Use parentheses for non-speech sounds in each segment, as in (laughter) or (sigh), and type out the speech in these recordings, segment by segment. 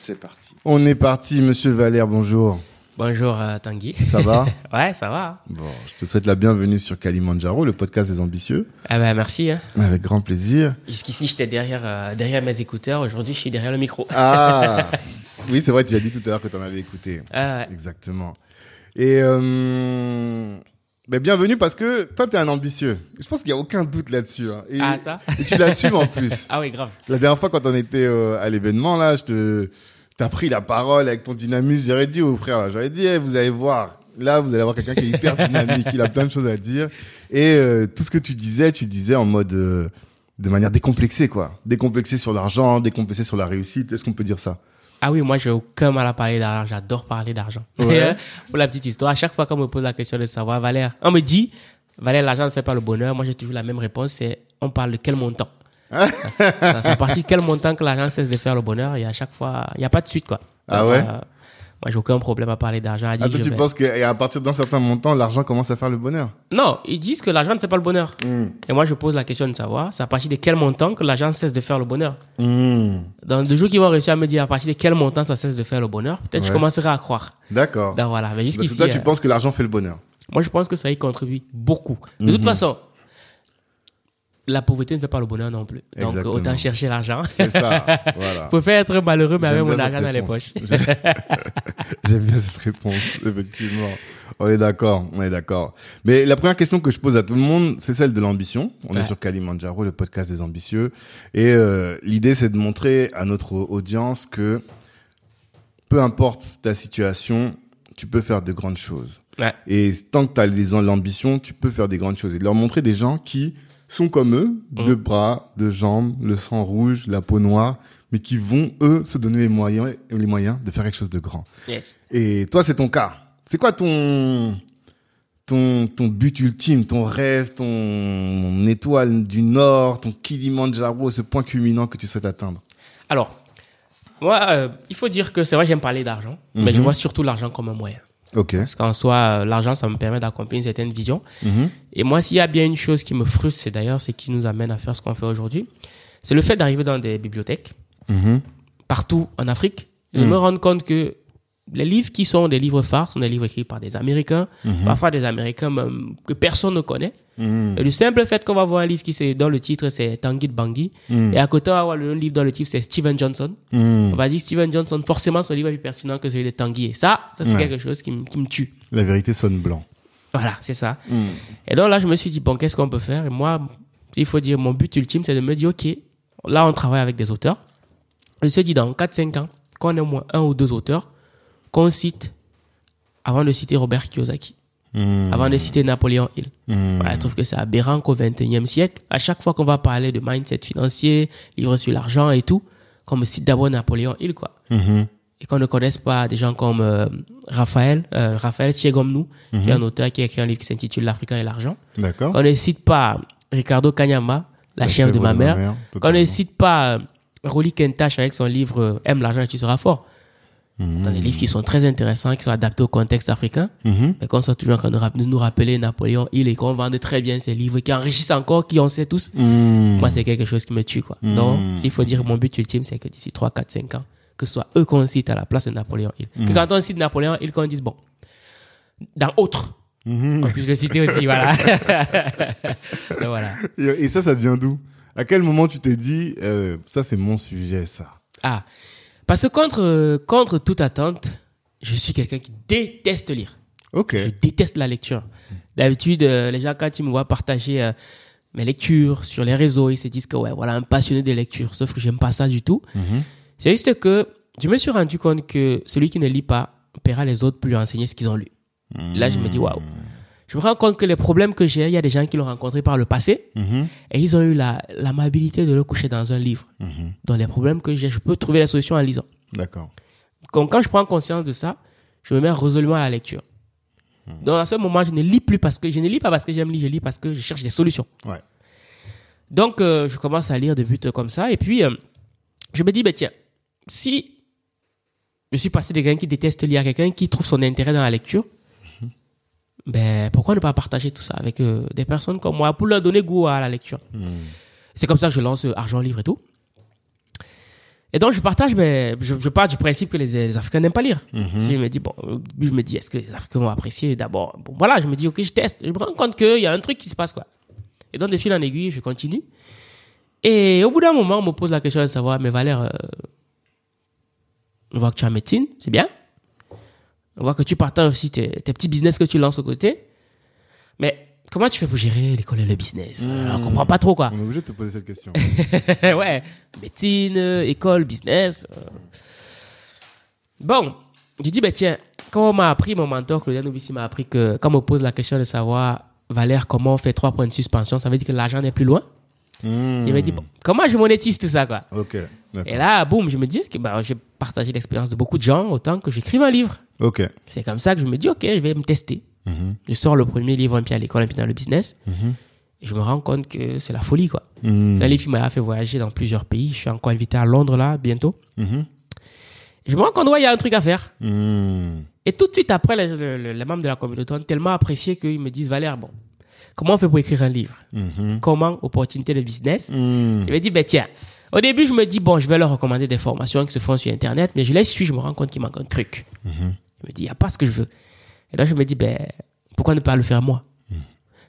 c'est parti. On est parti, monsieur Valère, bonjour. Bonjour euh, Tanguy. Ça va (laughs) Ouais, ça va. Bon, je te souhaite la bienvenue sur Kalimandjaro, le podcast des ambitieux. Ah ben merci. Hein. Avec grand plaisir. Jusqu'ici, j'étais derrière, euh, derrière mes écouteurs. Aujourd'hui, je suis derrière le micro. Ah (laughs) Oui, c'est vrai, tu as dit tout à l'heure que tu en avais écouté. Ah, ouais. Exactement. Et euh, ben, bienvenue parce que toi, tu es un ambitieux. Je pense qu'il n'y a aucun doute là-dessus. hein. Et, Ah, ça? et tu l'assumes en plus. (laughs) Ah oui, grave. La dernière fois, quand on était euh, à l'événement, là, je te, t'as pris la parole avec ton dynamisme. J'aurais dit aux frères, là, j'aurais dit, eh, vous allez voir. Là, vous allez avoir quelqu'un qui est hyper dynamique, il a plein de choses à dire. Et euh, tout ce que tu disais, tu disais en mode, euh, de manière décomplexée, quoi. Décomplexée sur l'argent, décomplexée sur la réussite. Est-ce qu'on peut dire ça? Ah oui, moi, j'ai aucun mal à parler d'argent. J'adore parler d'argent. Ouais. (laughs) Pour la petite histoire, à chaque fois qu'on me pose la question de savoir, Valère, on me dit, Valère, l'argent ne fait pas le bonheur. Moi, j'ai toujours la même réponse, c'est, on parle de quel montant? C'est à partir de quel montant que l'argent cesse de faire le bonheur et à chaque fois, il n'y a pas de suite, quoi. Ah Donc, ouais? euh, Moi, j'ai aucun problème à parler d'argent. à dire, Ah, toi, je tu vais- penses qu'à partir d'un certain montant, l'argent commence à faire le bonheur? Non, ils disent que l'argent ne fait pas le bonheur. Hmm. Et moi, je pose la question de savoir, c'est à partir de quel montant que l'argent cesse de faire le bonheur? Hmm. Dans le jour qu'ils vont réussir à me dire à partir de quel montant ça cesse de faire le bonheur, peut-être Ouais. je commencerai à croire. D'accord. Donc voilà, mais jusqu'ici, toi, tu euh, penses que l'argent fait le bonheur? moi je pense que ça y contribue beaucoup. De toute façon, la pauvreté ne fait pas le bonheur non plus. Donc Exactement. autant chercher l'argent. C'est ça. (laughs) voilà. Faut faire être malheureux, mais avec mon argent dans les poches. (laughs) J'aime- bien cette réponse, effectivement. On est d'accord, on est d'accord. Mais la première question que je pose à tout le monde, c'est celle de l'ambition. On est sur Kalimandjaro, le podcast des ambitieux. Et euh, l'idée, c'est de montrer à notre audience que peu importe ta situation, tu peux faire de grandes choses. Ouais. Et tant que tu as l'ambition, tu peux faire des grandes choses. Et de leur montrer des gens qui sont comme eux, Mm. deux bras, deux jambes, le sang rouge, la peau noire, mais qui vont, eux, se donner les moyens, les moyens de faire quelque chose de grand. Yes. Et toi, c'est ton cas. C'est quoi ton, ton, ton but ultime, ton rêve, ton étoile du Nord, ton Kilimandjaro, ce point culminant que tu souhaites atteindre? Alors, moi, euh, il faut dire que c'est vrai, j'aime parler d'argent, mais je vois surtout l'argent comme un moyen. Ok. Parce qu'en soi, euh, l'argent, ça me permet d'accomplir une certaine vision. Mhm. Et moi, s'il y a bien une chose qui me frustre, c'est d'ailleurs ce qui nous amène à faire ce qu'on fait aujourd'hui, c'est le fait d'arriver dans des bibliothèques, Mhm. partout en Afrique, et de me rendre compte que les livres qui sont des livres phares sont des livres écrits par des Américains, parfois des Américains même que personne ne connaît. Mhm. Et le simple fait qu'on va voir un livre qui c'est dans le titre c'est Tanguy de Bangui, et à côté on va voir le livre dans le titre c'est Steven Johnson. Mhm. On va dire Steven Johnson, forcément son livre est plus pertinent que celui de Tanguy. Et ça, ça c'est Ouais. quelque chose qui, me- qui me tue. La vérité sonne blanc. Voilà, c'est ça. Mhm. Et donc là, je me suis dit, bon, qu'est-ce qu'on peut faire? Et moi, il faut dire, mon but ultime, c'est de me dire, OK, là, on travaille avec des auteurs. Je me suis dit, dans 4-5 ans, qu'on ait au moins un ou deux auteurs, qu'on cite, avant de citer Robert Kiyosaki, Mhm. avant de citer Napoléon Hill. Voilà, je trouve que c'est aberrant qu'au 21e siècle, à chaque fois qu'on va parler de mindset financier, livre sur l'argent et tout, qu'on me cite d'abord Napoléon Hill, quoi Mhm. et qu'on ne connaisse pas des gens comme euh, Raphaël, euh, Raphaël Siegomnou, qui est un auteur qui a écrit un livre qui s'intitule L'Africain et l'argent. D'accord. Qu'on ne cite pas Ricardo Kanyama, la, chèvre de ma mère. Qu'on ne cite pas euh, Rolly Kentash avec son livre Aime l'argent et tu seras fort. Mhm. Dans des livres qui sont très intéressants, qui sont adaptés au contexte africain, Mhm. mais qu'on soit toujours en train de nous rappeler Napoléon Hill et qu'on vende très bien ces livres qui enrichissent encore, qui on sait tous. Mhm. Moi, c'est quelque chose qui me tue, quoi. Mm. Donc, s'il faut dire mon but ultime, c'est que d'ici 3, 4, 5 ans, que ce soit eux qu'on cite à la place de Napoléon Hill. Que quand on cite Napoléon Hill, qu'on dise, bon, dans autre, Mhm. on puisse le citer aussi, voilà. (laughs) Donc, voilà. Et et ça, ça vient d'où? À quel moment tu t'es dit, euh, ça c'est mon sujet, ça? Ah. Parce que contre, euh, contre toute attente, je suis quelqu'un qui déteste lire. Ok. Je déteste la lecture. D'habitude, euh, les gens, quand ils me voient partager euh, mes lectures sur les réseaux, ils se disent que, ouais, voilà, un passionné de lecture. Sauf que j'aime pas ça du tout. Mhm. C'est juste que je me suis rendu compte que celui qui ne lit pas paiera les autres pour lui enseigner ce qu'ils ont lu. Là, je me dis, waouh. Je me rends compte que les problèmes que j'ai, il y a des gens qui l'ont rencontré par le passé Mhm. et ils ont eu la- l'amabilité de le coucher dans un livre. Mhm. Dans les problèmes que j'ai, je peux trouver la solution en lisant. D'accord. Donc, quand je prends conscience de ça, je me mets résolument à la lecture. Donc à ce moment, je ne lis plus parce que je ne lis pas parce que j'aime lire, je lis parce que je cherche des solutions. Ouais. Donc euh, je commence à lire des buts comme ça et puis euh, je me dis ben tiens, si je suis passé de quelqu'un qui déteste lire à quelqu'un qui trouve son intérêt dans la lecture, ben pourquoi ne pas partager tout ça avec euh, des personnes comme moi pour leur donner goût à la lecture? C'est comme ça que je lance euh, Argent Livre et tout. Et donc je partage, mais je, je pars du principe que les, les Africains n'aiment pas lire. Si je me dis bon, euh, je me dis est-ce que les Africains vont apprécier d'abord? Bon voilà, je me dis ok, je teste. Je me rends compte qu'il y a un truc qui se passe quoi. Et donc de fil en aiguille, je continue. Et au bout d'un moment, on me pose la question de savoir, mais Valère, euh, on voit que tu es en médecine, c'est bien? On voit que tu partages aussi tes, tes petits business que tu lances au côté. Mais comment tu fais pour gérer l'école et le business? Euh, On comprend pas trop quoi. On est obligé de te poser cette question. (laughs) ouais, médecine, euh, école, business. euh. Bon, j'ai dit, ben tiens, quand on m'a appris, mon mentor, Claudia Novici m'a appris que quand on me pose la question de savoir, Valère, comment on fait trois points de suspension, ça veut dire que l'argent n'est plus loin. Hmm. Il m'a dit, bon, comment je monétise tout ça, quoi? Ok. Et là, boum, je me dis que bah, j'ai partagé l'expérience de beaucoup de gens autant que j'écrive un livre. Ok. C'est comme ça que je me dis, ok, je vais me tester. Je sors le premier livre, un pied à l'école, un pied dans le business. Et je me rends compte que c'est la folie, quoi. Hmm. C'est un livre qui m'a fait voyager dans plusieurs pays. Je suis encore invité à Londres, là, bientôt. Mhm. Je me rends compte, ouais, il y a un truc à faire. Et tout de suite après, les, les- les membres de la communauté ont tellement apprécié qu'ils me disent, Valère, bon, comment on fait pour écrire un livre? Mhm. Comment Opportunité de business? Je me dis, ben tiens, au début, je me dis, bon, je vais leur recommander des formations qui se font sur Internet, mais je les suis, je me rends compte qu'il manque un truc. Je me dis, il n'y a pas ce que je veux. Et là, je me dis, ben, pourquoi ne pas le faire moi?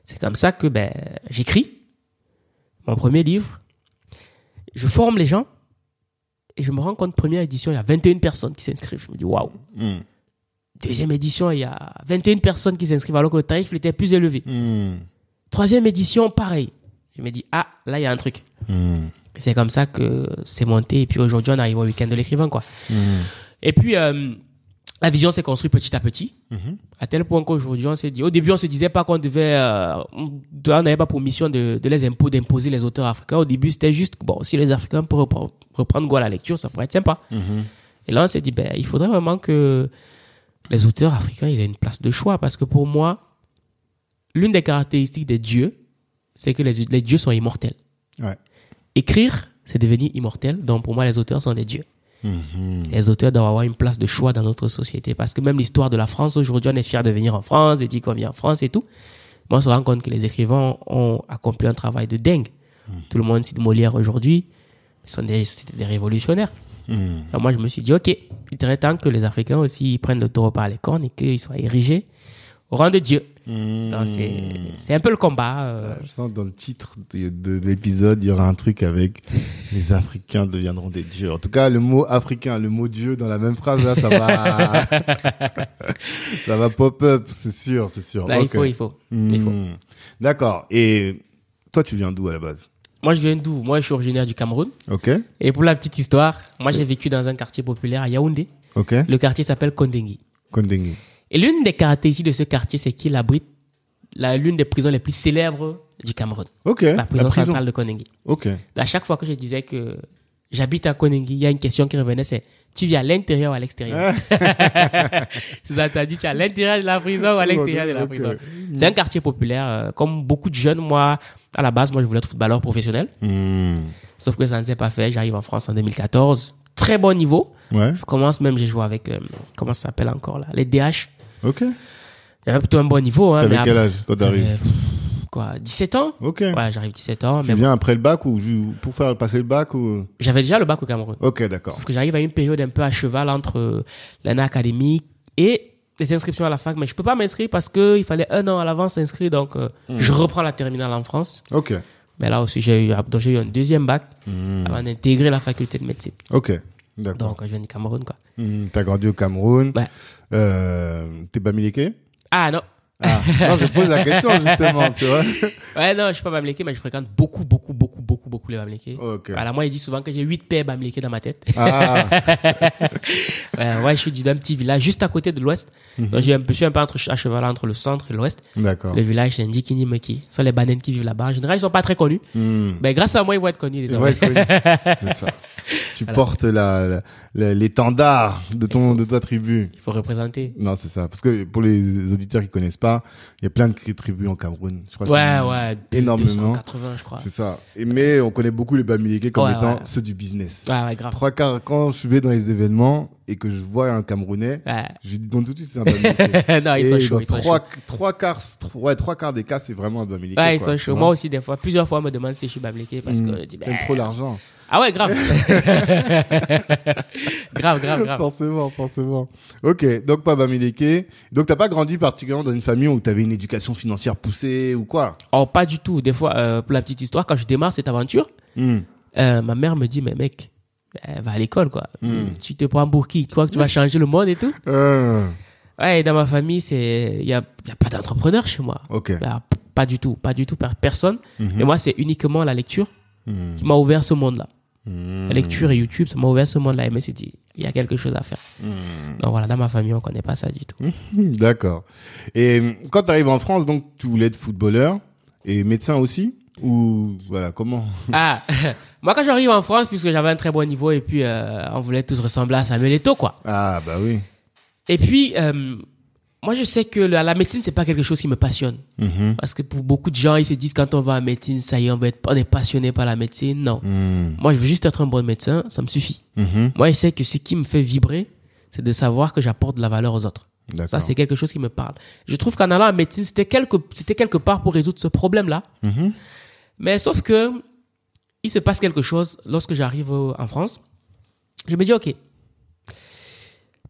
C'est comme ça que ben, j'écris mon premier livre, je forme les gens, et je me rends compte, première édition, il y a 21 personnes qui s'inscrivent. Je me dis, waouh. Hmm. Deuxième édition, il y a 21 personnes qui s'inscrivent alors que le tarif il était plus élevé. Hmm. Troisième édition, pareil. Je me dis, ah, là, il y a un truc. Hmm. C'est comme ça que c'est monté. Et puis aujourd'hui, on arrive au week-end de l'écrivain, quoi. Hmm. Et puis, euh, la vision s'est construite petit à petit. Mhm. À tel point qu'aujourd'hui, on s'est dit, au début, on se disait pas qu'on devait, euh, on n'avait pas pour mission de, de les impôts, d'imposer les auteurs africains. Au début, c'était juste, bon, si les Africains peuvent reprendre, reprendre goût à la lecture, ça pourrait être sympa. Mhm. Et là, on s'est dit, ben, il faudrait vraiment que les auteurs africains, ils aient une place de choix. Parce que pour moi, l'une des caractéristiques des dieux, c'est que les, les dieux sont immortels. Ouais. Écrire, c'est devenir immortel. Donc, pour moi, les auteurs sont des dieux. Mhm. Les auteurs doivent avoir une place de choix dans notre société. Parce que même l'histoire de la France, aujourd'hui, on est fiers de venir en France, et dire qu'on vient en France et tout. Moi, on se rend compte que les écrivains ont accompli un travail de dingue. Tout le monde cite Molière aujourd'hui. Sont des, c'était des révolutionnaires. Alors moi, je me suis dit, OK, il serait temps que les Africains aussi prennent le taureau par les cornes et qu'ils soient érigés au rang de Dieu. Donc, c'est, un peu le combat. euh, Je sens dans le titre de, de l'épisode, il y aura un truc avec (laughs) les Africains deviendront des dieux. En tout cas, le mot africain, le mot dieu dans la même phrase, là, ça va, (laughs) ça va pop up, c'est sûr, c'est sûr. là, il faut, il faut. Hmm. D'accord. Et toi, tu viens d'où à la base? Moi, je viens d'où? Moi, je suis originaire du Cameroun. Ok. Et pour la petite histoire, moi, j'ai vécu dans un quartier populaire à Yaoundé. Ok. Le quartier s'appelle Kondengui. Kondengui. Et l'une des caractéristiques de ce quartier, c'est qu'il abrite l'une des prisons les plus célèbres du Cameroun. Ok. La prison, centrale de Kondengui. Ok. À chaque fois que je disais que j'habite à Kondengui, il y a une question qui revenait, c'est tu vis à l'intérieur ou à l'extérieur? (laughs) Sous-entendu, tu es à l'intérieur de la prison ou à l'extérieur de la prison? C'est un quartier populaire. euh, comme beaucoup de jeunes, moi, à la base, moi, je voulais être footballeur professionnel. Hmm. Sauf que ça ne s'est pas fait. J'arrive en France en 2014. Très bon niveau. Ouais. Je commence même, j'ai joué avec, euh, comment ça s'appelle encore là? Les DH. Ok. J'avais plutôt un bon niveau. Hein, T'avais quel âge quand t'arrives Quoi, 17 ans Ok. Ouais, j'arrive 17 ans. Tu mais bon, viens après le bac ou pour faire passer le bac ou? J'avais déjà le bac au Cameroun. Ok, d'accord. Sauf que j'arrive à une période un peu à cheval entre euh, l'année académique et les inscriptions à la fac. Mais je peux pas m'inscrire parce que il fallait un an à l'avance s'inscrire. Donc, euh, Hmm. je reprends la terminale en France. Ok. Mais là aussi, j'ai eu, donc j'ai eu un deuxième bac Hmm. avant d'intégrer la faculté de médecine. Ok. Donc, je viens du Cameroun, quoi. Hmm, T'as grandi au Cameroun. Ouais. Euh, T'es bamiliqué Ah non. Ah, non, je pose la question justement, tu vois. (laughs) Ouais, non, je suis pas bamléké, mais je fréquente beaucoup, beaucoup, beaucoup, beaucoup, beaucoup les bamlékés. Ok. Voilà, moi, il dit souvent que j'ai 8 pères bamlékés dans ma tête. Ah, (laughs) ouais, ouais, je suis du- d'un petit village juste à côté de l'ouest. Donc, un peu, je suis un peu entre, à cheval entre le centre et l'ouest. d'accord. Le village, c'est Ndikini Meki. Ce sont les bananes qui vivent là-bas. En général, ils sont pas très connus. Hmm. Mais grâce à moi, ils vont être connus, C'est désormais. vrai que- c'est ça. Tu portes la, l'étendard de ton de ta tribu. Il faut représenter. Non, c'est ça. Parce que pour les auditeurs qui connaissent pas, il y a plein de tribus en Cameroun. Je crois Ouais, c'est- ouais. énormément. 280, je crois. C'est ça. Et, mais on connaît beaucoup les Bamileke comme Ouais, étant ouais. ceux du business. Ouais, ouais, grave. Trois quarts, quand je vais dans les événements et que je vois un Camerounais, Ouais. je lui demande tout de suite c'est un Bamileke. (laughs) non, ils Et sont chauds, ils trois, trois quarts, trois, ouais, trois quarts des cas, c'est vraiment un Bamileke. Ouais, ils quoi, sont chauds. Moi aussi, des fois, plusieurs fois, on me demande si je suis bamléqué parce Mm. que je dis, bah, trop l'argent. Ah ouais, grave. (laughs) grave, grave, grave. Forcément, forcément. Ok, donc pas Bamileke. Donc t'as pas grandi particulièrement dans une famille où t'avais une éducation financière poussée ou quoi? Oh, pas du tout. Des fois, euh, pour la petite histoire, quand je démarre cette aventure, Hmm. euh, ma mère me dit, mais mec, euh, va à l'école, quoi. Mm. Tu te prends pour qui? Tu crois que tu vas changer le monde et tout? (laughs) Euh, Ouais, et dans ma famille, c'est, il y a, y a pas d'entrepreneur chez moi. ok. Bah, pas du tout, pas du tout, per- personne. Mhm. Et moi, c'est uniquement la lecture Hmm. qui m'a ouvert ce monde-là. Hmm. La lecture et YouTube, ça m'a ouvert ce monde-là. Et je me suis dit, il y a quelque chose à faire. Hmm. Donc voilà, dans ma famille, on connaît pas ça du tout. Hmm, (laughs) D'accord. Et euh, quand tu arrives en France, donc tu voulais être footballeur et médecin aussi? Ou voilà, comment? (laughs) Ah, (laughs) moi quand j'arrive en France, puisque j'avais un très bon niveau et puis euh, on voulait tous ressembler à Samuel Eto'o, quoi. Ah bah oui. Et puis, euh, moi je sais que la, la médecine, c'est pas quelque chose qui me passionne. Mhm. Parce que pour beaucoup de gens, ils se disent quand on va en médecine, ça y est, on, va être, on est passionné par la médecine. Non. Hmm. Moi, je veux juste être un bon médecin, ça me suffit. Mhm. Moi, je sais que ce qui me fait vibrer, c'est de savoir que j'apporte de la valeur aux autres. Ça, c'est quelque chose qui me parle. Je trouve qu'en allant en médecine, c'était quelque, c'était quelque part pour résoudre ce problème-là. Mhm. Mais sauf que, il se passe quelque chose lorsque j'arrive en France. Je me dis, OK.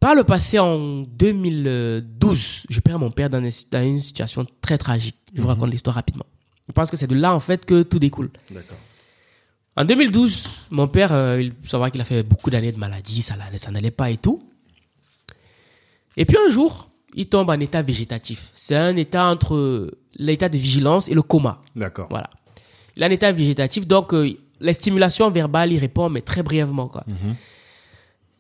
Par le passé, en 2012, je perds mon père dans une, situation très tragique. Je vous raconte l'histoire rapidement. Je pense que c'est de là, en fait, que tout découle. D'accord. En 2012, mon père, euh, il faut savoir qu'il a fait beaucoup d'années de maladie, ça, n'allait- ça n'allait pas et tout. Et puis un jour, il tombe en état végétatif. C'est un état entre l'état de vigilance et le coma. D'accord. Voilà. Il est en état végétatif, donc euh, les stimulations verbales, il répond, mais très brièvement. Quoi.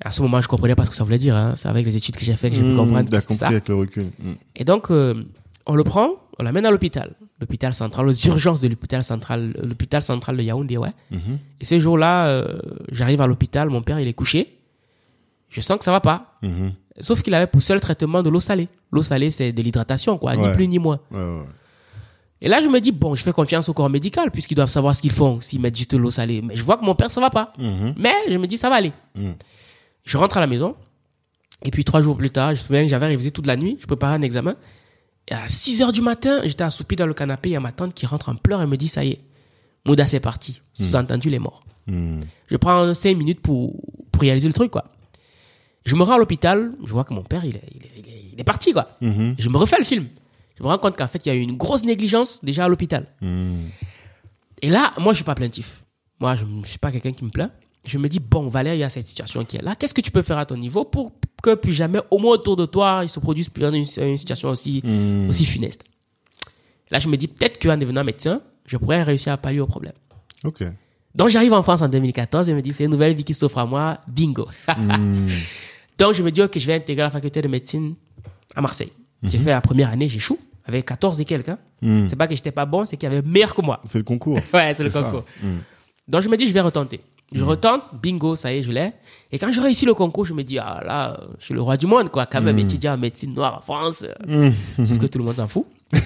À ce moment, je comprenais pas ce que ça voulait dire. Hein. C'est avec les études que j'ai fait que j'ai pu Hmm, comprendre que compris ça. avec le recul. Hmm. Et donc, euh, on le prend, on l'amène à l'hôpital. L'hôpital central, aux urgences de l'hôpital central, l'hôpital central de Yaoundé, ouais. Mhm. Et ce jour-là, euh, j'arrive à l'hôpital, mon père, il est couché. Je sens que ça va pas. Mhm. Sauf qu'il avait pour seul traitement de l'eau salée. L'eau salée, c'est de l'hydratation, quoi, Ouais. ni plus ni moins. Ouais, ouais, ouais. Et là, je me dis, bon, je fais confiance au corps médical, puisqu'ils doivent savoir ce qu'ils font, s'ils mettent juste de l'eau salée. Mais je vois que mon père, ça va pas. Mhm. Mais je me dis, ça va aller. Mhm. Je rentre à la maison. Et puis, trois jours plus tard, je me souviens que j'avais révisé toute la nuit. Je préparais un examen. Et à 6 heures du matin, j'étais assoupi dans le canapé. Il y a ma tante qui rentre en pleurs et me dit, ça y est, Mouda, c'est parti. Sous-entendu, il est mort. Hmm. Je prends 5 minutes pour, pour réaliser le truc, quoi. Je me rends à l'hôpital. Je vois que mon père, il est, il est, il est, il est parti, quoi. Mhm. Je me refais le film. Je me rends compte qu'en fait, il y a eu une grosse négligence déjà à l'hôpital. Hmm. Et là, moi, je suis pas plaintif. Moi, je ne suis pas quelqu'un qui me plaint. Je me dis, bon, Valère, il y a cette situation qui est là. Qu'est-ce que tu peux faire à ton niveau pour que plus jamais, au moins autour de toi, il se produise plus une, une situation aussi, Hmm. aussi funeste Là, je me dis, peut-être qu'en devenant médecin, je pourrais réussir à pallier au problème. Ok. Donc, j'arrive en France en 2014 et je me dis, c'est une nouvelle vie qui s'offre à moi. Bingo. Hmm. (laughs) Donc, je me dis, ok, je vais intégrer la faculté de médecine à Marseille. J'ai fait la première année, j'échoue avec 14 et quelques. hein. Hmm. C'est pas que j'étais pas bon, c'est qu'il y avait meilleur que moi. C'est le concours. (laughs) Ouais, c'est le ça. concours. Donc je me dis, je vais retenter. Je retente, bingo, ça y est, je l'ai. Et quand je réussis le concours, je me dis, ah là, euh, je suis le roi du monde, quoi. Quand même, étudiant en médecine noire en France. euh, Hmm. Sauf que tout le monde s'en fout. (laughs)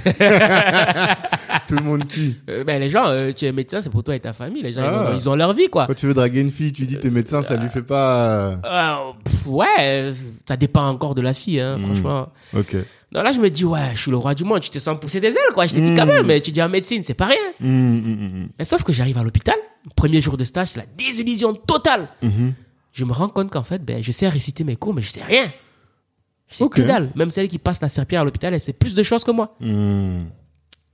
Tout le monde qui Euh, ben, les gens, euh, tu es médecin, c'est pour toi et ta famille. Les gens, ils Ah. ont- ils, ont, leur vie, quoi. Quand tu veux draguer une fille, tu dis t'es médecin, ça lui fait pas. euh, Euh, pff, ouais, euh, ça dépend encore de la fille, hein, franchement. Ok. Donc là, je me dis, ouais, je suis le roi du monde. Tu te sens pousser des ailes, quoi. Je te dis quand même, étudier en médecine, c'est pas rien. Hmm, hmm. Mais sauf que j'arrive à l'hôpital, premier jour de stage, c'est la désillusion totale. Mhm. Je me rends compte qu'en fait, ben, je sais réciter mes cours, mais je sais rien. Je sais Ok. que dalle. Même celle qui passe la serpillère à l'hôpital, elle sait plus de choses que moi.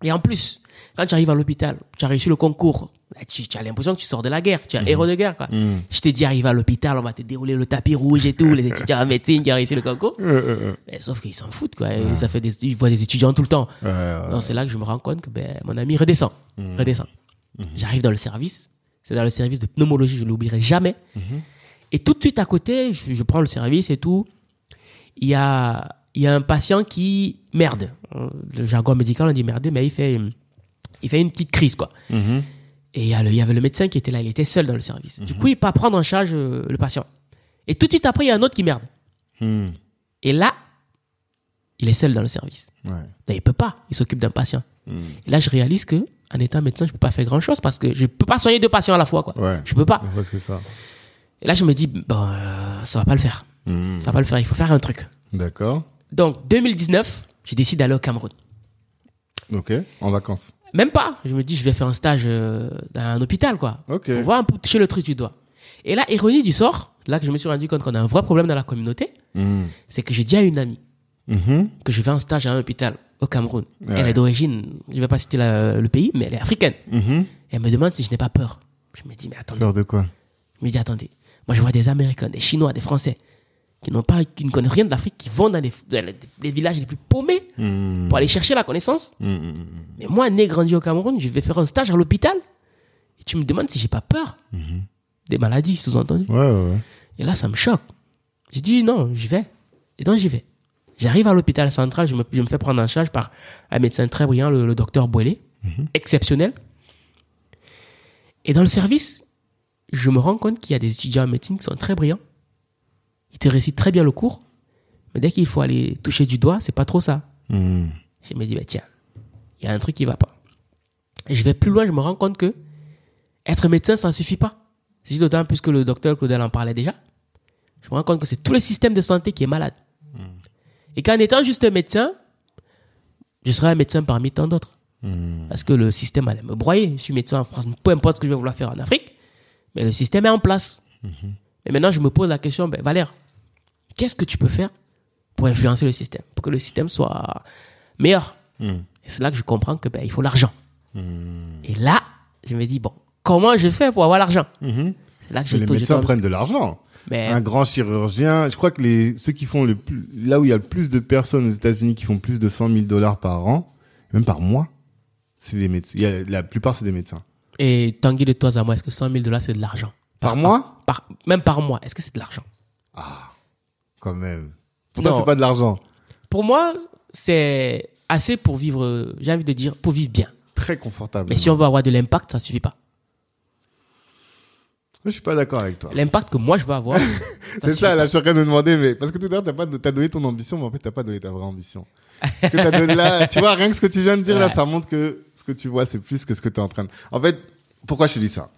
Et en plus, quand tu arrives à l'hôpital, tu as réussi le concours, tu, tu as l'impression que tu sors de la guerre, tu es un héros de guerre, quoi. Mhm. Je t'ai dit, arrive à l'hôpital, on va te dérouler le tapis rouge et tout, les (laughs) étudiants en médecine qui ont réussi le concours. Euh, euh, euh. Mais sauf qu'ils s'en foutent, quoi. Et Ça fait des, ils voient des étudiants tout le temps. Ouais, ouais. C'est là que je me rends compte que ben, mon ami redescend. Redescend. J'arrive dans le service. C'est dans le service de pneumologie, je ne l'oublierai jamais. Et tout de suite à côté, je, je prends le service et tout. Il y a, il y a un patient qui merde. Le jargon médical, on dit merder, mais il fait, il fait une petite crise, quoi. Mhm. Et il y, avait le médecin qui était là, il était seul dans le service. Du coup, il peut pas prendre en charge euh, le patient. Et tout de suite après, il y a un autre qui merde. Hmm. Et là, il est seul dans le service. Ouais. Et il peut pas, il s'occupe d'un patient. Hmm. Et là, je réalise que en étant médecin, je peux pas faire grand chose parce que je peux pas soigner deux patients à la fois, quoi. Ouais. Je peux pas. Ouais, ça. Et là, je me dis, bon, euh, ça va pas le faire. Hmm. Ça va pas le faire, il faut faire un truc. D'accord. Donc, 2019, je décide d'aller au Cameroun. Ok. En vacances. Même pas. Je me dis, je vais faire un stage euh, dans un hôpital, quoi. Ok. Pour voir un peu toucher le truc du doigt. Et là, ironie du sort, là que je me suis rendu compte qu'on a un vrai problème dans la communauté, Hmm. c'est que j'ai dit à une amie Mhm. que je vais en stage à un hôpital au Cameroun. Ouais. Elle est d'origine, je vais pas citer la- le pays, mais elle est africaine. Mhm. Elle me demande si je n'ai pas peur. Je me dis, mais attendez. Peur de quoi? Je me dis, attendez. Moi, je vois des Américains, des Chinois, des Français qui n'ont pas, qui ne connaissent rien de l'Afrique, qui vont dans les, dans les- les villages les plus paumés Hmm. pour aller chercher la connaissance. Hmm, hmm. Mais moi, né grandi au Cameroun, je vais faire un stage à l'hôpital. Et tu me demandes si j'ai pas peur des maladies, sous-entendu. Ouais, ouais, ouais. Et là, ça me choque. J'ai dit non, j'y vais. Et donc, j'y vais. J'arrive à l'hôpital central, je me, je me fais prendre en charge par un médecin très brillant, le, le docteur Boilé, exceptionnel. Et dans le service, je me rends compte qu'il y a des étudiants en médecine qui sont très brillants. Ils te récitent très bien le cours, mais dès qu'il faut aller toucher du doigt, c'est pas trop ça. Hmm. Je me dis, bah, tiens, il y a un truc qui va pas. Et je vais plus loin, je me rends compte que être médecin, ça ne suffit pas. C'est d'autant plus que le docteur Claudel en parlait déjà. Je me rends compte que c'est tout le système de santé qui est malade. Et qu'en étant juste médecin, je serai un médecin parmi tant d'autres. Hmm. Parce que le système allait me broyer. Je suis médecin en France, peu importe ce que je vais vouloir faire en Afrique, mais le système est en place. Et maintenant, je me pose la question, ben, Valère, qu'est-ce que tu peux faire pour influencer le système, pour que le système soit meilleur Hmm. Et c'est là que je comprends que ben, il faut l'argent. Et là, je me dis, bon, comment je fais pour avoir l'argent? Mhm. C'est là que j'ai les médecins prennent de l'argent. Mais Un grand chirurgien, je crois que les ceux qui font le plus, là où il y a le plus de personnes aux États-Unis qui font plus de 100 000 dollars par an, même par mois, c'est les médecins. Il y a- la plupart c'est des médecins. Et Tanguy de toi à moi, est-ce que 100 000 dollars c'est de l'argent? Par mois? Par, Même par mois, est-ce que c'est de l'argent? Quand même. Pourtant c'est pas de l'argent. Pour moi, c'est assez pour vivre, j'ai envie de dire, pour vivre bien. Très confortable. Mais si on veut avoir de l'impact, ça suffit pas. Je suis pas d'accord avec toi. L'impact que moi je veux avoir, (laughs) C'est ça, là, je suis en train de me demander, mais parce que tout à l'heure, t'as pas, t'as donné ton ambition, mais en fait, t'as pas donné ta vraie ambition. Ce que t'as donné là, (laughs) tu vois, rien que ce que tu viens de dire là, ça montre que ce que tu vois, c'est plus que ce que t'es en train de. En fait, pourquoi je te dis ça?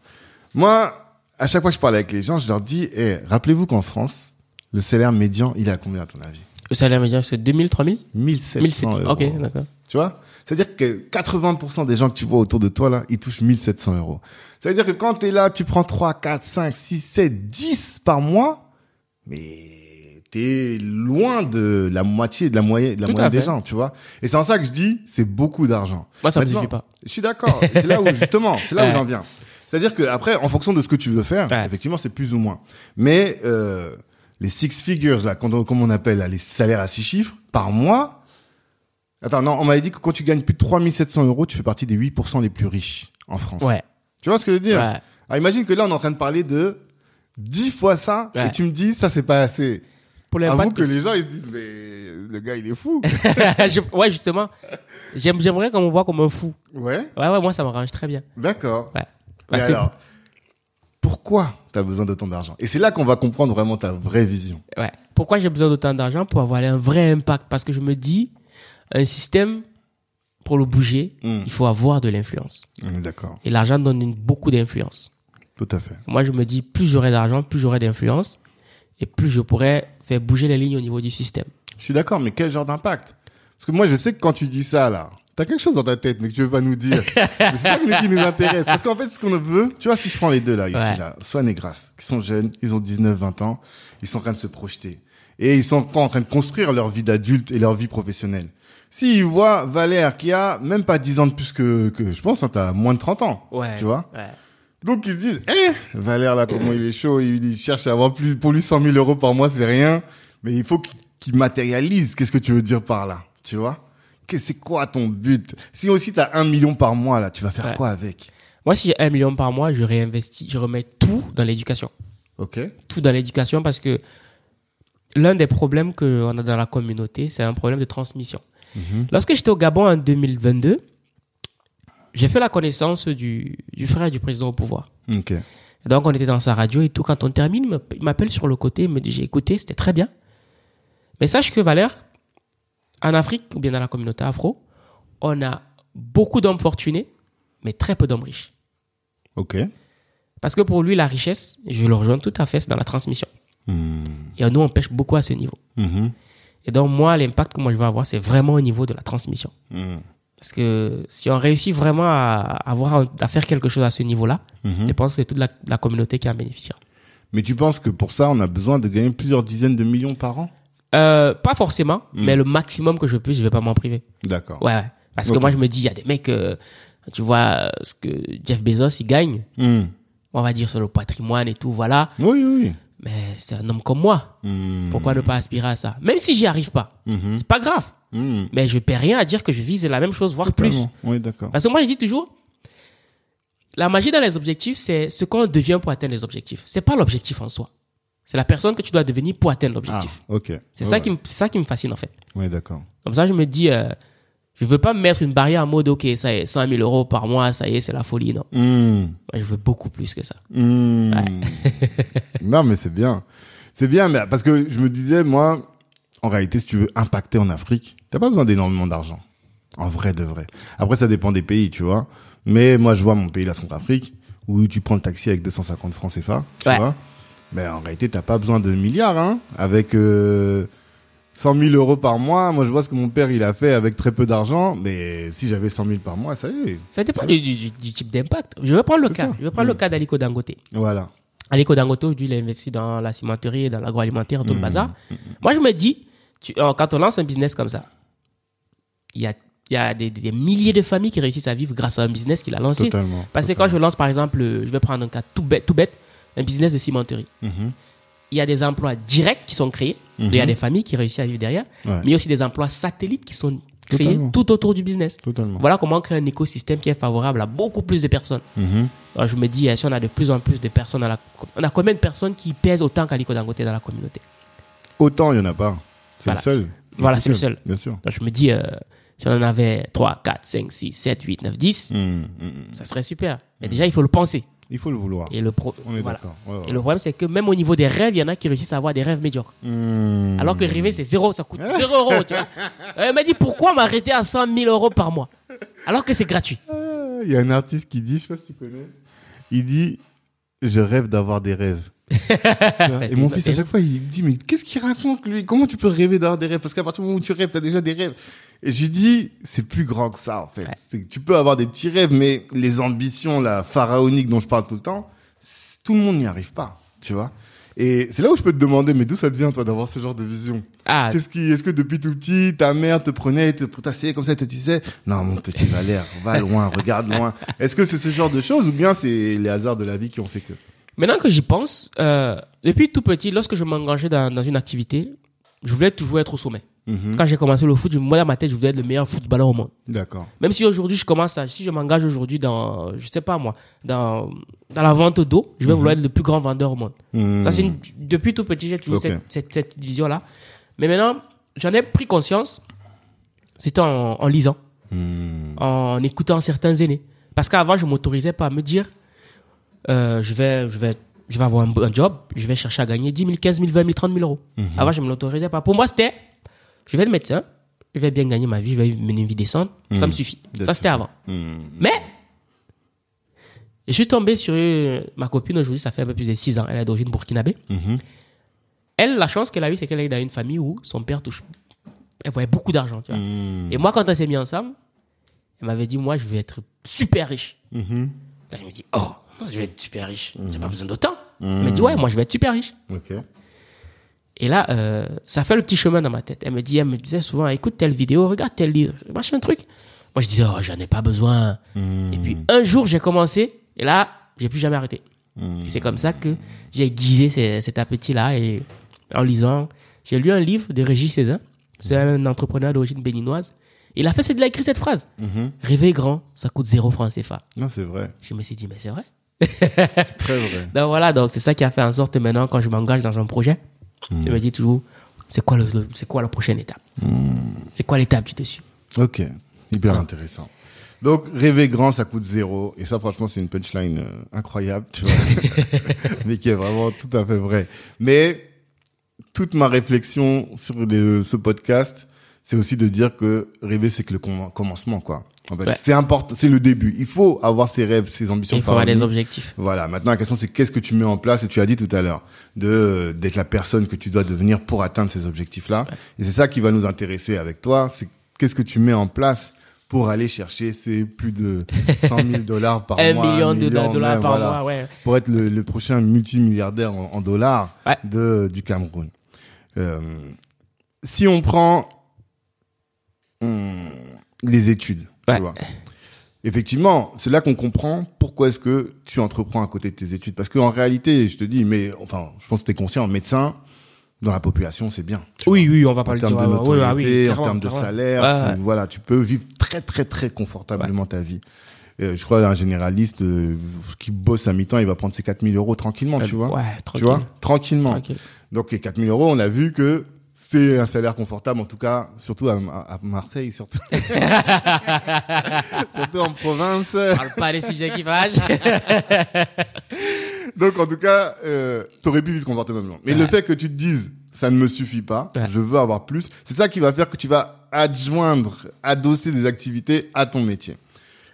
Moi, à chaque fois que je parle avec les gens, je leur dis, eh, rappelez-vous qu'en France, le salaire médian, il est à combien à ton avis? Le salaire médian, c'est 2000, 3000 1700 1700. euros. Ok, d'accord. Tu vois? C'est-à-dire que 80% des gens que tu vois autour de toi, là, ils touchent 1700 euros. Ça veut dire que quand tu es là, tu prends 3, 4, 5, 6, 7, 10 par mois, mais t'es loin de la moitié, de la moyenne, de la moyenne des gens, tu vois? Et c'est en ça que je dis, c'est beaucoup d'argent. Moi, ça me Maintenant, suffit pas. Je suis d'accord. C'est là où, justement, c'est là où j'en viens. C'est-à-dire que après, en fonction de ce que tu veux faire, Ouais. effectivement, c'est plus ou moins. Mais euh, les six figures, là, comme on appelle là, les salaires à six chiffres, par mois. Attends, non, on m'avait dit que quand tu gagnes plus de 3700 euros, tu fais partie des 8% les plus riches en France. Ouais. Tu vois ce que je veux dire? Ouais. Alors imagine que là, on est en train de parler de 10 fois ça, Ouais. et tu me dis, ça, c'est pas assez. Pour Avoue que les gens, ils se disent, mais le gars, il est fou. (laughs) Ouais, justement. J'aime- J'aimerais qu'on me voit comme un fou. ouais, Ouais, ouais, moi, ça m'arrange très bien. d'accord. Ouais. Alors, pourquoi tu as besoin d'autant d'argent? Et c'est là qu'on va comprendre vraiment ta vraie vision. Ouais. Pourquoi j'ai besoin d'autant d'argent? Pour avoir un vrai impact. Parce que je me dis, un système, pour le bouger, Mm. il faut avoir de l'influence. D'accord, Et l'argent donne une- beaucoup d'influence. tout à fait. Moi, je me dis, plus j'aurai d'argent, plus j'aurai d'influence. Et plus je pourrai faire bouger les lignes au niveau du système. Je suis d'accord, mais quel genre d'impact? Parce que moi, je sais que quand tu dis ça, là, t'as quelque chose dans ta tête, mais que tu veux pas nous dire. C'est ça qui nous- intéresse. Parce qu'en fait, ce qu'on veut, tu vois, si je prends les deux, là, ici, Ouais. là, Swan et Grasse, qui sont jeunes, ils ont 19, 20 ans, ils sont en train de se projeter. Et ils sont encore en train de construire leur vie d'adulte et leur vie professionnelle. S'ils voient Valère, qui a même pas 10 ans de plus que, que je pense, hein, t'as moins de 30 ans. Ouais. Tu vois Ouais. Donc ils se disent, eh, Valère là, comment il est chaud, il, il cherche à avoir plus, pour lui 100 000 euros par mois, c'est rien, mais il faut qu'il matérialise. Qu'est-ce que tu veux dire par là, tu vois? Que c'est quoi ton but? Si aussi t'as un million par mois là, tu vas faire Ouais. quoi avec? Moi, si j'ai un million par mois, je réinvestis, je remets tout dans l'éducation. Ok. Tout dans l'éducation parce que l'un des problèmes qu'on a dans la communauté, c'est un problème de transmission. Mhm. Lorsque j'étais au Gabon en 2022, j'ai fait la connaissance du, du frère du président au pouvoir. Ok. Et donc, on était dans sa radio et tout. Quand on termine, il m'appelle sur le côté, il me dit, j'ai écouté, c'était très bien. Mais sache que Valère, en Afrique, ou bien dans la communauté afro, on a beaucoup d'hommes fortunés, mais très peu d'hommes riches. Ok. Parce que pour lui, la richesse, je le rejoins tout à fait, c'est dans la transmission. Hmm. Et nous, on pêche beaucoup à ce niveau. Mhm. Et donc, moi, l'impact que moi je vais avoir, c'est vraiment au niveau de la transmission. Hmm. Parce que si on réussit vraiment à, avoir, à faire quelque chose à ce niveau-là, Mhm. je pense que c'est toute la, la communauté qui en bénéficiera. Mais tu penses que pour ça, on a besoin de gagner plusieurs dizaines de millions par an? Euh, pas forcément, Mm. mais le maximum que je puisse, je vais pas m'en priver. D'accord. Ouais, ouais. Parce que moi, je me dis, il y a des mecs, euh, tu vois, euh, ce que Jeff Bezos, il gagne, Hmm. on va dire sur le patrimoine et tout, voilà. Oui, oui, oui. Mais c'est un homme comme moi. Hmm. Pourquoi ne pas aspirer à ça? Même si j'y arrive pas, Mhm. c'est pas grave. Hmm. Mais je paie rien à dire que je vise la même chose, voire plus. Oui, d'accord. Parce que moi, je dis toujours, la magie dans les objectifs, c'est ce qu'on devient pour atteindre les objectifs. C'est pas l'objectif en soi. C'est la personne que tu dois devenir pour atteindre Ah, l'objectif. ok. C'est Ouais, ça ouais. qui me, c'est ça qui me fascine, en fait. Oui, d'accord. Comme ça, je me dis, euh, je veux pas me mettre une barrière en mode, OK, ça y est, 100 000 euros par mois, ça y est, c'est la folie. Non. Hmm. Je veux beaucoup plus que ça. Hmm. non, mais c'est bien. C'est bien, mais parce que je me disais, moi, en réalité, si tu veux impacter en Afrique, t'as pas besoin d'énormément d'argent. En vrai de vrai. Après, ça dépend des pays, tu vois. Mais moi, je vois mon pays, la Centrafrique, où tu prends le taxi avec 250 francs CFA, tu Ouais. vois. Mais en réalité, t'as pas besoin de milliards, hein. Avec euh, 100 000 euros par mois, moi, je vois ce que mon père, il a fait avec très peu d'argent. Mais si j'avais 100 000 par mois, ça y est. Ça dépend du, du- type d'impact. Je vais prendre le cas. ça. Je vais prendre le Mm. cas d'Aliko Dangote. Voilà. Aliko Dangote, aujourd'hui, il a investi dans la cimenterie, dans l'agroalimentaire, tout le Mm. bazar. Moi, je me dis, tu, euh, quand on lance un business comme ça, il y a, il y a des, des milliers de familles qui réussissent à vivre grâce à un business qu'il a lancé. Totalement. Parce que quand je lance, par exemple, euh, je vais prendre un cas tout bête, tout bête un business de cimenterie. Mhm. Il y a des emplois directs qui sont créés. Il y a Mhm. des familles qui réussissent à vivre derrière. Ouais. Mais il y a aussi des emplois satellites qui sont créés Totalement. tout autour du business. Totalement. Voilà comment on crée un écosystème qui est favorable à beaucoup plus de personnes. Mhm. Alors, je me dis, eh, si on a de plus en plus de personnes dans la... On a combien de personnes qui pèsent autant qu'Aliko Dangote dans la communauté? Autant, il y en a pas. C'est Voilà. le seul. Voilà, c'est le seul. Bien sûr. Donc, je me dis, euh, si on en avait 3, 4, 5, 6, 7, 8, 9, 10, Mm, mm, mm. ça serait super. Mais déjà, il faut le penser. Il faut le vouloir. Et le, pro... On est voilà. d'accord. Ouais, ouais. Et le problème, c'est que même au niveau des rêves, il y en a qui réussissent à avoir des rêves médiocres. Mm. Alors que rêver, c'est zéro, ça coûte (laughs) zéro euros, tu vois. Euh, Elle m'a dit, pourquoi m'arrêter à 100 000 euros par mois? Alors que c'est gratuit. Ah, Il y a un artiste qui dit, je sais pas si tu connais, il dit Je rêve d'avoir des rêves. (laughs) Et mon fils, à chaque fois, il dit Mais qu'est-ce qu'il raconte, lui? Comment tu peux rêver d'avoir des rêves? Parce qu'à partir du moment où tu rêves, tu as déjà des rêves. Et je lui dis C'est plus grand que ça, en fait. Ouais. C'est que tu peux avoir des petits rêves, mais les ambitions, la pharaonique dont je parle tout le temps, tout le monde n'y arrive pas, tu vois. Et c'est là où je peux te demander, mais d'où ça te vient, toi, d'avoir ce genre de vision? Ah, Qu'est-ce qui, est-ce que depuis tout petit, ta mère te prenait, te t'asseyait comme ça, et te disait, non, mon petit Valère, va loin, regarde loin. Est-ce que c'est ce genre de choses ou bien c'est les hasards de la vie qui ont fait que? Maintenant que j'y pense, euh, depuis tout petit, lorsque je m'engageais dans, dans une activité, je voulais toujours être au sommet. Mhm. Quand j'ai commencé le foot, moi dans ma tête, je voulais être le meilleur footballeur au monde. D'accord. Même si aujourd'hui je commence à, si je m'engage aujourd'hui dans, je sais pas moi, dans, dans la vente d'eau, je vais vouloir être le plus grand vendeur au monde. Mhm. Ça c'est une- depuis tout petit, j'ai toujours cette, cette, cette vision-là. Mais maintenant, j'en ai pris conscience. C'était en, en lisant, Mhm. en écoutant certains aînés. Parce qu'avant, je m'autorisais pas à me dire, euh, je vais, je vais, je vais avoir un, un job, je vais chercher à gagner 10 000, 15 000, 20 000, 30 000 euros. Avant, je me l'autorisais pas. Pour moi, c'était, je vais être médecin, je vais bien gagner ma vie, je vais mener une vie décente, ça me suffit. Ça, c'était avant. Mhm. Mais, je suis tombé sur euh, ma copine aujourd'hui, ça fait un peu plus de 6 ans. Elle est d'origine burkinabé. Mhm. Elle, la chance qu'elle a eue, c'est qu'elle est dans une famille où son père touche. Elle voyait beaucoup d'argent, tu vois. Mhm. Et moi, quand on s'est mis ensemble, elle m'avait dit, moi, je vais être super riche. Là, je me dis, oh, je vais être super riche. J'ai pas besoin d'autant. Elle m'a dit, ouais, moi, je vais être super riche. Ok. Et là, euh, ça fait le petit chemin dans ma tête. Elle me dit, elle me disait souvent, écoute telle vidéo, regarde tel livre, machin truc. Moi, je disais, oh, j'en ai pas besoin. Mhm. Et puis, un jour, j'ai commencé, et là, j'ai plus jamais arrêté. Et c'est comme ça que j'ai aiguisé ce- cet appétit-là, et en lisant, j'ai lu un livre de Régis Cézanne. C'est un entrepreneur d'origine béninoise. Il a fait, il a écrit cette phrase. Mhm. Rêver grand, ça coûte zéro franc CFA. Non, c'est vrai. Je me suis dit, mais c'est vrai. C'est très vrai. (laughs) Donc voilà, donc c'est ça qui a fait en sorte maintenant, quand je m'engage dans un projet, je me dis toujours, c'est quoi, le, c'est quoi la prochaine étape? C'est quoi l'étape du dessus? Ok. Hyper intéressant. Donc, rêver grand, ça coûte zéro. Et ça, franchement, c'est une punchline euh, incroyable, tu vois. (laughs) mais qui est vraiment tout à fait vrai. Mais, toute ma réflexion sur les- ce podcast, c'est aussi de dire que rêver, c'est que le com- commencement, quoi. En fait, Ouais. c'est important, c'est le début. Il faut avoir ses rêves, ses ambitions Il faut avoir faramineuses. objectifs. Voilà. Maintenant, la question, c'est qu'est-ce que tu mets en place Et tu as dit tout à l'heure de d'être la personne que tu dois devenir pour atteindre ces objectifs-là. Et c'est ça qui va nous intéresser avec toi. C'est qu'est-ce que tu mets en place pour aller chercher ces plus de (laughs) 100 000 dollars par Un mois, million un de million, dollars ouais, par voilà. mois, ouais. pour être le, le prochain multimilliardaire en, en dollars Ouais. de du Cameroun. Euh, si on prend hum, les études, Ouais. tu vois. Effectivement, c'est là qu'on comprend pourquoi est-ce que tu entreprends à côté de tes études. Parce qu'en réalité, je te dis, mais enfin, je pense que tu es conscient, médecin, dans la population, c'est bien. tu Oui, oui, on va en pas le termes de ouais, ouais, notoriété, ah oui, en termes de salaire, Ouais, voilà, tu peux vivre très très très confortablement ta vie. Euh, je crois un généraliste euh, qui bosse à mi-temps, il va prendre ses 4000 euros tranquillement, tu vois. Ouais, tu tranquille. vois, tranquillement. tranquille. Donc les 4000 euros, on a vu que c'est un salaire confortable, en tout cas, surtout à, Marseille, surtout. (laughs) surtout en province. Parle pas des sujets qui fâchent. (laughs) Donc en tout cas, euh, t'aurais pu vivre confortablement. Mais Ouais. le fait que tu te dises, ça ne me suffit pas, Ouais. je veux avoir plus, c'est ça qui va faire que tu vas adjoindre, adosser des activités à ton métier.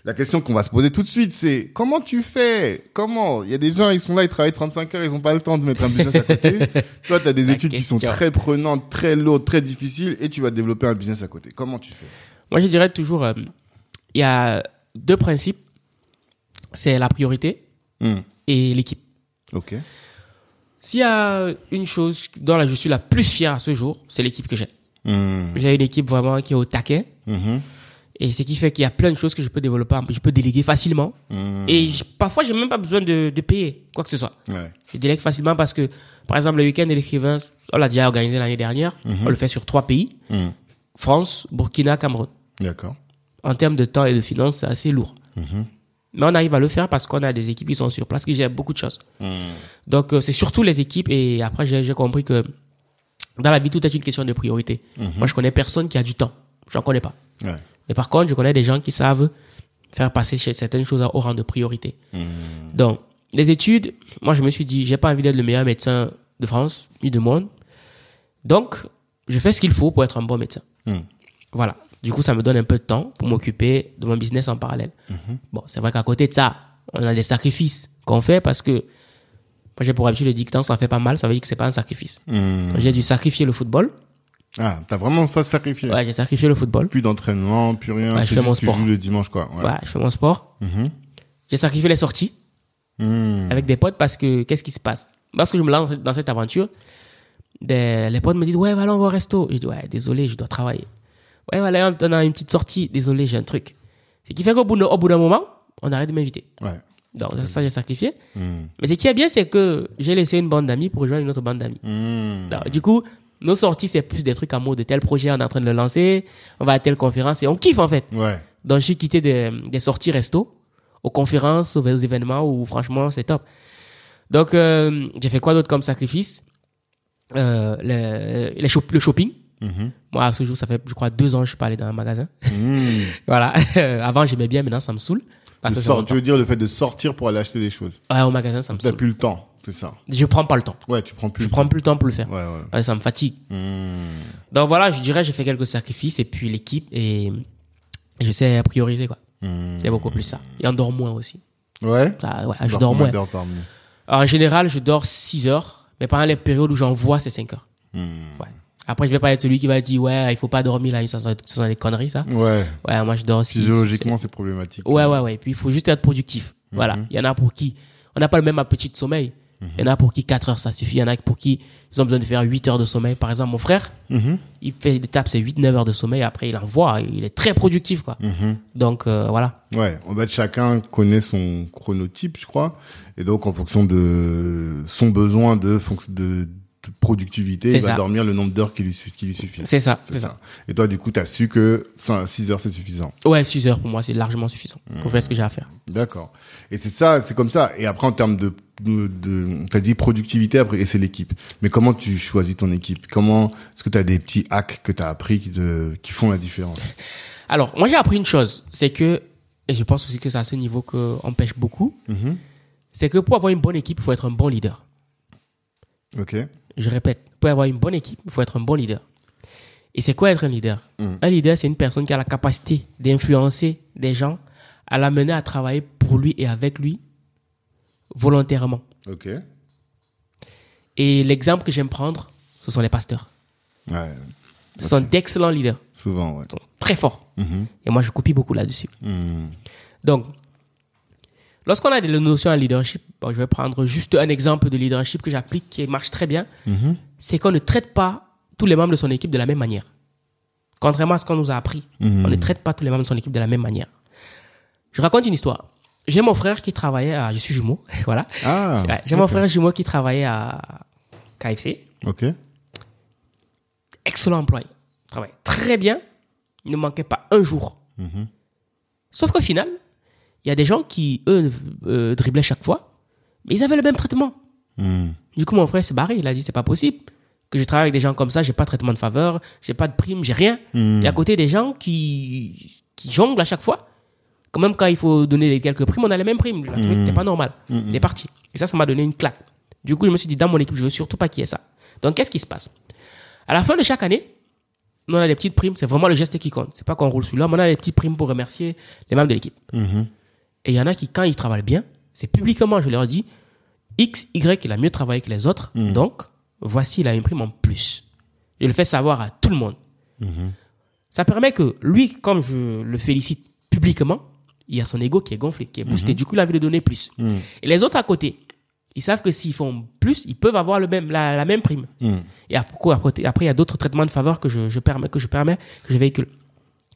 La question qu'on va se poser tout de suite, c'est comment tu fais? Comment? Il y a des gens, ils sont là, ils travaillent 35 heures, ils ont pas le temps de mettre un business à côté. (laughs) Toi, tu as des La études qui sont très prenantes, très lourdes, très difficiles, et tu vas développer un business à côté. Comment tu fais? Moi, je dirais toujours, euh, il y a deux principes. C'est la priorité Hmm, et l'équipe. Ok. S'il y a une chose dont là, je suis la plus fier à ce jour, c'est l'équipe que j'ai. Hmm, J'ai une équipe vraiment qui est au taquet. mhm, Et ce qui fait qu'il y a plein de choses que je peux développer, je peux déléguer facilement. hmm, Et je- parfois, j'ai même pas besoin de, de payer quoi que ce soit. ouais. Je délègue facilement parce que, par exemple, le week-end de l'écrivain, on l'a déjà organisé l'année dernière. On le fait sur trois pays. Hmm, France, Burkina, Cameroun. D'accord. En termes de temps et de finances, c'est assez lourd. Mhm. Mais on arrive à le faire parce qu'on a des équipes qui sont sur place, qui gèrent beaucoup de choses. Donc, euh, c'est surtout les équipes. Et après, j'ai j'ai compris que dans la vie, tout est une question de priorité. Moi, je connais personne qui a du temps. J'en connais pas. ouais. Mais par contre, je connais des gens qui savent faire passer certaines choses au rang de priorité. Hmm, Donc, les études, moi, je me suis dit, j'ai pas envie d'être le meilleur médecin de France, ni du monde. Donc, je fais ce qu'il faut pour être un bon médecin. hmm. Voilà. Du coup, ça me donne un peu de temps pour m'occuper de mon business en parallèle. Bon, c'est vrai qu'à côté de ça, on a des sacrifices qu'on fait parce que moi, j'ai pour habitude de tant que ça fait pas mal, ça veut dire que c'est pas un sacrifice. Hmm. J'ai dû sacrifier le football. Ah, t'as vraiment fait sacrifier. Ouais, j'ai sacrifié le football. Plus d'entraînement, plus rien. Ouais, je c'est fais mon que tu sport. joues le dimanche, quoi. Ouais. Ouais, je fais mon sport. Mhm. J'ai sacrifié les sorties. Hmm. avec des potes parce que qu'est-ce qui se passe? Lorsque je me lance dans cette aventure, des- les potes me disent Ouais, voilà, on va au resto. Je dis Ouais, désolé, je dois travailler. Ouais, voilà, on a une petite sortie. Désolé, j'ai un truc. Ce qui fait qu'au bout d'un moment, on arrête de m'inviter. Ouais. Donc, ça, ça, j'ai sacrifié. Hmm. Mais ce qui est bien, c'est que j'ai laissé une bande d'amis pour rejoindre une autre bande d'amis. Hmm. Du coup, nos sorties, c'est plus des trucs en mode de tel projet, on est en train de le lancer, on va à telle conférence et on kiffe en fait. Ouais. Donc, je suis quitté des, des sorties resto, aux conférences, aux, aux événements où franchement, c'est top. Donc, euh, j'ai fait quoi d'autre comme sacrifice? Euh, le, shop- le shopping. Mhm. Moi, à ce jour, ça fait, je crois, deux ans que je suis pas allé dans un magasin. Hmm. (laughs) voilà. (laughs) Avant, j'aimais bien, maintenant, ça me saoule. Parce que sort- tu veux dire le fait de sortir pour aller acheter des choses? Ouais, au magasin, ça me T'as saoule. plus le temps, c'est ça. Je prends pas le temps. Ouais, tu prends plus. Je le prends plus le temps pour le faire. Ouais, ouais. Parce que ça me fatigue. Hmm. Donc voilà, je dirais, j'ai fait quelques sacrifices et puis l'équipe et, je sais prioriser, quoi. Hmm. C'est beaucoup plus ça. Et on dort moins aussi. Ouais. Ça, ouais, je dors moins. Alors, en général, je dors 6 heures, mais pendant les périodes où j'en vois, c'est 5 heures. Hmm. Ouais. Après, je vais pas être celui qui va dire, ouais, il faut pas dormir là, ça, sont des conneries, ça. Ouais. Ouais, moi, je dors 6 Physiologiquement, c'est problématique. Ouais, ouais, ouais. Et puis, il faut juste être productif. Voilà. Il y en a pour qui, on n'a pas le même appétit de sommeil. Il y en a pour qui 4 heures, ça suffit. Il y en a pour qui, ils ont besoin de faire 8 heures de sommeil. Par exemple, mon frère, Mhm. il fait des tapes, c'est 8-9 heures de sommeil. Après, il envoie. Il est très productif, quoi. Mhm. Donc, euh, voilà. Ouais, en fait, chacun connaît son chronotype, je crois. Et donc, en fonction de son besoin de, de, de productivité, il va ça. dormir le nombre d'heures qui lui, su- qui lui suffit. C'est ça. C'est ça. Et toi, du coup, tu as su que 6 heures, c'est suffisant. Ouais, 6 heures pour moi, c'est largement suffisant pour faire ce que j'ai à faire. D'accord. Et c'est ça, c'est comme ça. Et après, en termes de, de, de t'as dit productivité après, et c'est l'équipe. Mais comment tu choisis ton équipe? Comment est-ce que tu as des petits hacks que tu as appris qui te, qui font la différence? (laughs) Alors, moi, j'ai appris une chose, c'est que et je pense aussi que c'est à ce niveau qu'on pêche beaucoup, Mhm. c'est que pour avoir une bonne équipe, il faut être un bon leader. Ok. Je répète, pour avoir une bonne équipe, il faut être un bon leader. Et c'est quoi être un leader? Mm. Un leader, c'est une personne qui a la capacité d'influencer des gens, à l'amener à travailler pour lui et avec lui volontairement. Ok. Et l'exemple que j'aime prendre, ce sont les pasteurs. Ouais. Ce sont d'excellents leaders, Souvent, ouais. Ils sont très forts. Mhm. Et moi, je copie beaucoup là-dessus. Mhm. Donc, lorsqu'on a des notions en leadership, bon, je vais prendre juste un exemple de leadership que j'applique qui marche très bien, Mhm. c'est qu'on ne traite pas tous les membres de son équipe de la même manière. Contrairement à ce qu'on nous a appris, Mhm. on ne traite pas tous les membres de son équipe de la même manière. Je raconte une histoire. J'ai mon frère qui travaillait à... Je suis jumeau, (laughs) voilà. Ah. J'ai mon frère jumeau qui travaillait à KFC. Ok. Excellent employé. Il travaillait très bien. Il ne manquait pas un jour. Mhm. Sauf qu'au final, il y a des gens qui, eux, euh, driblaient chaque fois, mais ils avaient le même traitement. Mhm. Du coup, mon frère s'est barré. Il a dit, c'est pas possible que je travaille avec des gens comme ça. J'ai pas de traitement de faveur, j'ai pas de prime, j'ai rien. Mhm. Et à côté des gens qui, qui jonglent à chaque fois. Quand même, quand il faut donner quelques primes, on a les mêmes primes. Que c'était pas normal. C'est parti. Et ça, ça m'a donné une claque. Du coup, je me suis dit, dans mon équipe, je veux surtout pas qu'il y ait ça. Donc, qu'est-ce qui se passe? À la fin de chaque année, on a des petites primes. C'est vraiment le geste qui compte. C'est pas qu'on roule sur l'homme. On a des petites primes pour remercier les membres de l'équipe. Et il y en a qui, quand ils travaillent bien, c'est publiquement, je leur dis, X, Y, il a mieux travaillé que les autres. Donc, voici, il a une prime en plus. Je le fais savoir à tout le monde. Ça permet que lui, comme je le félicite publiquement, il y a son ego qui est gonflé, qui est boosté. Du coup, il a envie de donner plus. Et les autres à côté, ils savent que s'ils font plus, ils peuvent avoir le même, la, la même prime. Mhm. Et après, après, après, il y a d'autres traitements de faveur que je, je permets, que je permets, que je véhicule.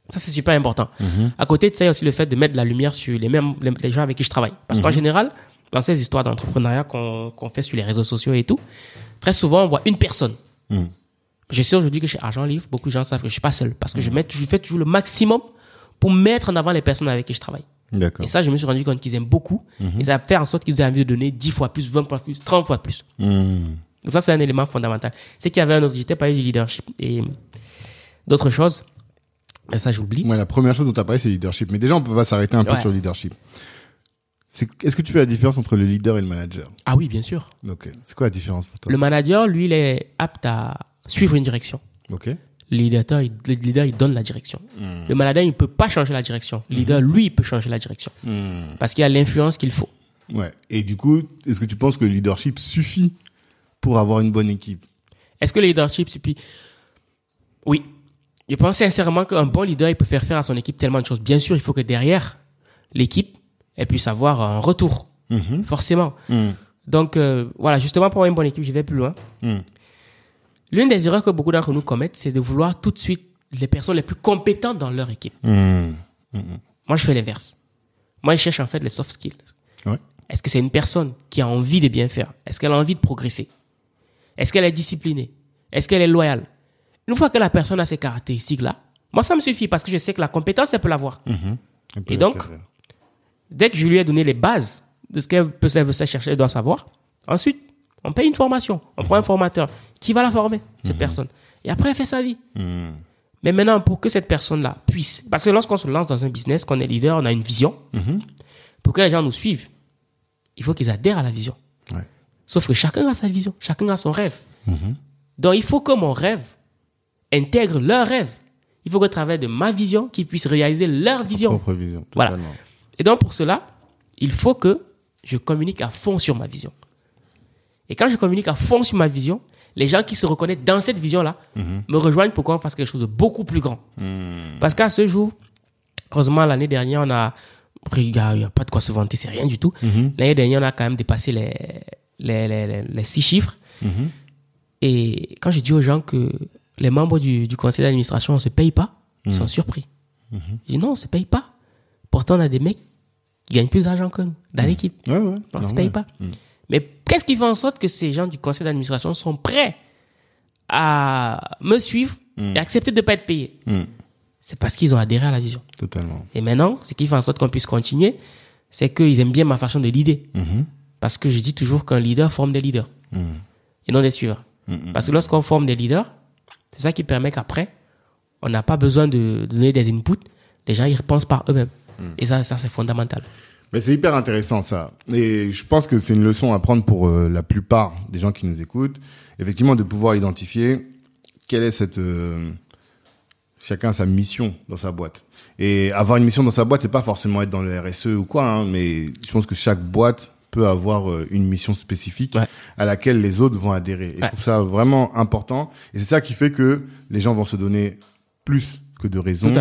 Ça, c'est super important. À côté de ça, il y a aussi le fait de mettre de la lumière sur les mêmes, les, gens avec qui je travaille. Parce qu'en général, dans ces histoires d'entrepreneuriat qu'on qu'on fait sur les réseaux sociaux et tout, très souvent, on voit une personne. Mhm. Je sais aujourd'hui que chez Argent Livre, beaucoup de gens savent que je suis pas seul. Parce que je, mets, je fais toujours le maximum pour mettre en avant les personnes avec qui je travaille. Et ça, je me suis rendu compte qu'ils aiment beaucoup. Et ça faire en sorte qu'ils aient envie de donner 10 fois plus, 20 fois plus, 30 fois plus. Mhm. Donc ça, c'est un élément fondamental. C'est qu'il y avait un autre, j'étais parlé du leadership et d'autres choses. Mais ça, j'oublie. Moi, la première chose dont tu as parlé, c'est le leadership. Mais déjà, on peut pas s'arrêter un peu Ouais. sur le leadership. Est-ce que tu fais la différence entre le leader et le manager? Ah oui, bien sûr. Ok. C'est quoi la différence pour toi? Le manager, lui, il est apte à suivre une direction. Ok. Le leader, il, le leader, il donne la direction. Le manager, il ne peut pas changer la direction. Le leader, lui, il peut changer la direction. Mhm. Parce qu'il y a l'influence qu'il faut. Ouais. Et du coup, est-ce que tu penses que le leadership suffit pour avoir une bonne équipe? Est-ce que le leadership, c'est puis... Oui. Je pense sincèrement qu'un bon leader, il peut faire faire à son équipe tellement de choses. Bien sûr, il faut que derrière, l'équipe, elle puisse avoir un retour. Mhm. Forcément. Mhm. Donc, euh, voilà, justement, pour avoir une bonne équipe, je vais plus loin. Mhm. L'une des erreurs que beaucoup d'entre nous commettent, c'est de vouloir tout de suite les personnes les plus compétentes dans leur équipe. Moi, je fais l'inverse. Moi, je cherche en fait les soft skills. Ouais. Est-ce que c'est une personne qui a envie de bien faire? Est-ce qu'elle a envie de progresser? Est-ce qu'elle est disciplinée? Est-ce qu'elle est loyale? Une fois que la personne a ces caractéristiques-là, moi, ça me suffit parce que je sais que la compétence, elle peut l'avoir. Mhm. Et donc, carrière. Dès que je lui ai donné les bases de ce qu'elle peut chercher, elle doit savoir, ensuite, on paye une formation. On prend un formateur qui va la former, cette personne. Et après, elle fait sa vie. Mhm. Mais maintenant, pour que cette personne-là puisse, parce que lorsqu'on se lance dans un business, qu'on est leader, on a une vision. Mhm. Pour que les gens nous suivent, il faut qu'ils adhèrent à la vision. Ouais. Sauf que chacun a sa vision, chacun a son rêve. Mhm. Donc, il faut que mon rêve intègre leur rêve. Il faut qu'au travers de ma vision, qu'ils puissent réaliser leur vision. Voilà. Et donc, pour cela, il faut que je communique à fond sur ma vision. Et quand je communique à fond sur ma vision, les gens qui se reconnaissent dans cette vision-là me rejoignent pour qu'on fasse quelque chose de beaucoup plus grand. Mhm. Parce qu'à ce jour, heureusement, l'année dernière, on a. Il n'y a, il y a pas de quoi se vanter, c'est rien du tout. L'année dernière, on a quand même dépassé les, les, les, les- les six chiffres. Mhm. Et quand je dis aux gens que les membres du, du conseil d'administration ne se payent pas, ils sont surpris. Je dis non, on ne se paye pas. Pourtant, on a des mecs qui gagnent plus d'argent que nous dans l'équipe. Ouais, ouais. On ne se paye pas. Mais qu'est-ce qui fait en sorte que ces gens du conseil d'administration sont prêts à me suivre et accepter de ne pas être payés? Mhm. C'est parce qu'ils ont adhéré à la vision. Totalement. Et maintenant, ce qui fait en sorte qu'on puisse continuer, c'est qu'ils aiment bien ma façon de leader. Mhm. Parce que je dis toujours qu'un leader forme des leaders Mhm. et non des suiveurs. Parce que lorsqu'on forme des leaders, c'est ça qui permet qu'après, on n'a pas besoin de, donner des inputs. Les gens, ils repensent par eux-mêmes. Et ça, ça c'est fondamental. Mais c'est hyper intéressant ça. Et je pense que c'est une leçon à prendre pour euh, la plupart des gens qui nous écoutent. Effectivement, de pouvoir identifier quelle est cette euh, chacun a sa mission dans sa boîte. Et avoir une mission dans sa boîte, c'est pas forcément être dans le RSE ou quoi, hein, mais je pense que chaque boîte peut avoir euh, une mission spécifique Ouais. à laquelle les autres vont adhérer. Et je trouve ça vraiment important. Et c'est ça qui fait que les gens vont se donner plus que de raison.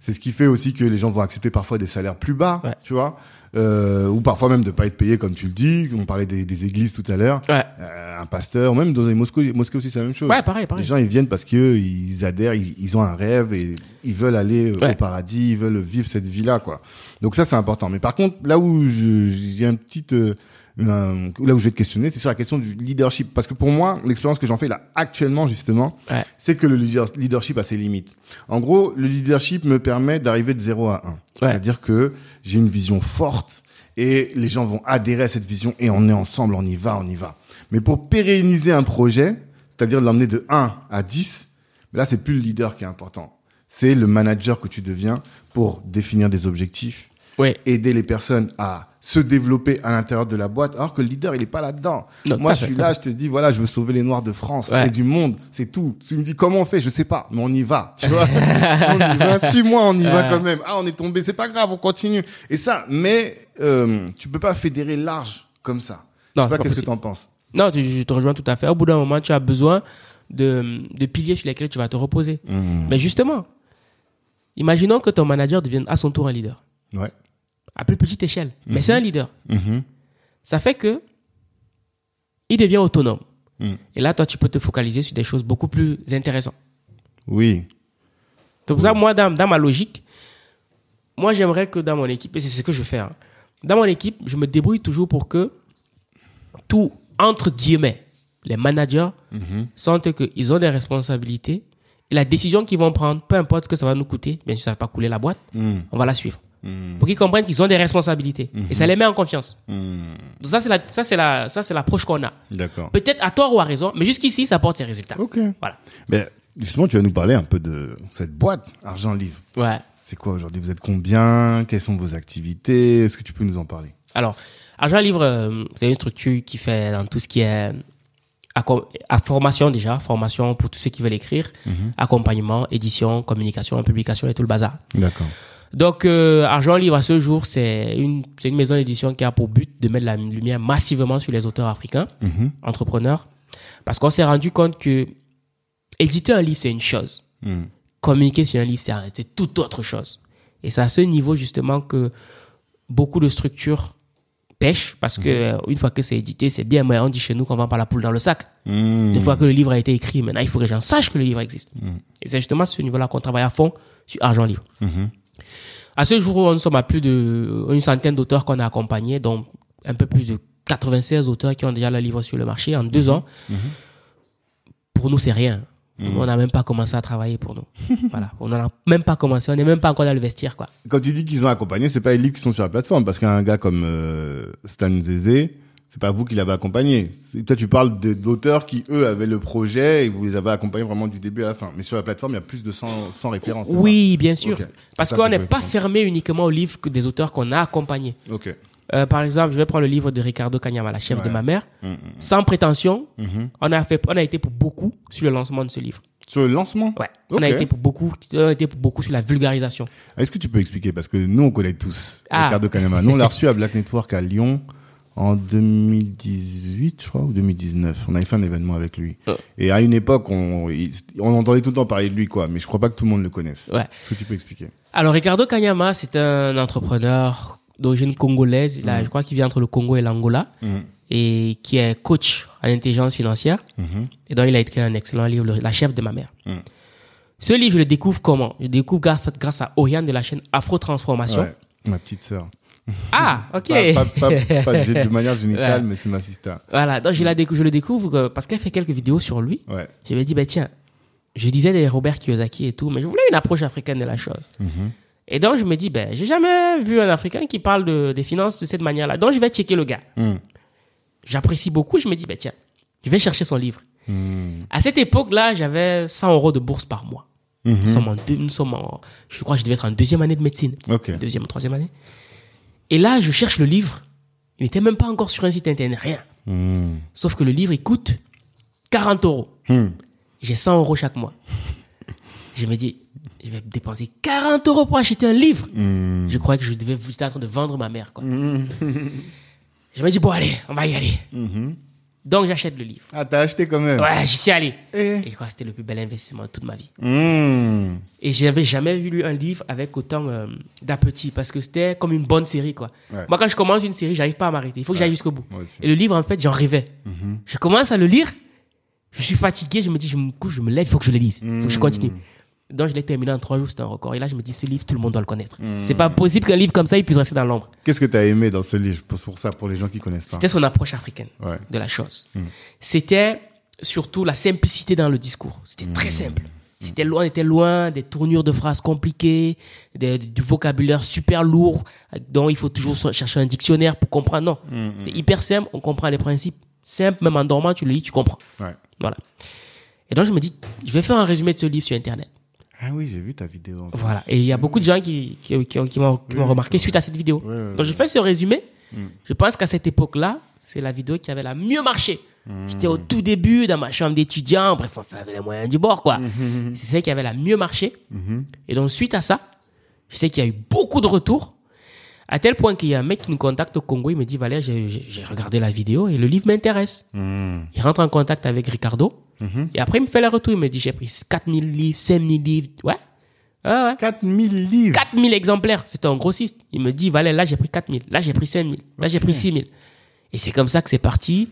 C'est ce qui fait aussi que les gens vont accepter parfois des salaires plus bas, Ouais. tu vois, euh, ou parfois même de pas être payés comme tu le dis. On parlait des, des églises tout à l'heure. Ouais. Euh, un pasteur, même dans les mosquées, mosquées aussi, c'est la même chose. Ouais, pareil, Les pareil. gens, ils viennent parce que ils adhèrent, ils, ils ont un rêve et ils veulent aller euh, Ouais. au paradis, ils veulent vivre cette vie-là, quoi. Donc ça, c'est important. Mais par contre, là où j'ai un petit, euh, un- là où je vais te questionner, c'est sur la question du leadership. Parce que pour moi, l'expérience que j'en fais là actuellement, justement, Ouais. c'est que le leader- leadership a ses limites. En gros, le leadership me permet d'arriver de 0 à 1. C'est-à-dire que j'ai une vision forte et les gens vont adhérer à cette vision et on est ensemble, on y va, on y va. Mais pour pérenniser un projet, c'est-à-dire de l'emmener de 1 à 10, là, c'est plus le leader qui est important. C'est le manager que tu deviens pour définir des objectifs, Ouais. aider les personnes à se développer à l'intérieur de la boîte, alors que le leader, il est pas là-dedans. Moi, je suis là, je te dis, voilà, je veux sauver les Noirs de France Ouais. et du monde, c'est tout. Tu me dis comment on fait, je sais pas, mais on y va, tu vois. (laughs) on y va, suis-moi, on y va quand même. Ah, on est tombé, c'est pas grave, on continue. Et ça, mais euh, tu peux pas fédérer large comme ça. Non, je sais pas qu'est-ce que possible. t'en penses. Non, tu- je te rejoins tout à fait. Au bout d'un moment, tu as besoin de, de piliers sur lesquels tu vas te reposer. Mmh. Mais justement, imaginons que ton manager devienne à son tour un leader, Ouais. À plus petite échelle. Mais c'est un leader. Mhm. Ça fait que il devient autonome. Mm. Et là, toi, tu peux te focaliser sur des choses beaucoup plus intéressantes. Oui. C'est pour ça, moi, dans, dans ma logique, moi, j'aimerais que dans mon équipe, et c'est ce que je fais, hein, dans mon équipe, je me débrouille toujours pour que tout, entre guillemets, les managers sentent qu'ils ont des responsabilités et la décision qu'ils vont prendre, peu importe ce que ça va nous coûter, bien sûr, ça ne va pas couler la boîte, on va la suivre. Mm. Pour qu'ils comprennent qu'ils ont des responsabilités. Et ça les met en confiance. Mm. Donc ça, c'est la, ça, c'est la, ça, c'est l'approche qu'on a. D'accord. Peut-être à tort ou à raison, mais jusqu'ici, ça porte ses résultats. Ok. Voilà. Mais justement, tu vas nous parler un peu de cette boîte Argent Livre. Ouais. C'est quoi aujourd'hui? Vous êtes combien? Quelles sont vos activités? Est-ce que tu peux nous en parler? Alors, Argent Livre, euh, c'est une structure qui fait dans tout ce qui est accom- à formation déjà, formation pour tous ceux qui veulent écrire, accompagnement, édition, communication, publication et tout le bazar. D'accord. Donc, euh, Argent Livre à ce jour, c'est une, c'est une maison d'édition qui a pour but de mettre la lumière massivement sur les auteurs africains, Mhm. entrepreneurs, parce qu'on s'est rendu compte que éditer un livre, c'est une chose. Mm. communiquer sur un livre, c'est tout autre chose. Et c'est à ce niveau justement que beaucoup de structures pêchent parce que euh, une fois que c'est édité, c'est bien, mais on dit chez nous qu'on vend pas la poule dans le sac. Une fois que le livre a été écrit, maintenant il faut que les gens sachent que le livre existe. Et c'est justement à ce niveau-là qu'on travaille à fond sur Argent Livre. Mhm. À ce jour, nous sommes à plus de une centaine d'auteurs qu'on a accompagnés, dont un peu plus de 96 auteurs qui ont déjà le livre sur le marché en deux ans. Pour nous, c'est rien. On n'a même pas commencé à travailler pour nous. (laughs) voilà. On n'en a même pas commencé. On n'est même pas encore dans le vestiaire, quoi. Quand tu dis qu'ils ont accompagné, c'est pas les livres qui sont sur la plateforme, parce qu'un gars comme euh, Stan Zézé, c'est pas vous qui l'avez accompagné. Toi, tu parles d'auteurs qui, eux, avaient le projet et vous les avez accompagnés vraiment du début à la fin. Mais sur la plateforme, il y a plus de 100, 100 références. Oui, bien sûr. Parce qu'on n'est pas fermé uniquement aux livres que des auteurs qu'on a accompagnés. ça Ok. Euh, par exemple, je vais prendre le livre de Ricardo Kanyama, La chef Ouais. de ma mère. Mm, mm. Sans prétention, Mhm. on a fait, on a été pour beaucoup sur le lancement de ce livre. Sur le lancement? Ouais. On a été pour beaucoup, on a été pour beaucoup sur la vulgarisation. Est-ce que tu peux expliquer? Parce que nous, on connaît tous Ah. Ricardo Kanyama. Nous, on l'a reçu à Black Network à Lyon en 2018, je crois, ou 2019. On avait fait un événement avec lui. Oh. Et à une époque, on, il- on entendait tout le temps parler de lui, quoi. Mais je crois pas que tout le monde le connaisse. Ouais. Est-ce que tu peux expliquer? Alors, Ricardo Kanyama, c'est un entrepreneur d'origine congolaise. Il a, Je crois qu'il vit entre le Congo et l'Angola. Mhm. Et qui est coach en intelligence financière. Mhm. Et donc, il a écrit un excellent livre, La chef de ma mère. Mhm. Ce livre, je le découvre comment? Je le découvre grâce, grâce à Oriane de la chaîne Afro Transformation. Ouais, ma petite sœur. Ah, ok. Pas, pas, pas, pas de, manière générale, Ouais. mais c'est ma sister. Voilà, donc je, la décou- je le découvre euh, parce qu'elle fait quelques vidéos sur lui. Ouais. Je me dis, ben tiens, je disais des Robert Kiyosaki et tout, mais je voulais une approche africaine de la chose. Mhm. Et donc je me dis, ben j'ai jamais vu un Africain qui parle de, des finances de cette manière-là. Donc je vais checker le gars. Mhm. J'apprécie beaucoup, je me dis, ben tiens, je vais chercher son livre. Mhm. À cette époque-là, j'avais 100 euros de bourse par mois. Nous, sommes en deux, nous sommes en, je crois que je devais être en deuxième année de médecine. Ok. Deuxième troisième année. Et là, je cherche le livre. Il n'était même pas encore sur un site internet, rien. Hmm. Sauf que le livre, il coûte 40 euros. Hmm. J'ai 100 euros chaque mois. (laughs) je me dis, je vais dépenser 40 euros pour acheter un livre. Hmm. Je croyais que je devais, j'étais en train de vendre ma mère, quoi. (laughs) je me dis, bon, allez, on va y aller. Donc, j'achète le livre. Ah, t'as acheté quand même Ouais, j'y suis allé. Eh. Et je crois que c'était le plus bel investissement de toute ma vie. Hmm. Et j'avais jamais lu un livre avec autant euh, d'appétit parce que c'était comme une bonne série, quoi. Ouais. Moi, quand je commence une série, j'arrive pas à m'arrêter. Il faut que j'aille jusqu'au bout. Et le livre, en fait, j'en rêvais. Je commence à le lire. Je suis fatigué. Je me dis, je me couche, je me lève, il faut que je le lise. Il faut que je continue. Donc, je l'ai terminé en trois jours, c'était un record. Et là, je me dis, ce livre, tout le monde doit le connaître. C'est pas possible qu'un livre comme ça, il puisse rester dans l'ombre. Qu'est-ce que t'as aimé dans ce livre? Pour, pour ça, pour les gens qui connaissent pas C'était son approche africaine Ouais. de la chose. C'était surtout la simplicité dans le discours. C'était très simple. C'était loin, on était loin des tournures de phrases compliquées, des- du vocabulaire super lourd, dont il faut toujours chercher un dictionnaire pour comprendre. Non, c'était hyper simple, on comprend les principes. Simple, même en dormant, tu le lis, tu comprends. Ouais. Voilà. Et donc je me dis, je vais faire un résumé de ce livre sur Internet. Ah oui, j'ai vu ta vidéo. en. Voilà. Et il y a beaucoup de gens qui, qui, qui, ont- qui m'ont remarqué suite à cette vidéo. Ouais, Donc je fais ce résumé. Je pense qu'à cette époque-là, c'est la vidéo qui avait la mieux marché. J'étais au tout début dans ma chambre d'étudiant. Bref, on avec les moyens du bord, quoi. C'est celle qui avait la mieux marché. Et donc, suite à ça, je sais qu'il y a eu beaucoup de retours. À tel point qu'il y a un mec qui me contacte au Congo. Il me dit, Valère, j'ai regardé la vidéo et le livre m'intéresse. Hmm. Il rentre en contact avec Ricardo. Et après, il me fait le retour. Il me dit, j'ai pris 4000 livres, 5000 livres. Ouais. Ouais, ouais. 4000 livres 4000 exemplaires. C'était un grossiste. Il me dit, Valère, là, j'ai pris 4000. Là, j'ai pris 5000. Là, j'ai pris 6000. Et c'est comme ça que c'est parti.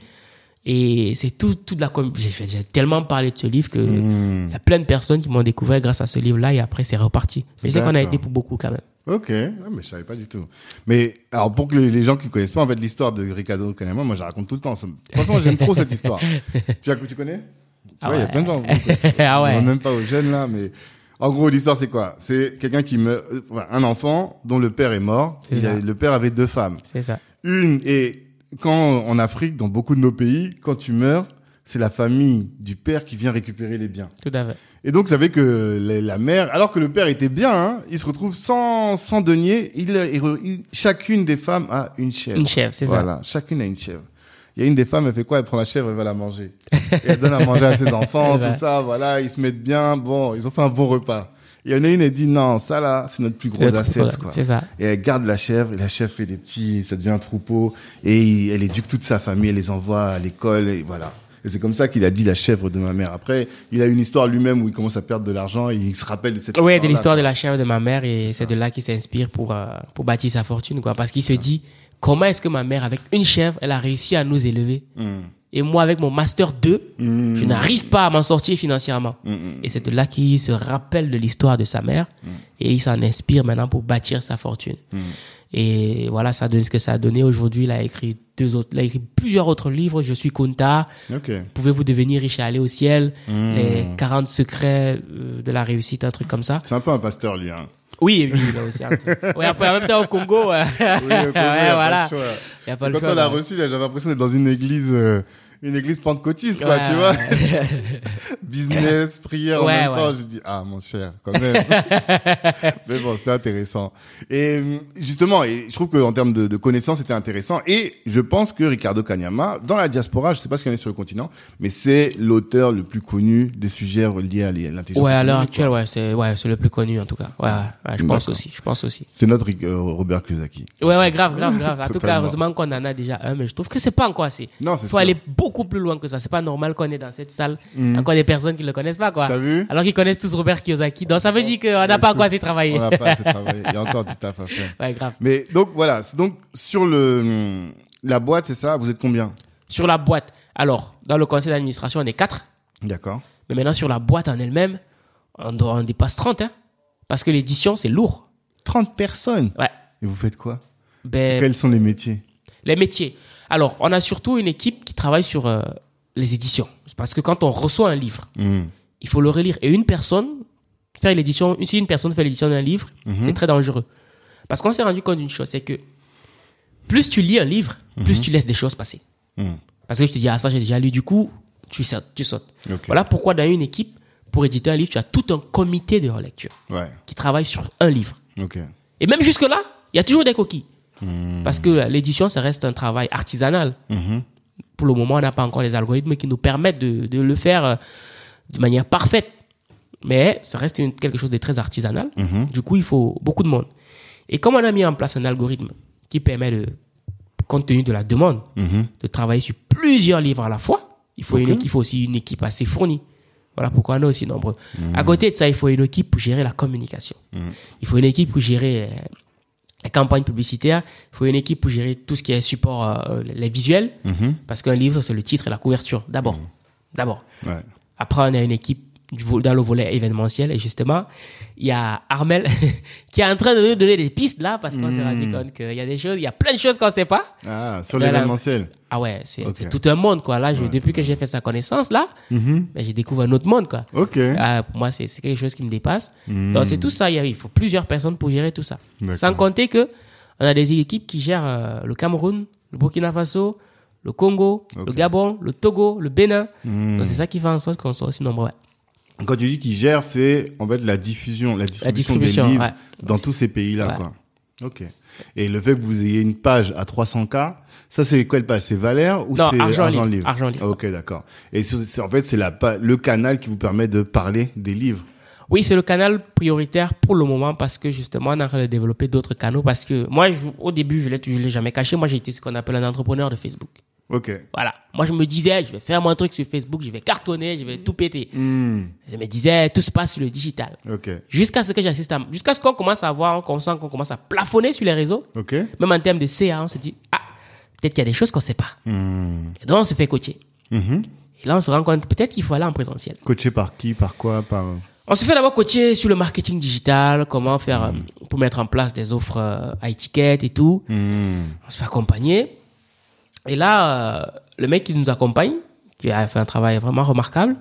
Et c'est tout, toute la, com- j'ai tellement parlé de ce livre que il y a plein de personnes qui m'ont découvert grâce à ce livre-là et après, c'est reparti. Mais je sais qu'on a été pour beaucoup quand même. Ok, ah, mais je savais pas du tout. Mais alors pour que les, gens qui connaissent pas en fait l'histoire de Ricardo Canema, moi je la raconte tout le temps. Franchement, j'aime trop cette histoire. (laughs) Tu, tu connais? Tu Ah vois, il y a ouais. plein de gens. (laughs) Ah ouais. Demande même pas aux jeunes là, mais en gros l'histoire c'est quoi? C'est quelqu'un qui meurt, euh, un enfant dont le père est mort. C'est Il a- ça. le père avait deux femmes. C'est ça. Une et quand en Afrique, dans beaucoup de nos pays, quand tu meurs, c'est la famille du père qui vient récupérer les biens. Tout à fait. Et donc, vous savez que la, la mère, alors que le père était bien, hein, il se retrouve sans, sans denier. Il, il- chacune des femmes a une chèvre. Une chèvre, c'est ça. Voilà, chacune a une chèvre. Il y a une des femmes, elle fait quoi? Elle prend la chèvre, elle va la manger. Et elle donne à manger à ses (laughs) enfants, tout ça. Voilà, ils se mettent bien. Bon, ils ont fait un bon repas. Il y en a une, elle dit non, ça là, c'est notre plus gros asset, quoi. C'est ça. Et elle garde la chèvre, et la chèvre fait des petits, ça devient un troupeau, et elle éduque toute sa famille, elle les envoie à l'école, et voilà. Et c'est comme ça qu'il a dit la chèvre de ma mère. Après, il a une histoire lui-même où il commence à perdre de l'argent, et il se rappelle de cette Ouais, de histoire-là, l'histoire quoi. de la chèvre de ma mère et c'est de là qu'il s'inspire pour euh, pour bâtir sa fortune quoi parce qu'il se dit comment est-ce que ma mère avec une chèvre elle a réussi à nous élever Mm. et moi avec mon master 2 Mm. je n'arrive pas à m'en sortir financièrement Mm, mm. et c'est de là qu'il se rappelle de l'histoire de sa mère et il s'en inspire maintenant pour bâtir sa fortune Mm. et voilà ça donne ce que ça a donné aujourd'hui il a écrit deux autres il a écrit plusieurs autres livres je suis Kunta pouvez-vous devenir riche et aller au ciel? Mm. les 40 secrets euh, de la réussite un truc comme ça C'est un peu un pasteur, lui, hein. Oui, oui, aussi. (laughs) Oui, après, en même temps, au Congo, Oui, au Congo, il y a ouais, pas voilà. le choix. Il y a pas le Quand choix. on l'a ouais. reçu, j'avais l'impression d'être dans une église, euh, une église pentecôtiste, quoi, Ouais, tu vois. (laughs) Business, prière en Ouais, même temps. ouais. J'ai dit, ah, mon cher, quand même. (laughs) Mais bon, c'était intéressant. Et justement, et je trouve qu'en termes de, de connaissances, c'était intéressant. Et je pense que Ricardo Kanyama, dans la diaspora, je sais pas ce qu'il y en a sur le continent, mais c'est l'auteur le plus connu des sujets reliés à l'intelligence Ouais, à l'heure actuelle, ouais, c'est, ouais, c'est le plus connu, en tout cas. Ouais, je pense aussi, je pense aussi. C'est notre euh, Robert Kiyosaki. Ouais, ouais, grave, grave, grave. En tout cas, heureusement qu'on en a déjà un, mais je trouve que c'est pas encore assez. Non, c'est Faut sûr. aller beaucoup plus loin que ça. C'est pas normal qu'on est dans cette salle. Encore des personnes qui le connaissent pas, quoi. T'as vu Alors qu'ils connaissent tous Robert Kiyosaki. Donc ça veut dire qu'on n'a pas encore assez travaillé. On n'a pas assez travaillé. (laughs) Il y a encore du taf à faire. Ouais, grave. Mais donc voilà, donc sur le la boîte, c'est ça? Vous êtes combien? Sur la boîte. Alors, dans le conseil d'administration, on est quatre. D'accord. Mais maintenant, sur la boîte en elle-même, on, doit- on dépasse 30, hein. Parce que l'édition, c'est lourd. 30 personnes? Ouais. Et vous faites quoi? Ben, Quels sont les métiers? les métiers. Alors, on a surtout une équipe qui travaille sur euh, les éditions. Parce que quand on reçoit un livre, Hmm. il faut le relire. Et une personne, faire l'édition, si une personne fait l'édition d'un livre, c'est très dangereux. Parce qu'on s'est rendu compte d'une chose, c'est que plus tu lis un livre, plus tu laisses des choses passer. Hmm. Parce que tu te dis, ah, ça, j'ai déjà lu, du coup, tu sautes. Tu sautes. Ok. Voilà pourquoi dans une équipe, pour éditer un livre, tu as tout un comité de relecture Ouais. qui travaille sur un livre. Et même jusque-là, il y a toujours des coquilles. Hmm. Parce que l'édition, ça reste un travail artisanal. Mhm. Pour le moment, on n'a pas encore les algorithmes qui nous permettent de, de le faire euh, de manière parfaite. Mais ça reste une- quelque chose de très artisanal. Mhm. Du coup, il faut beaucoup de monde. Et comme on a mis en place un algorithme qui permet, de, compte tenu de la demande, de travailler sur plusieurs livres à la fois, il faut, une, il faut aussi une équipe assez fournie. Voilà pourquoi on est aussi nombreux. À côté de ça, il faut une équipe pour gérer la communication. Il faut une équipe pour gérer euh, la campagne publicitaire. Il faut une équipe pour gérer tout ce qui est support, euh, les visuels. Mhm. Parce qu'un livre, c'est le titre et la couverture. D'abord. D'abord. Ouais. Après, on a une équipe dans le volet événementiel. Et justement, il y a Armel (laughs) qui est en train de nous donner des pistes là parce qu'on s'est rendu compte qu'il y a des choses, il y a plein de choses qu'on ne sait pas. Ah, sur Dans la- l'événementiel. Ah ouais, c'est tout un monde quoi. Là, je, depuis que j'ai fait sa connaissance là, Mhm. ben, j'ai découvert un autre monde quoi. Ok. Ah, pour moi, c'est quelque chose qui me dépasse. Mhm. Donc c'est tout ça. Il y a- il faut plusieurs personnes pour gérer tout ça. Sans compter que on a des équipes qui gèrent euh, le Cameroun, le Burkina Faso, le Congo, le. Gabon, le Togo, le Bénin. Mhm. Donc c'est ça qui fait en sorte qu'on soit aussi nombreux. ouais. Quand tu dis qu'il gère, c'est en fait la diffusion, la distribution, distribution, des livres ouais. dans tous ces pays-là, Ouais. quoi. Ok. Et le fait que vous ayez une page à 300K, ça c'est quelle page? C'est Valère ou c'est Argent Livre. Livre? Argent Livre. Ok, d'accord. Et c'est- en fait, c'est la le canal qui vous permet de parler des livres. Oui, c'est le canal prioritaire pour le moment parce que justement, on est en train de développer d'autres canaux parce que moi, je- au début, je l'ai, je l'ai jamais caché. Moi, j'ai été ce qu'on appelle un entrepreneur de Facebook. Ok. Voilà. Moi, je me disais, je vais faire mon truc sur Facebook, je vais cartonner, je vais tout péter. Hmm. Je me disais, tout se passe sur le digital. Ok. Jusqu'à ce que j'assiste à, jusqu'à ce qu'on commence à voir, qu'on sent qu'on commence à plafonner sur les réseaux. Ok. Même en termes de CA, on se dit, ah, peut-être qu'il y a des choses qu'on sait pas. Hmm. Et donc, on se fait coacher. Mhm. Et là, on se rend compte peut-être qu'il faut aller en présentiel. Coaché par qui Par quoi Par. On se fait d'abord coacher sur le marketing digital, comment faire euh, pour mettre en place des offres euh, à étiquette et tout. Hmm. On se fait accompagner. Et là, euh, le mec qui nous accompagne, qui a fait un travail vraiment remarquable,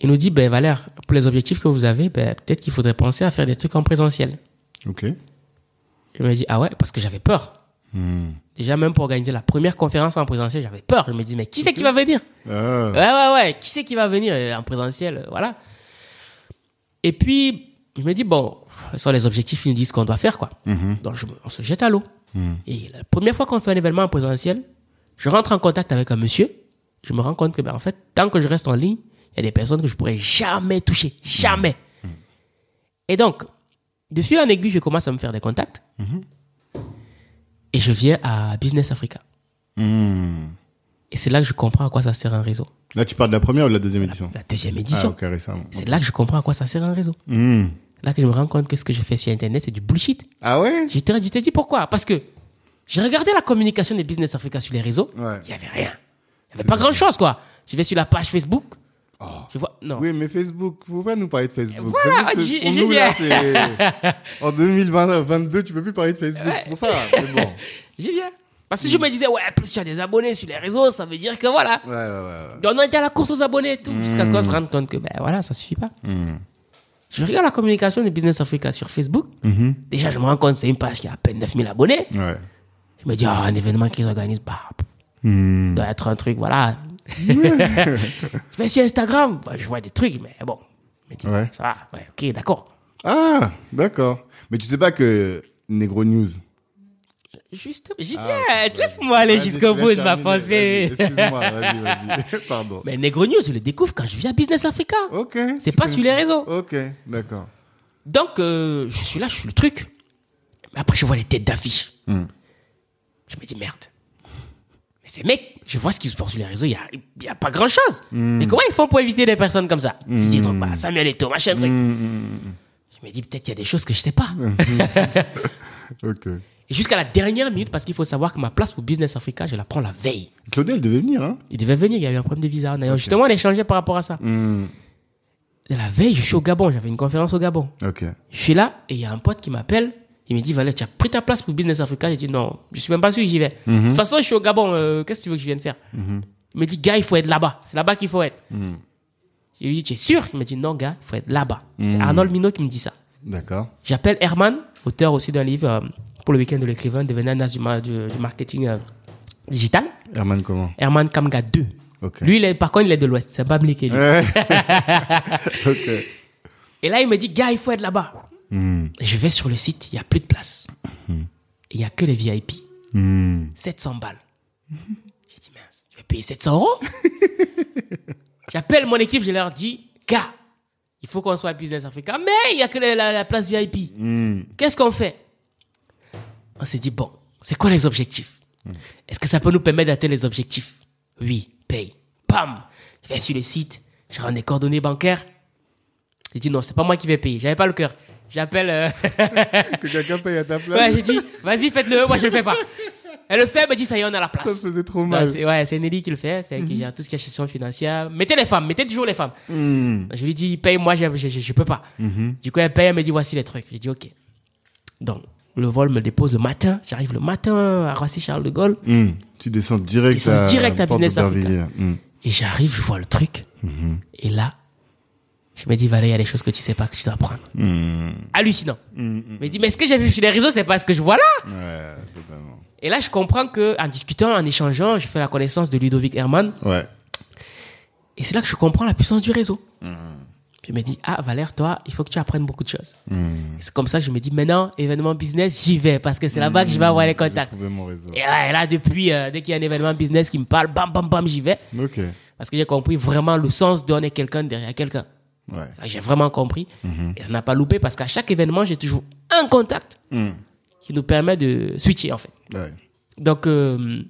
il nous dit, ben Valère, pour les objectifs que vous avez, ben, peut-être qu'il faudrait penser à faire des trucs en présentiel. Ok. Je me dis, ah ouais, parce que j'avais peur. Hmm. Déjà, même pour organiser la première conférence en présentiel, j'avais peur. Je me dis, mais qui c'est qui va venir? Ah. Ouais, ouais, ouais. Qui c'est qui va venir euh, en présentiel? Voilà. Et puis, je me dis, bon, ce sont les objectifs qui nous disent qu'on doit faire, quoi. Mhm. Donc, je on se jette à l'eau. Et la première fois qu'on fait un événement en présentiel, je rentre en contact avec un monsieur. Je me rends compte que, ben, en fait, tant que je reste en ligne, il y a des personnes que je pourrais jamais toucher. Jamais. Et donc, de fil en aiguille, je commence à me faire des contacts. Et je viens à Business Africa. Et c'est là que je comprends à quoi ça sert un réseau. Là, tu parles de la première ou de la deuxième édition? La deuxième Ah, édition. récemment. C'est là que je comprends à quoi ça sert un réseau. Hmm. Là que je me rends compte que ce que je fais sur Internet, c'est du bullshit. Ah ouais? Je te, je t'ai dit pourquoi? Parce que j'ai regardé la communication des Business Africa sur les réseaux. Ouais. Il n'y avait rien. Il n'y avait pas grand chose, quoi. Je vais sur la page Facebook. Je vois, non. Oui, mais Facebook, faut pas nous parler de Facebook. Voilà, j'y nous, là, (laughs) en 2022, tu peux plus parler de Facebook. C'est pour ça. Bon. (laughs) J'y viens. Parce que je me disais, ouais, plus tu as des abonnés sur les réseaux, ça veut dire que voilà. Ouais, ouais, ouais. On était à la course aux abonnés et tout. Jusqu'à ce qu'on se rende compte que, ben voilà, ça suffit pas. Hmm. Je regarde la communication des Business Africa sur Facebook. Mhm. Déjà, je me rends compte que c'est une page qui a à peine 9000 abonnés. Ouais. Je me dis, ah, un événement qu'ils organisent, bah, Hmm. doit être un truc, voilà. (laughs) je vais sur Instagram, bah, je vois des trucs, mais bon. Dis, Ouais. Ça va, ouais, ok, d'accord. Ah, d'accord. Mais tu sais pas que Negro News. Juste, j'y Ah, laisse-moi aller jusqu'au bout de ma pensée. Excuse-moi, vas-y, vas-y. (laughs) Pardon. Mais Negro News, je le découvre quand je viens à Business Africa. Ok. C'est pas sur les réseaux. Ok, d'accord. Donc, euh, je suis là, je suis le truc. Mais après, je vois les têtes d'affiche. Hmm. Je me dis, merde. Mais ces mecs, je vois ce qu'ils font sur les réseaux, il n'y a, pas grand-chose. Hmm. Mais comment ils font pour éviter des personnes comme ça? Didier Drogba, Samuel Eto'o, machin, truc. Hmm, Je me dis, peut-être qu'il y a des choses que je sais pas. (laughs) Ok. (laughs) Et jusqu'à la dernière minute, parce qu'il faut savoir que ma place pour Business Africa, je la prends la veille. Claudel devait venir, hein Il devait venir, il y avait un problème de visa. D'ailleurs, justement, on échangeait par rapport à ça. Hmm. La veille, je suis au Gabon, j'avais une conférence au Gabon. Je suis là et il y a un pote qui m'appelle. Il me dit, Valère, tu as pris ta place pour Business Africa? J'ai dit, non, je suis même pas sûr que j'y vais. De toute façon, je suis au Gabon, euh, qu'est-ce que tu veux que je vienne faire? Il me dit, gars, il faut être là-bas. C'est là-bas qu'il faut être. Je lui dis, tu es sûr? Il me dit, non, gars, il faut être là-bas. C'est Arnold Minot qui me dit ça. D'accord. J'appelle Herman, auteur aussi d'un livre euh, pour le week-end de l'écrivain, devenant un as du, ma- du- du marketing euh, digital. Herman comment? Herman Kamga 2. Ok. Lui, il est, par contre, il est de l'Ouest. C'est pas Mliké, lui. Et là, il me dit, gars, il faut être là-bas. Hmm. Je vais sur le site, il n'y a plus de place. Et Il n'y a que les VIP. Hmm. 700 balles. (laughs) J'ai dit, mince, je vais payer 700 euros (laughs) J'appelle mon équipe, je leur dis, gars, il faut qu'on soit à Business Africa, mais il n'y a que la, la- la place VIP. Hmm. Qu'est-ce qu'on fait? On s'est dit, bon, c'est quoi les objectifs? Est-ce que ça peut nous permettre d'atteindre les objectifs? Oui, paye. Pam Je vais sur le site, je rends des coordonnées bancaires. J'ai dit, non, c'est pas moi qui vais payer, j'avais pas le cœur. J'appelle... euh, (laughs) Que quelqu'un paye à ta place. Ouais, j'ai dit, vas-y, faites-le, moi je le fais pas. Elle le fait, elle me dit, ça y est, on a la place. Ça faisait trop Non, mal. c'est- ouais, c'est Nelly qui le fait, c'est elle qui gère tout ce qui est gestion financière. Mettez les femmes, mettez toujours les femmes. Hmm. Je lui dis, paye, moi, je, je, je, je peux pas. Du coup, elle paye, elle me dit, voici les trucs. J'ai dit, ok. Donc, le vol me dépose le matin. J'arrive le matin à Roissy-Charles de Gaulle. Hmm. Tu descends direct Descends à direct à Porte Business d'Aubervilliers. Hmm. Et j'arrive, je vois le truc. Et là, je me dis, Valérie, il y a des choses que tu sais pas que tu dois apprendre. Hmm. Hallucinant. Hmm. Je me dis, mais ce que j'ai vu sur les réseaux, c'est pas ce que je vois là? Ouais, totalement. Et là, je comprends que, en discutant, en échangeant, je fais la connaissance de Ludovic Herman. Ouais. Et c'est là que je comprends la puissance du réseau. Je me dis, ah, Valère, toi, il faut que tu apprennes beaucoup de choses. Hmm. C'est comme ça que je me dis, maintenant, événement business, j'y vais, parce que c'est là-bas que je vais avoir les contacts. trouvé mon réseau. Et là, depuis, euh, dès qu'il y a un événement business qui me parle, bam, bam, bam, j'y vais. Parce que j'ai compris vraiment le sens de donner quelqu'un derrière quelqu'un. Ouais. J'ai vraiment compris. Et ça n'a pas loupé parce qu'à chaque événement, j'ai toujours un contact Hmm. qui nous permet de switcher, en fait. Ouais. Donc, euh,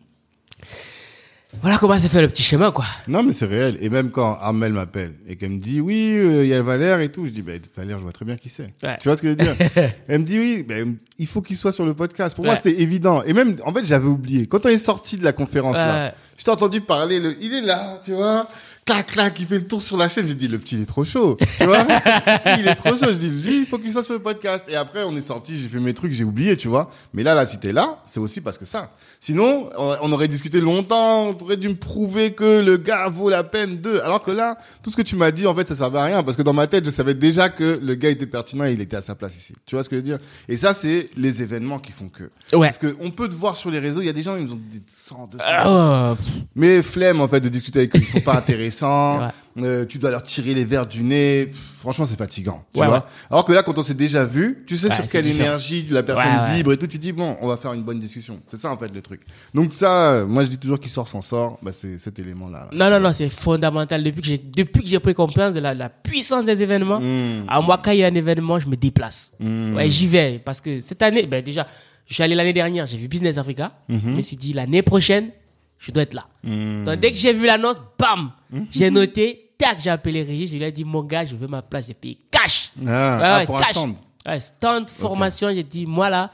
voilà comment s'est fait le petit chemin, quoi. Non, mais c'est réel. Et même quand Armel m'appelle et qu'elle me dit, oui, euh, il y a Valère et tout, je dis, bah, Valère, je vois très bien qui c'est. Ouais. Tu vois ce que je veux dire? (laughs) Elle me dit, oui, ben, il faut qu'il soit sur le podcast. Pour moi, c'était évident. Et même, en fait, j'avais oublié. Quand on est sorti de la conférence, là, Ouais. je t'ai entendu parler, le, il est là, tu vois? Clac, clac, il fait le tour sur la chaîne. J'ai dit, le petit, il est trop chaud. Tu vois (laughs) Il est trop chaud. Je dis, lui, il faut qu'il soit sur le podcast. Et après, on est sorti, j'ai fait mes trucs, j'ai oublié, tu vois. Mais là, là, si t'es là, c'est aussi parce que ça. Sinon, on aurait discuté longtemps, on aurait dû me prouver que le gars vaut la peine de. Alors que là, tout ce que tu m'as dit, en fait, ça servait à rien. Parce que dans ma tête, je savais déjà que le gars était pertinent et il était à sa place ici. Tu vois ce que je veux dire? Et ça, c'est les événements qui font que. Ouais. Parce que on peut te voir sur les réseaux, il y a des gens, ils nous ont des 100, 200. Ah, pff, Mais flemme, en fait, de discuter avec eux. Ils sont pas intéressants. (laughs) Euh, tu dois leur tirer les verres du nez. Pff, Franchement, c'est fatigant. Tu Ouais, vois ouais. Alors que là, quand on s'est déjà vu, tu sais Ouais, sur quelle différent. énergie la personne vibre et tout. Tu dis, bon, on va faire une bonne discussion. C'est ça, en fait, le truc. Donc ça, euh, moi, je dis toujours qui sort s'en sort. Bah, c'est cet élément-là. là. Non, non, non, c'est fondamental. Depuis que j'ai, depuis que j'ai pris confiance de la, la puissance des événements, Mmh. à moi, quand il y a un événement, je me déplace. Mmh. Ouais, j'y vais. Parce que cette année, ben, déjà, je suis allé l'année dernière, j'ai vu Business Africa. Mmh. Je me suis dit, l'année prochaine, je dois être là. Mmh. Donc, dès que j'ai vu l'annonce, bam, j'ai noté, tac, j'ai appelé Régis, je lui ai dit, mon gars, je veux ma place, j'ai payé cash. Ah, Ouais, ah, ouais, pour un stand. Ouais, stand, formation, j'ai dit, moi là,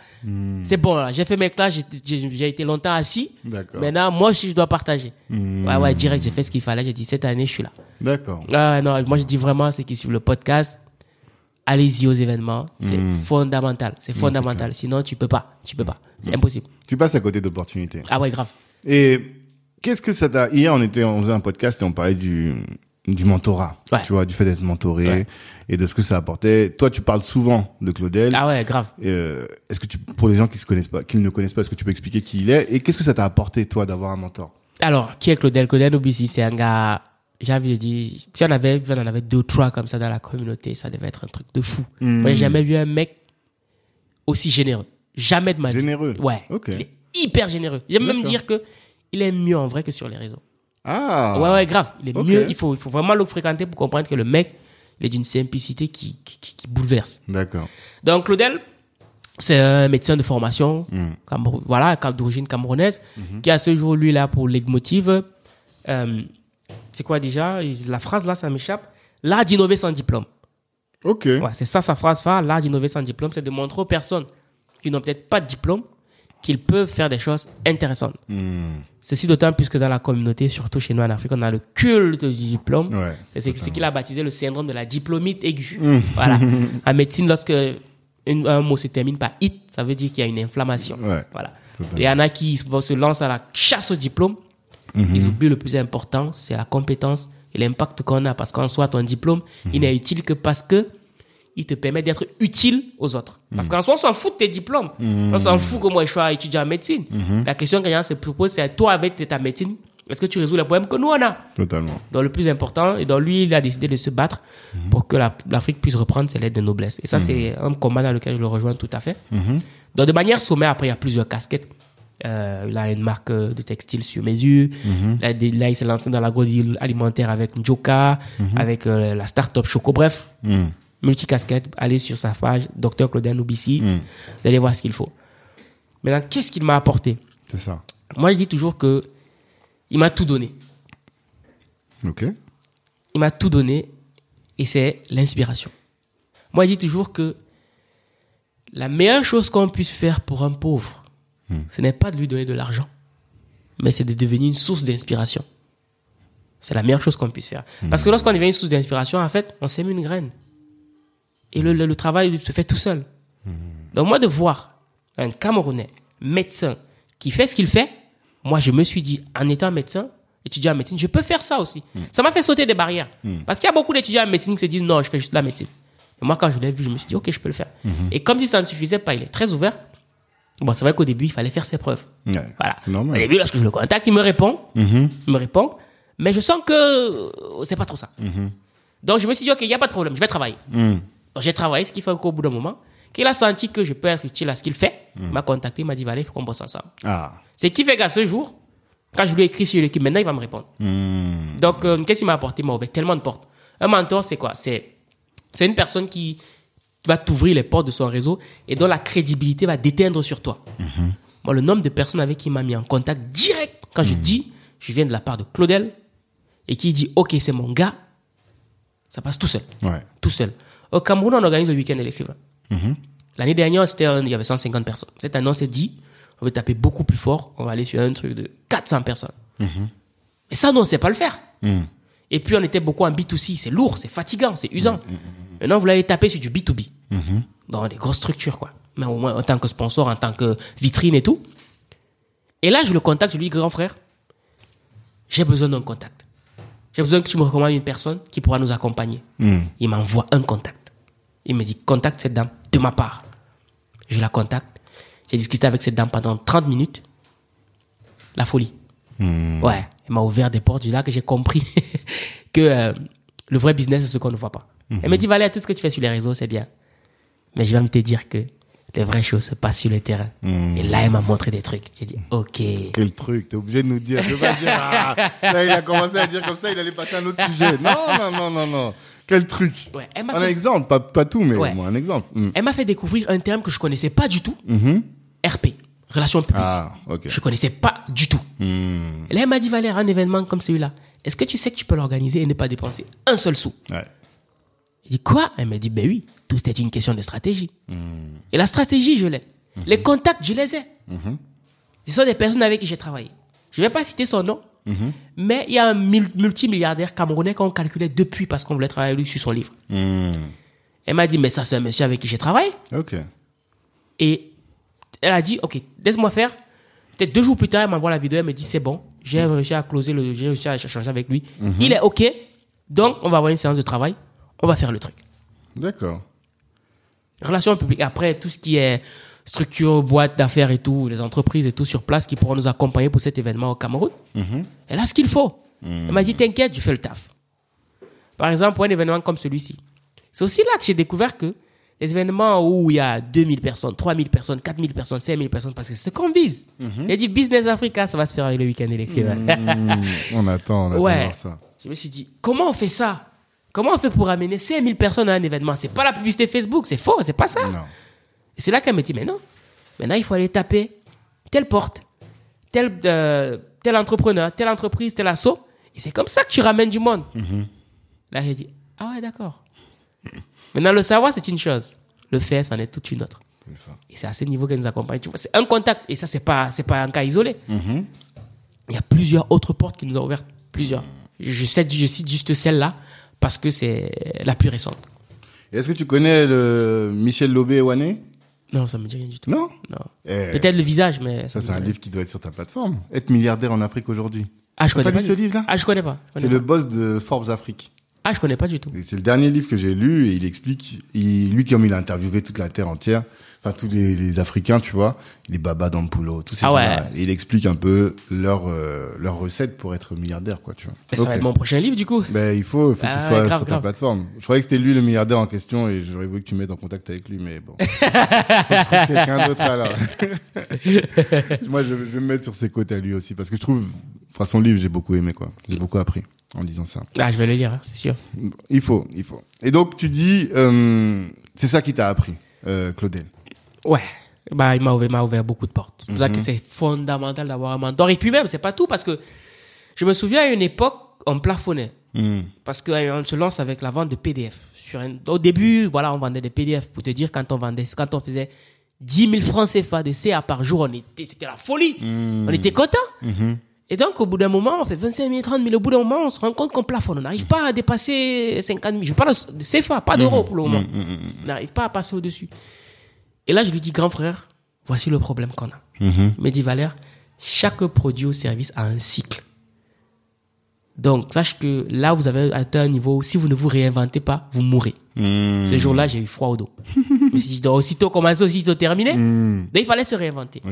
c'est bon, j'ai fait mes classes, j'ai- été longtemps assis. D'accord. Maintenant, moi aussi, je dois partager. Mmh. Ouais, ouais, direct, j'ai fait ce qu'il fallait. J'ai dit, cette année, je suis là. D'accord. Ah, non, moi, je dis vraiment, ceux qui suivent le podcast, allez-y aux événements. C'est Mmh. fondamental. C'est fondamental. Sinon, tu peux pas. Tu peux pas. C'est impossible. Tu passes à côté d'opportunités. Ah ouais, grave. Et qu'est-ce que ça t'a Hier, on était, on faisait un podcast et on parlait du du mentorat. Ouais. Tu vois, du fait d'être mentoré Ouais. et de ce que ça apportait. Toi, tu parles souvent de Claudel. Ah ouais, grave. Euh, est-ce que tu, pour les gens qui se connaissent pas, qui ne le connaissent pas, est-ce que tu peux expliquer qui il est et qu'est-ce que ça t'a apporté toi d'avoir un mentor? Alors, qui est Claudel? Claudel Obisi, c'est un gars, j'ai envie de dire, si on avait, si on en avait deux, trois comme ça dans la communauté, ça devait être un truc de fou. Hmm. Moi, j'ai jamais vu un mec aussi généreux. Jamais de ma vie. Généreux. Ouais. Ok. Hyper généreux. J'aime même dire que il est mieux en vrai que sur les réseaux. Ah. Ouais, ouais, grave. Il est mieux. Il faut, il faut vraiment le fréquenter pour comprendre que le mec, il est d'une simplicité qui, qui, qui- qui bouleverse. D'accord. Donc, Claudel, c'est un médecin de formation, voilà, cam- d'origine camerounaise, qui à ce jour, lui, là, pour Legmotiv, euh, c'est quoi déjà? La phrase là, ça m'échappe. L'art d'innover sans diplôme. Ok. Ouais, c'est ça sa phrase phare. L'art d'innover sans diplôme, c'est de montrer aux personnes qui n'ont peut-être pas de diplôme qu'ils peuvent faire des choses intéressantes. Hmm. Ceci d'autant plus que dans la communauté, surtout chez nous en Afrique, on a le culte du diplôme. Ouais. C'est ce qu'il a baptisé le syndrome de la diplomite aiguë. Hmm. Voilà. (laughs) En médecine, lorsque une- un mot se termine par it, ça veut dire qu'il y a une inflammation. Ouais. Voilà. Il y en a qui se lancer à la chasse au diplôme. Mhm. Ils oublient le plus important, c'est la compétence et l'impact qu'on a. Parce qu'en soi, ton diplôme, Mhm. il n'est utile que parce que il te permet d'être utile aux autres. Parce qu'en soi, on s'en fout de tes diplômes. On s'en fout que moi, je sois étudiant en médecine. Mhm. La question que les gens se posent, c'est toi, avec ta médecine, Est-ce que tu résous les problèmes que nous on a? Totalement. Donc le plus important, et donc lui, il a décidé de se battre pour que la- l'Afrique puisse reprendre ses lettres de noblesse. Et ça, c'est un combat dans lequel je le rejoins tout à fait. Donc de manière sommaire, après, il y a plusieurs casquettes. Euh, il a une marque euh, de textile sur mesure. Des- là, il s'est lancé dans l'agroalimentaire avec Njoka, avec euh, la start-up Choco. Bref, Mm. Multicasquette. Allez sur sa page, Dr Claudin Oubissi. Vous allez voir ce qu'il faut. Maintenant, qu'est-ce qu'il m'a apporté? C'est ça. Moi, je dis toujours que il m'a tout donné. Ok. il m'a tout donné et c'est l'inspiration. Moi, je dis toujours que la meilleure chose qu'on puisse faire pour un pauvre, ce n'est pas de lui donner de l'argent, mais c'est de devenir une source d'inspiration. C'est la meilleure chose qu'on puisse faire. Parce que lorsqu'on devient une source d'inspiration, en fait, on sème une graine. Et le, le- le travail se fait tout seul. Donc moi, de voir un Camerounais, médecin, qui fait ce qu'il fait, moi, je me suis dit, en étant médecin, étudiant en médecine, je peux faire ça aussi. Ça m'a fait sauter des barrières. Parce qu'il y a beaucoup d'étudiants en médecine qui se disent, non, je fais juste la médecine. Et moi, quand je l'ai vu, je me suis dit, ok, je peux le faire. Et comme si ça ne suffisait pas, il est très ouvert. Bon, c'est vrai qu'au début, il fallait faire ses preuves. Ouais. Voilà. Normal. Au début, lorsque je le contacte, il me répond. Mhm. Il me répond. Mais je sens que euh, c'est pas trop ça. Donc, je me suis dit, OK, il n'y a pas de problème, je vais travailler. Mm. Donc, j'ai travaillé, ce qui fait qu'au bout d'un moment, qu'il a senti que je peux être utile à ce qu'il fait, il m'a contacté, il m'a dit, allez, il faut qu'on bosse ensemble. Ah. C'est qui fait qu'à ce jour, quand je lui ai écrit sur l'équipe, maintenant, il va me répondre. Mm. Donc, euh, qu'est-ce qu'il m'a apporté? Il m'a ouvert tellement de portes. Un mentor, c'est quoi? C'est c'est une personne qui va t'ouvrir les portes de son réseau et dont la crédibilité va déteindre sur toi. Moi, le nombre de personnes avec qui il m'a mis en contact direct, quand je dis, je viens de la part de Claudel, et qui dit, OK, c'est mon gars, ça passe tout seul. Ouais. Tout seul. Au Cameroun, on organise le week-end de l'écrivain. Mhm. L'année dernière, c'était, il y avait 150 personnes. Cette année, on s'est dit, on va taper beaucoup plus fort, on va aller sur un truc de 400 personnes. Mais ça, nous, on ne sait pas le faire. Mm. Et puis, on était beaucoup en B2C. C'est lourd, c'est fatigant, c'est usant. Maintenant, vous l'avez tapé sur du B2B. Dans des grosses structures, quoi. Mais au moins, en tant que sponsor, en tant que vitrine et tout. Et là, je le contacte, je lui dis, grand frère, j'ai besoin d'un contact. J'ai besoin que tu me recommandes une personne qui pourra nous accompagner. Il m'envoie un contact. Il me dit, contacte cette dame de ma part. Je la contacte. J'ai discuté avec cette dame pendant 30 minutes. La folie. Mm. Ouais, elle m'a ouvert des portes. C'est là que j'ai compris (laughs) que euh, le vrai business, c'est ce qu'on ne voit pas. Elle me dit, Valère, tout ce que tu fais sur les réseaux, c'est bien. Mais je vais me te dire que les vraies choses se passent sur le terrain. Et là, elle m'a montré des trucs. J'ai dit, OK. Quel truc, t'es obligé de nous dire. Je pas dire, ah, là, il a commencé à dire comme ça, il allait passer à un autre sujet. Non, non, non, non, non. Quel truc. Ouais, elle m'a Un fait- exemple, pas, pas tout, mais Ouais. un exemple. Mm. Elle m'a fait découvrir un terme que je connaissais pas du tout. Mhm. RP, relations publiques. Ah, ok. Je connaissais pas du tout. Mm. Et là, elle m'a dit, Valère, un événement comme celui-là, est-ce que tu sais que tu peux l'organiser et ne pas dépenser un seul sou? Ouais. J'ai dit, quoi? Elle m'a dit, ben oui, tout c'était une question de stratégie. Et la stratégie, je l'ai. Les contacts, je les ai. Ce sont des personnes avec qui j'ai travaillé. Je ne vais pas citer son nom, mais il y a un mul- multimilliardaire camerounais qu'on calculait depuis parce qu'on voulait travailler avec lui sur son livre. Mm. Elle m'a dit, mais ça, c'est un monsieur avec qui j'ai travaillé. Ok. Et elle a dit, OK, laisse-moi faire. Peut-être deux jours plus tard, elle m'envoie la vidéo, elle me dit, c'est bon, j'ai réussi à closer le, j'ai réussi à échanger avec lui. Il est OK. Donc, on va avoir une séance de travail. On va faire le truc. D'accord. Relations publiques, après, tout ce qui est structure, boîte d'affaires et tout, les entreprises et tout sur place qui pourront nous accompagner pour cet événement au Cameroun. Elle a ce qu'il faut. Elle m'a dit, t'inquiète, je fais le taf. Par exemple, pour un événement comme celui-ci. C'est aussi là que j'ai découvert que les événements où il y a 2000 personnes, 3000 personnes, 4000 personnes, 5000 personnes, parce que c'est ce qu'on vise. Il a dit Business Africa, ça va se faire avec le week-end l'écrivain. Mm. On attend, on attend Ouais. ça. Je me suis dit, comment on fait ça? Comment on fait pour amener 5000 personnes à un événement? C'est pas la publicité Facebook, c'est faux, c'est pas ça. Non. Et c'est là qu'elle me dit, mais non, maintenant il faut aller taper telle porte, tel, euh, tel entrepreneur, telle entreprise, tel assaut. Et c'est comme ça que tu ramènes du monde. Là, j'ai dit, ah ouais, d'accord. Maintenant, le savoir, c'est une chose. Le faire, c'en est toute une autre. Ça. Et c'est à ce niveau qu'elle nous accompagne. C'est un contact. Et ça, c'est pas, c'est pas un cas isolé. Il y a plusieurs autres portes qui nous ont ouvertes. Plusieurs. Je, cite, je cite juste celle-là parce que c'est la plus récente. Est-ce que tu connais le Michel Lobé Wané Non, ça me dit rien du tout. Non Non. Eh, Peut-être le visage, mais. Ça, c'est un livre qui doit être sur ta plateforme. Être milliardaire en Afrique aujourd'hui. Ah, je T'as connais pas pas. lu ce livre-là Ah, je connais pas. Je C'est connais le pas. boss de Forbes Afrique. Ah, je connais pas du tout. Et C'est le dernier livre que j'ai lu et il explique, il, lui comme il a interviewé toute la terre entière, enfin tous les, les Africains, tu vois, les Baba Dampulo, tous ces Ah ouais. Et il explique un peu leur euh, leur recette pour être milliardaire, quoi, tu vois. Mais Ça va être mon prochain livre, du coup. Ben, il faut, il faut Ah qu'il ouais, soit grave, sur ta grave. plateforme. Je croyais que c'était lui le milliardaire en question et j'aurais voulu que tu me mettes en contact avec lui, mais bon. (laughs) Quelqu'un d'autre alors. (laughs) Moi, je, je vais me mettre sur ses côtés à lui aussi parce que je trouve, enfin, son livre, j'ai beaucoup aimé, quoi. J'ai beaucoup appris en lisant ça. Ah, je vais le lire, hein, c'est sûr. Il faut, il faut. Et donc, tu dis, euh, c'est ça qui t'a appris, euh, Claudel. Ouais. Bah, il m'a ouvert, m'a ouvert beaucoup de portes. C'est pour ça Mhm. que c'est fondamental d'avoir un mentor. Et puis même, c'est pas tout parce que je me souviens à une époque, on plafonnait. Hmm. Parce qu'on se lance avec la vente de PDF. Sur un- Au début, voilà, on vendait des PDF. Pour te dire, quand on vendait, quand on faisait 10 000 francs CFA de CA par jour, on était, c'était la folie. On était content. Et donc, au bout d'un moment, on fait 25 000, 30 000. Au bout d'un moment, on se rend compte qu'on plafonne. On n'arrive pas à dépasser 50 000. Je parle de CFA, pas d'euros pour le moment. On n'arrive pas à passer au-dessus. Et là, je lui dis, grand frère, voici le problème qu'on a. Il me dit, Valère, chaque produit ou service a un cycle. Donc, sache que là, vous avez atteint un niveau, où si vous ne vous réinventez pas, vous mourrez. Hmm. Ce jour-là, j'ai eu froid au dos. (laughs) je me suis dit, donc, aussitôt commencer, aussitôt terminer. Hmm. Donc, il fallait se réinventer.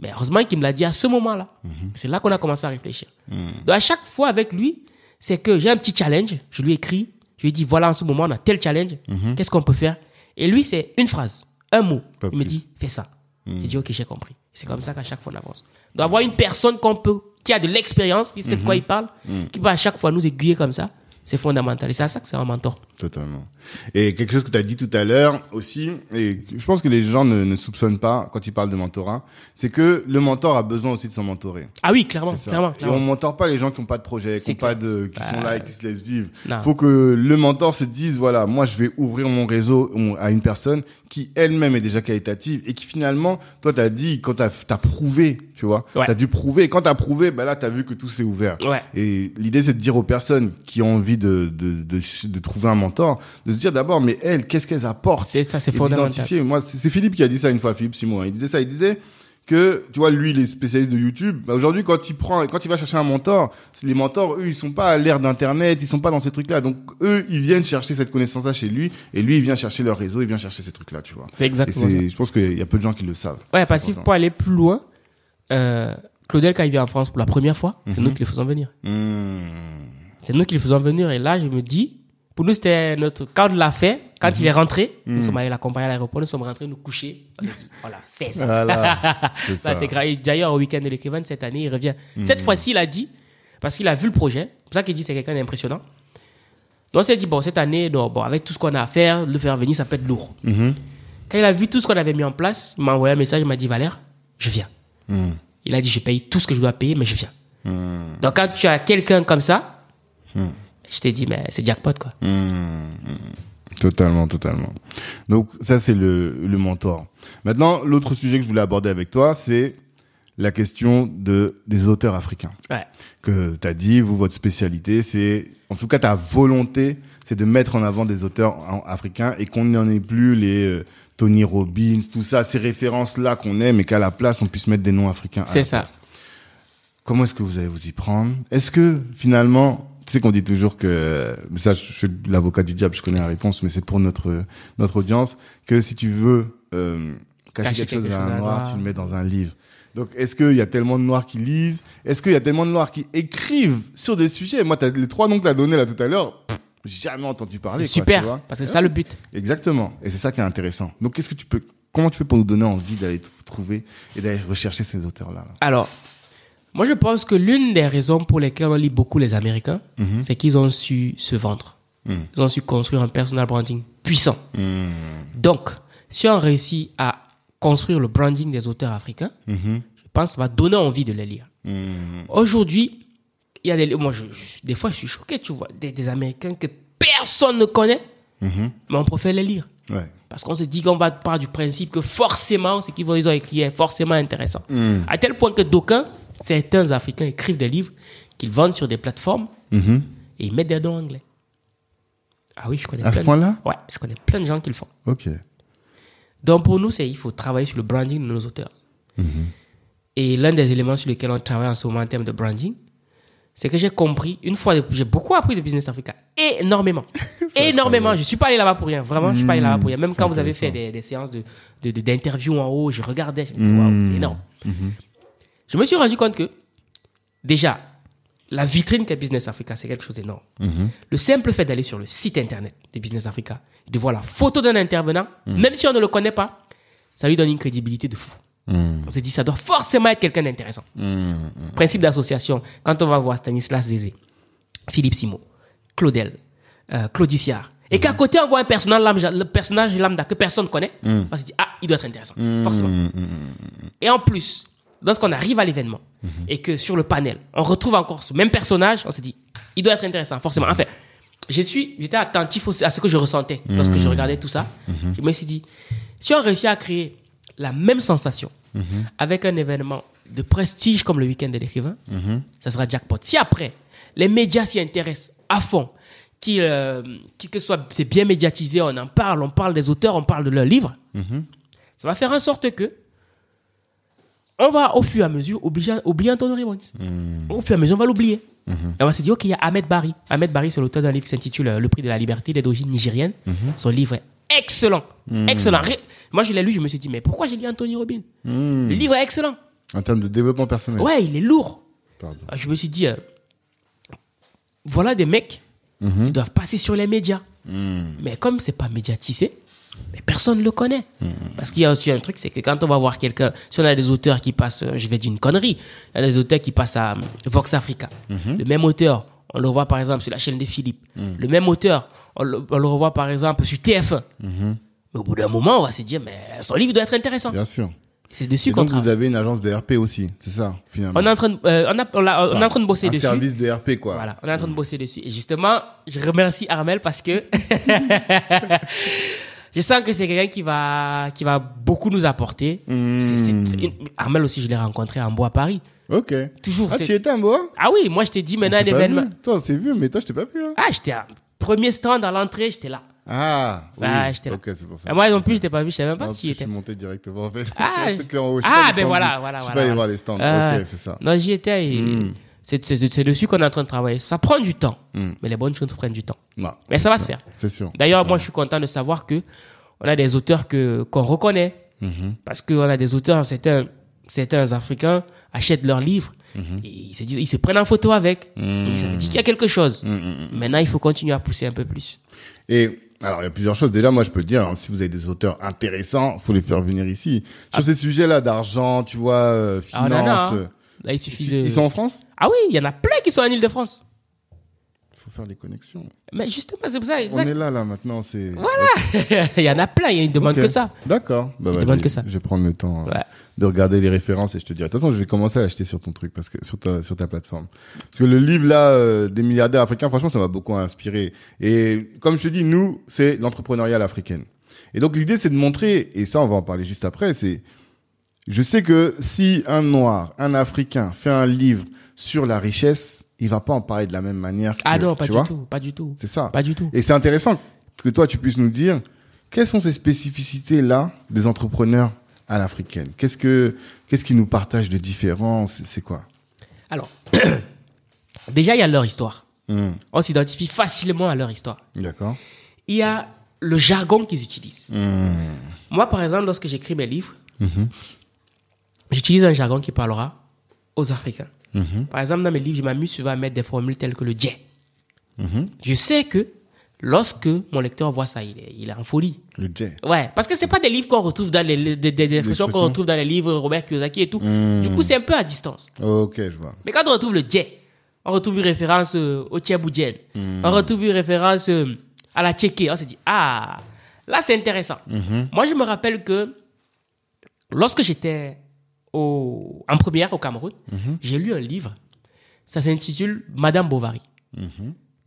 Mais heureusement qu'il me l'a dit à ce moment-là. C'est là qu'on a commencé à réfléchir. Donc, à chaque fois avec lui, c'est que j'ai un petit challenge. Je lui écris. Je lui dis, voilà, en ce moment, on a tel challenge. Qu'est-ce qu'on peut faire? Et lui, c'est une phrase, un mot. Pas il me dit, fais ça. J'ai dit, ok, j'ai compris. C'est comme ça qu'à chaque fois, on avance. Donc, avoir une personne qu'on peut, qui a de l'expérience, qui sait de quoi il parle, qui peut à chaque fois nous aiguiller comme ça, c'est fondamental. Et c'est à ça que c'est un mentor. Totalement. Et quelque chose que tu as dit tout à l'heure aussi, et je pense que les gens ne, ne soupçonnent pas quand ils parlent de mentorat, c'est que le mentor a besoin aussi de son mentoré. Ah oui, clairement, ça. clairement, Et on clairement. mentore pas les gens qui ont pas de projet, qui ont pas de, qui sont là et qui se laissent vivre. non. Faut que le mentor se dise, voilà, moi, je vais ouvrir mon réseau à une personne qui elle-même est déjà qualitative et qui finalement, toi, t'as dit, quand t'as, t'as prouvé, tu vois, Ouais. t'as dû prouver. Et quand t'as prouvé, bah là, t'as vu que tout s'est ouvert. Ouais. Et l'idée, c'est de dire aux personnes qui ont envie de, de, de, de trouver un mentor, de se dire d'abord, mais elles, qu'est-ce qu'elles apportent? C'est ça, c'est fondamental. Moi, c'est Philippe qui a dit ça une fois, Philippe Simon. hein. Il disait ça, il disait que, tu vois, lui, il est spécialiste de YouTube. Bah, aujourd'hui, quand il prend, quand il va chercher un mentor, les mentors, eux, ils sont pas à l'ère d'Internet, ils sont pas dans ces trucs-là. Donc, eux, ils viennent chercher cette connaissance-là chez lui, et lui, il vient chercher leur réseau, il vient chercher ces trucs-là, tu vois. C'est Et exactement ça. je pense qu'il y a peu de gens qui le savent. Ouais, parce que pour aller plus loin, euh, Claudel, quand il vient en France pour la première fois, c'est nous qui le faisons venir. Mmh. C'est nous qui le faisons venir. Et là, je me dis, pour nous, c'était notre, quand on l'a fait, quand il est rentré, nous sommes allés l'accompagner à l'aéroport, nous sommes rentrés nous coucher. On a dit, on l'a fait, ça. Voilà. (laughs) Ça D'ailleurs, au week-end de l'écrivain, cette année, il revient. Cette fois-ci, il a dit, parce qu'il a vu le projet, c'est pour ça qu'il dit que c'est quelqu'un d'impressionnant. Donc, on s'est dit, bon, cette année, non, bon, avec tout ce qu'on a à faire, le faire venir, ça peut être lourd. Quand il a vu tout ce qu'on avait mis en place, il m'a envoyé un message, il m'a dit, Valère, je viens. Il a dit, je paye tout ce que je dois payer, mais je viens. Donc, quand tu as quelqu'un comme ça, je t'ai dit, mais c'est jackpot, quoi. Totalement, totalement. Donc ça c'est le, le mentor. Maintenant, l'autre sujet que je voulais aborder avec toi, c'est la question de des auteurs africains. Ouais. Que tu as dit, vous votre spécialité, c'est en tout cas ta volonté, c'est de mettre en avant des auteurs en- africains et qu'on n'en ait plus les euh, Tony Robbins, tout ça, ces références là qu'on aime et qu'à la place on puisse mettre des noms africains. C'est ça. place. Comment est-ce que vous allez vous y prendre? Est-ce que finalement, tu sais qu'on dit toujours que, mais ça, je je suis l'avocat du diable, je connais la réponse, mais c'est pour notre notre audience que si tu veux euh, cacher, Cacher quelque chose quelque à chose un à noir, noir. tu le mets dans un livre. Donc, est-ce qu'il y a tellement de noirs qui lisent? Est-ce qu'il y a tellement de noirs qui écrivent sur des sujets? Moi, t'as, les trois noms que tu as donnés là tout à l'heure, jamais entendu parler. Quoi, tu super, vois. parce que c'est ça le but. Exactement. Et c'est ça qui est intéressant. Donc, qu'est-ce que tu peux, comment tu fais pour nous donner envie d'aller trouver et d'aller rechercher ces auteurs-là là? Alors, moi, je pense que l'une des raisons pour lesquelles on lit beaucoup les Américains, c'est qu'ils ont su se vendre. Mhm. Ils ont su construire un personal branding puissant. Mmh. Donc, si on réussit à construire le branding des auteurs africains, Mhm. je pense que ça va donner envie de les lire. Aujourd'hui, il y a des, moi, je, je- des fois, je suis choqué, tu vois, des, des Américains que personne ne connaît, Mhm. mais on préfère les lire. Ouais. Parce qu'on se dit qu'on va part du principe que forcément, ce qu'ils ont écrit est forcément intéressant. À tel point que d'aucuns, certains Africains écrivent des livres qu'ils vendent sur des plateformes Mhm. et ils mettent des noms anglais. Ah oui, je connais À ce plein de- point-là Ouais, je connais plein de gens qui le font. Ok. Donc pour nous, c'est il faut travailler sur le branding de nos auteurs. Et l'un des éléments sur lesquels on travaille en ce moment en termes de branding, c'est que j'ai compris, une fois, de- j'ai beaucoup appris de Business Africa. Énormément. (laughs) Énormément. Je suis pas allé là-bas pour rien. Vraiment, je suis pas allé là-bas pour rien. Même quand vous avez fait des, des séances de, de, de- d'interviews en haut, je regardais, je me disais, waouh, c'est énorme. Je me suis rendu compte que, déjà, la vitrine qu'est Business Africa, c'est quelque chose d'énorme. Le simple fait d'aller sur le site internet de Business Africa, de voir la photo d'un intervenant, même si on ne le connaît pas, ça lui donne une crédibilité de fou. On s'est dit, ça doit forcément être quelqu'un d'intéressant. Principe d'association, quand on va voir Stanislas Zézé, Philippe Simo, Claudel, euh, Claudiciard, et qu'à côté on voit un personnage lambda, le personnage lambda que personne ne connaît, on se dit, ah, il doit être intéressant, forcément. Et en plus, lorsqu'on arrive à l'événement et que sur le panel, on retrouve encore ce même personnage, on se dit, il doit être intéressant, forcément. Enfin, je suis, j'étais attentif aussi à ce que je ressentais lorsque je regardais tout ça. Je me suis dit, si on réussit à créer la même sensation avec un événement de prestige comme le week-end de l'écrivain, ça sera jackpot. Si après, les médias s'y intéressent à fond, qui, euh, qui que ce soit, c'est bien médiatisé, on en parle, on parle des auteurs, on parle de leurs livres, ça va faire en sorte que on va au fur et à mesure oublier, oublier Antonio Ribbons. Au fur et à mesure, on va l'oublier. Et on va se dire, OK, il y a Ahmed Bari. Ahmed Bari, c'est l'auteur d'un livre qui s'intitule euh, Le prix de la liberté des d'origine nigérienne. Son livre est excellent. Excellent. Ré- Moi, je l'ai lu, je me suis dit, mais pourquoi j'ai lu Anthony Robin Le livre est excellent. En termes de développement personnel. Ouais, il est lourd. Pardon. Ah, Je me suis dit, euh, voilà des mecs qui doivent passer sur les médias. Mais comme c'est pas médiatisé, mais personne ne le connaît. Parce qu'il y a aussi un truc, c'est que quand on va voir quelqu'un, si on a des auteurs qui passent, euh, je vais dire une connerie, il y a des auteurs qui passent à euh, Vox Africa. Le même auteur, on le revoit par exemple sur la chaîne de Philippe. Le même auteur, on le, on le revoit par exemple sur TF1. Mais au bout d'un moment, on va se dire, mais son livre doit être intéressant. Bien sûr. C'est dessus qu'on donc, vous travaille. avez une agence de RP aussi, c'est ça, finalement. On est en train de, euh, on a- on est en train de bosser un dessus. service de RP, quoi. Voilà, on est en train de bosser dessus. Et justement, je remercie Armel parce que (laughs) (laughs) je sens que c'est quelqu'un qui va, qui va beaucoup nous apporter. C'est- c'est- c'est une- Armel aussi, je l'ai rencontré en bois à Paris. Ok. Toujours. Ah, c'est- tu étais un bois? Ah oui, moi je t'ai dit maintenant un événement. Toi, on s'est vu, mais toi, je t'ai pas vu. Hein. Ah, j'étais à premier stand à l'entrée, j'étais là. Ah, oui. Ah, j'étais là. Ok, c'est pour ça. Moi non plus, je t'ai pas vu, je savais même pas Non, qui je était. suis monté directement, en fait. Ah, (laughs) Je suis resté qu'en haut, je suis ah, pas ben descendu. voilà, voilà, Je suis voilà, pas allé voilà. voir les stands. Euh, ok, c'est ça. Non, j'y étais et Mm. C'est- dessus qu'on est en train de travailler. Ça prend du temps, Mm. mais les bonnes choses prennent du temps. Non, Mais ça va se faire. c'est sûr. D'ailleurs, moi, je suis content de savoir que on a des auteurs que qu'on reconnaît Mhm. parce qu'on a des auteurs, certains, certains Africains achètent leurs livres Mhm. et ils se disent, ils se prennent en photo avec. Et ça veut dire qu'il y a quelque chose. Mhm. Maintenant, il faut continuer à pousser un peu plus. Et alors, il y a plusieurs choses. Déjà, moi, je peux te dire, hein, si vous avez des auteurs intéressants, faut les faire venir ici. Sur ces sujets-là d'argent, tu vois, euh, Ah, finance. hein. euh, Là, il suffit ils, de. ils sont en France? Ah oui, il y en a plein qui sont en Ile-de-France. Il faut faire les connexions. Mais justement, c'est pour ça. pour On est là, là, maintenant. C'est. que- (laughs) il y en a plein, il y a une demande Ok. que ça. D'accord. Bah, Ils demandent que ça. Je vais prendre le temps euh, Ouais. de regarder les références et je te dirai. De toute façon, je vais commencer à acheter sur ton truc parce que sur ta sur ta plateforme. Parce que le livre là euh, des milliardaires africains, franchement, ça m'a beaucoup inspiré. Et comme je te dis, nous, c'est l'entrepreneuriat africaine. Et donc l'idée, c'est de montrer, et ça, on va en parler juste après. C'est, je sais que si un noir, un africain fait un livre sur la richesse, il va pas en parler de la même manière. Que, Ah non, pas tu du tout, pas du tout. C'est ça. Pas du tout. Et c'est intéressant que toi, tu puisses nous dire quelles sont ces spécificités-là des entrepreneurs à l'africaine? Qu'est-ce que, qu'est-ce qui nous partage de différent? C'est quoi? Alors, (coughs) déjà, il y a leur histoire. Hmm, On s'identifie facilement à leur histoire. D'accord. Il y a le jargon qu'ils utilisent. Hmm, Moi, par exemple, lorsque j'écris mes livres, mhm, j'utilise un jargon qui parlera aux Africains. mhm, Par exemple, dans mes livres, je m'amuse souvent à mettre des formules telles que le jet. mhm. Je sais que lorsque mon lecteur voit ça, il est, il est en folie. Le jet. Ouais, parce que c'est pas des livres qu'on retrouve dans les, des, des- expressions qu'on retrouve dans les livres Robert Kiyosaki et tout. Hmm. Du coup, c'est un peu à distance. Ok, je vois. Mais quand on retrouve le jet, on retrouve une référence euh, au Tchèboudjen. On retrouve une référence euh, à la Tchéké. On se dit, ah, là, c'est intéressant. Moi, je me rappelle que lorsque j'étais au, en première au Cameroun, j'ai lu un livre. Ça s'intitule Madame Bovary.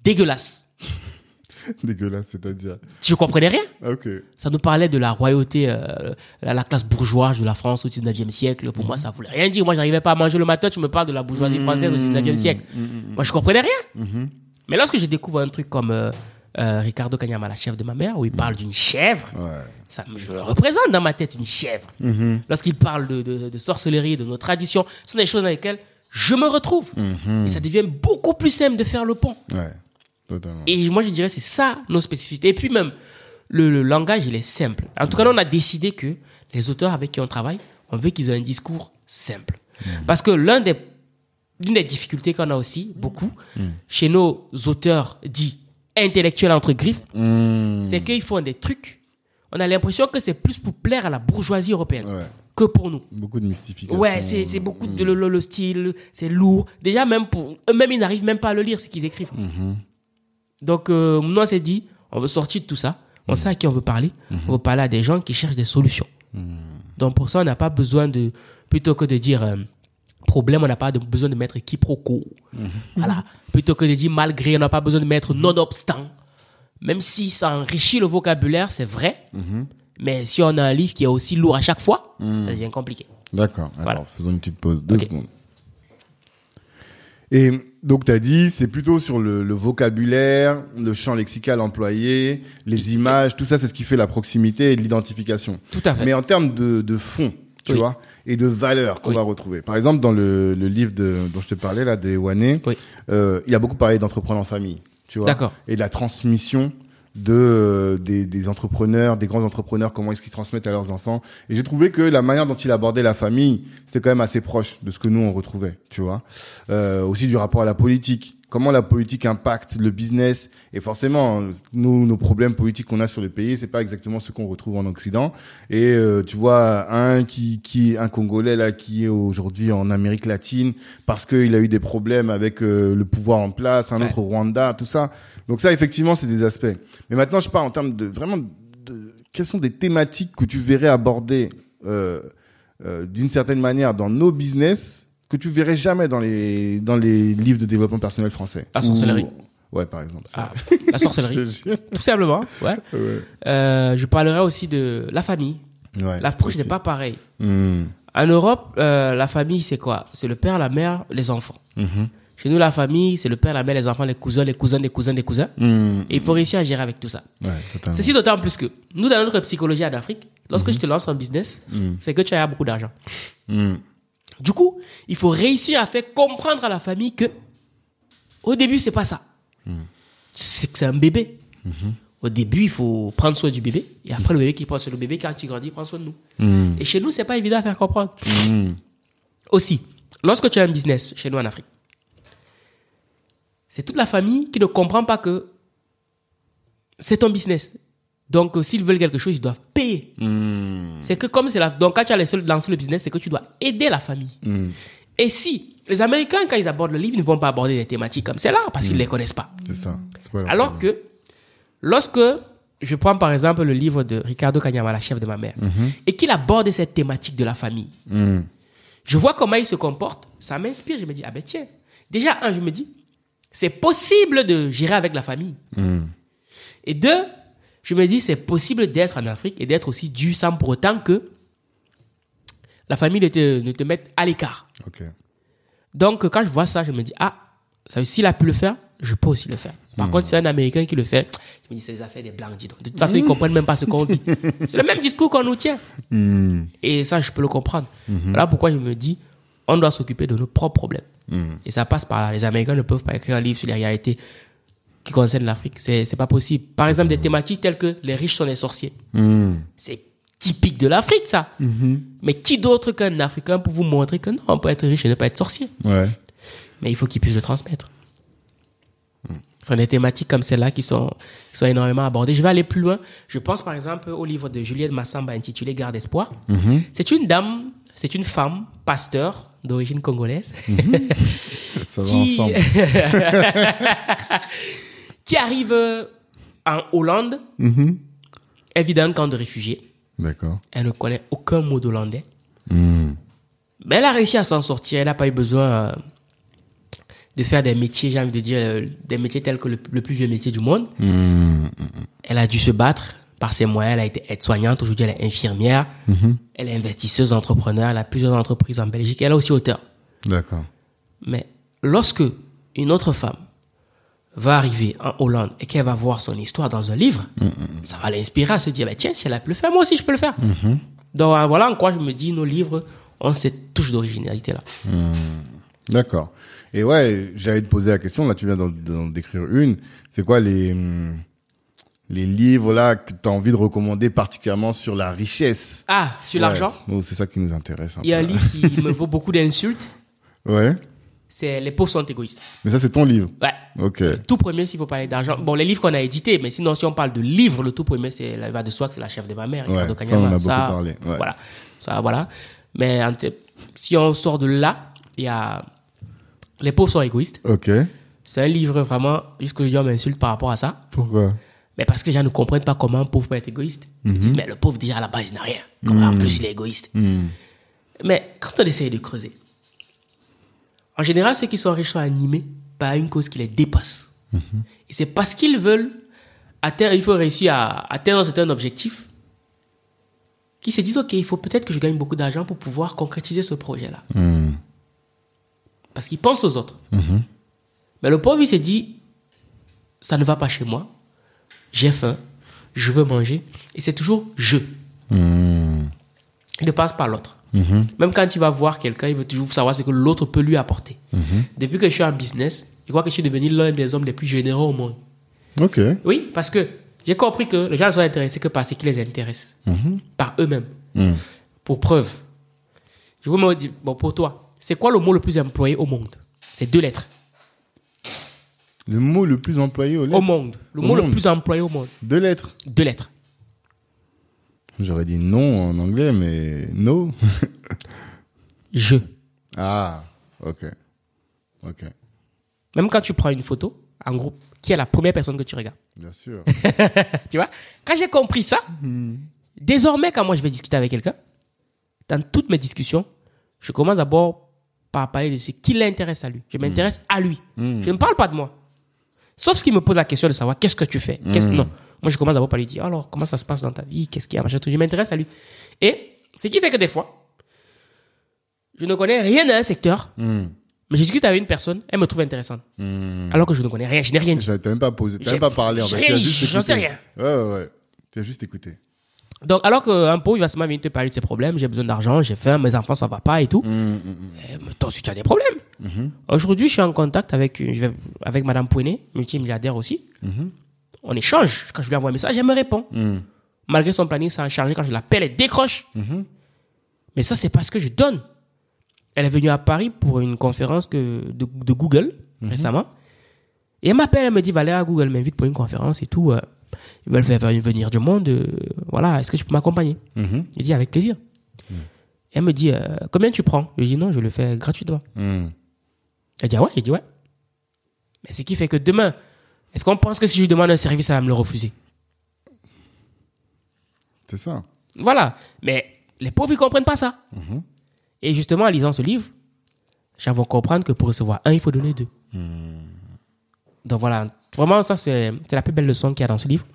Dégueulasse. (laughs) Dégueulasse, c'est-à-dire. Je comprenais rien? Ok. Ça nous parlait de la royauté, euh, la, la classe bourgeoise de la France au 19e siècle. Pour moi, ça voulait rien dire. Moi, j'arrivais pas à manger le matin. Tu me parles de la bourgeoisie française au 19e siècle. Moi, je comprenais rien. Mais lorsque je découvre un truc comme euh, euh, Ricardo Kanyama, la chef de ma mère, où il parle d'une chèvre, Ouais. ça, me- je le représente dans ma tête, une chèvre. Lorsqu'il parle de, de, de sorcellerie, de nos traditions, ce sont des choses dans lesquelles je me retrouve. Et ça devient beaucoup plus simple de faire le pont. Ouais, totalement. Et moi, je dirais, c'est ça nos spécificités. Et puis même, le, le langage, il est simple. En tout cas, on a décidé que les auteurs avec qui on travaille, on veut qu'ils aient un discours simple. Parce que l'un des, l'une des difficultés qu'on a aussi, beaucoup, chez nos auteurs dits intellectuels entre griffes, Hmm. c'est qu'ils font des trucs. On a l'impression que c'est plus pour plaire à la bourgeoisie européenne Ouais. que pour nous. Beaucoup de mystification. Ouais, c'est, beaucoup de le, le- le style, c'est lourd. Déjà, même pour eux-mêmes, ils n'arrivent même pas à le lire, ce qu'ils écrivent. Donc, euh, nous, on s'est dit, on veut sortir de tout ça. On sait à qui on veut parler. On veut parler à des gens qui cherchent des solutions. Donc, pour ça, on n'a pas besoin de, plutôt que de dire euh, problème, on n'a pas de- besoin de mettre quiproquo. Voilà. Plutôt que de dire malgré, on n'a pas besoin de mettre nonobstant. Même si ça enrichit le vocabulaire, c'est vrai. Mais si on a un livre qui est aussi lourd à chaque fois, ça devient compliqué. D'accord. Alors, faisons une petite pause. Deux secondes. Et donc, tu as dit, c'est plutôt sur le, le vocabulaire, le champ lexical employé, les images, tout ça, c'est ce qui fait la proximité et l'identification. Tout à fait. Mais en termes de, de fond, tu Oui. vois, et de valeur qu'on Oui. va retrouver. Par exemple, dans le, le livre de, dont je te parlais, là, des Wane, Oui. euh, il a beaucoup parlé d'entrepreneurs en famille, tu vois. Et de la transmission de euh, des, des entrepreneurs, des grands entrepreneurs, comment est-ce qu'ils transmettent à leurs enfants. Et j'ai trouvé que la manière dont il abordait la famille, c'était quand même assez proche de ce que nous on retrouvait, tu vois. Euh, aussi du rapport à la politique, comment la politique impacte le business. Et forcément, nous, nos problèmes politiques qu'on a sur le pays, c'est pas exactement ce qu'on retrouve en Occident. Et euh, tu vois, un qui qui un Congolais là qui est aujourd'hui en Amérique latine parce qu'il a eu des problèmes avec euh, le pouvoir en place, un Ouais. autre au Rwanda, tout ça. Donc ça, effectivement, c'est des aspects. Mais maintenant, je parle en termes de vraiment de quelles sont des thématiques que tu verrais aborder euh, euh, d'une certaine manière dans nos business que tu verrais jamais dans les dans les livres de développement personnel français. La sorcellerie. Ou- Ouais, par exemple. Ah, la sorcellerie. (laughs) Tout simplement, ouais. Ouais. Euh, je parlerai aussi de la famille. Ouais, L'approche n'est pas pareille. Hmm. En Europe, euh, la famille, c'est quoi? C'est le père, la mère, les enfants. Mhm. Chez nous, la famille, c'est le père, la mère, les enfants, les cousins, les cousins, des cousins, des cousins. Hmm. Et il faut réussir à gérer avec tout ça. Ouais. Ceci d'autant plus que nous, dans notre psychologie en Afrique, lorsque je te lance en business, c'est que tu as beaucoup d'argent. Du coup, il faut réussir à faire comprendre à la famille que, au début, c'est pas ça. C'est que c'est un bébé. Au début, il faut prendre soin du bébé. Et après, le bébé qui prend soin du bébé, quand tu grandis, il prend soin de nous. Hmm. Et chez nous, c'est pas évident à faire comprendre. Hmm. Aussi, lorsque tu as un business chez nous en Afrique, c'est toute la famille qui ne comprend pas que c'est ton business. Donc, euh, s'ils veulent quelque chose, ils doivent payer. Hmm. C'est que comme c'est la... Donc, quand tu as les seuls lancer le business, c'est que tu dois aider la famille. Hmm. Et si les Américains, quand ils abordent le livre, ils ne vont pas aborder des thématiques comme celle-là parce qu'ils ne les connaissent pas. C'est ça. C'est pas Alors problème. que, lorsque je prends par exemple le livre de Ricardo Kanyama, la chef de ma mère, et qu'il aborde cette thématique de la famille, Hmm. je vois comment il se comporte, ça m'inspire. Je me dis, ah ben tiens, déjà, un, je me dis, c'est possible de gérer avec la famille. Hmm. Et deux, je me dis, c'est possible d'être en Afrique et d'être aussi dû sans pour autant que la famille ne te, ne te mette à l'écart. Donc, quand je vois ça, je me dis, ah, ça s'il a pu le faire, je peux aussi le faire. Par contre, c'est un Américain qui le fait. Je me dis, c'est les affaires des Blancs, dis donc. De toute façon, ils comprennent même pas ce qu'on dit. (laughs) C'est le même discours qu'on nous tient. Hmm. Et ça, je peux le comprendre. Voilà pourquoi je me dis, on doit s'occuper de nos propres problèmes. Et ça passe par là. Les Américains ne peuvent pas écrire un livre sur les réalités qui concernent l'Afrique. C'est, c'est pas possible. Par exemple, des thématiques telles que les riches sont des sorciers. Hmm. C'est typique de l'Afrique, ça. Mais qui d'autre qu'un Africain pour vous montrer que non, on peut être riche et ne pas être sorcier? Ouais. Mais il faut qu'ils puissent le transmettre. Ce sont des thématiques comme celle-là qui sont, qui sont énormément abordées. Je vais aller plus loin. Je pense par exemple au livre de Juliette Massamba intitulé Garde espoir. C'est une dame, c'est une femme, pasteur d'origine congolaise, (laughs) Ça va qui, ensemble. (laughs) qui arrive euh, en Hollande. Mhm. Elle vit dans un camp de réfugiés. D'accord. Elle ne connaît aucun mot d'hollandais. Hmm. Mais elle a réussi à s'en sortir. Elle n'a pas eu besoin euh, de faire des métiers, j'ai envie de dire, euh, des métiers tels que le, le plus vieux métier du monde. Hmm. Elle a dû se battre par ses moyens. Elle a été aide-soignante. Aujourd'hui, elle est infirmière. Elle est investisseuse, entrepreneur. Elle a plusieurs entreprises en Belgique. Elle est aussi auteur. D'accord. Mais lorsque une autre femme va arriver en Hollande et qu'elle va voir son histoire dans un livre, ça va l'inspirer à se dire, bah, tiens, si elle a pu le faire, moi aussi je peux le faire. Donc euh, voilà en quoi je me dis, nos livres ont cette touche d'originalité là. D'accord. Et ouais, j'allais te poser la question, là tu viens d'en- décrire une. C'est quoi les, hum, les livres là que tu as envie de recommander particulièrement sur la richesse? Ah, sur Ouais, l'argent, C'est ça qui nous intéresse. il y a un livre qui me vaut beaucoup d'insultes. (laughs) Ouais. C'est Les pauvres sont égoïstes. Mais ça, c'est ton livre. Ouais. Ok. Le tout premier, s'il faut parler d'argent. Bon, les livres qu'on a édités, mais sinon, si on parle de livres, le tout premier, c'est La va de soi, que c'est la chef de ma mère. Ouais, ça, on en a beaucoup parlé, ouais. Voilà. Ça, voilà. Mais si on sort de là, il y a Les pauvres sont égoïstes. Ok. C'est un livre vraiment, jusque je m'insulte par rapport à ça. Pourquoi? Mais parce que les gens ne comprennent pas comment un pauvre peut être égoïste. Ils se disent, mais le pauvre, déjà, à la base, il n'a rien. Comment en plus, il est égoïste Hmm. Mais quand on essaye de creuser, en général, ceux qui sont riches sont animés par une cause qui les dépasse. Et c'est parce qu'ils veulent atteindre, il faut réussir à atteindre un certain objectif, qu'ils se disent, OK, il faut peut-être que je gagne beaucoup d'argent pour pouvoir concrétiser ce projet-là. Hmm. Parce qu'ils pensent aux autres. Mais le pauvre, il se dit, ça ne va pas chez moi, j'ai faim, je veux manger, et c'est toujours je. Il ne passe pas l'autre. Même quand il va voir quelqu'un, il veut toujours savoir ce que l'autre peut lui apporter. Depuis que je suis en business, je crois que je suis devenu l'un des hommes les plus généreux au monde. Ok. Oui, parce que j'ai compris que les gens ne sont intéressés que par ce qui les intéresse, par eux-mêmes. Pour preuve, je vous me dis, bon, pour toi, c'est quoi le mot le plus employé au monde? C'est deux lettres. Le mot le plus employé au Au monde. Le Au mot le plus employé au monde. Deux lettres. Deux lettres. J'aurais dit non en anglais, mais no. (laughs) Je. ah, ok. Ok. Même quand tu prends une photo en groupe, qui est la première personne que tu regardes Bien sûr. (laughs) Tu vois Quand j'ai compris ça, désormais, quand moi je vais discuter avec quelqu'un, dans toutes mes discussions, je commence d'abord par parler de ce qui l'intéresse à lui. Je m'intéresse à lui. Je ne parle pas de moi. Sauf ce qui me pose la question de savoir qu'est-ce que tu fais? Qu'est-ce- Non. Moi, je commence d'abord par lui dire alors, comment ça se passe dans ta vie? Qu'est-ce qu'il y a? Machin. Je m'intéresse à lui. Et ce qui fait que des fois, je ne connais rien d'un secteur, Hmm. mais je discute avec une personne, elle me trouve intéressante. Hmm. Alors que je ne connais rien, je n'ai rien dit. T'as même pas posé, t'as J'ai- même pas parlé en fait. rien Tu j'en sais rien. Ouais, ouais, ouais. Tu as juste écouté. Donc, alors qu'un pauvre, il va seulement venir te parler de ses problèmes. J'ai besoin d'argent, j'ai faim, mes enfants, ça va pas et tout. Hmm, Eh, mais toi aussi, tu as des problèmes. Aujourd'hui, je suis en contact avec, une- je vais- avec Madame Pouenet, multimilliardaire aussi. On échange. Quand je lui envoie un message, elle me répond. Malgré son planning, ça a chargé. Quand je l'appelle, elle décroche. Mais ça, c'est parce que je donne. Elle est venue à Paris pour une conférence que, de, de Google récemment. Et elle m'appelle, elle me dit, Valéa, Google m'invite pour une conférence et tout. euh, ils veulent faire venir du monde. euh, voilà, est-ce que tu peux m'accompagner? Il dit, avec plaisir. Elle me dit, euh, combien tu prends? Je dis, non, je le fais gratuitement. Hmm. Elle dit, ah ouais? Il dit, ouais. Mais ce qui fait que demain, est-ce qu'on pense que si je lui demande un service, elle va me le refuser? C'est ça. Voilà. Mais les pauvres, ils comprennent pas ça. Et justement, en lisant ce livre, j'avais comprendre que pour recevoir un, il faut donner deux. Donc voilà. Vraiment, ça, c'est la plus belle leçon qu'il y a dans ce livre.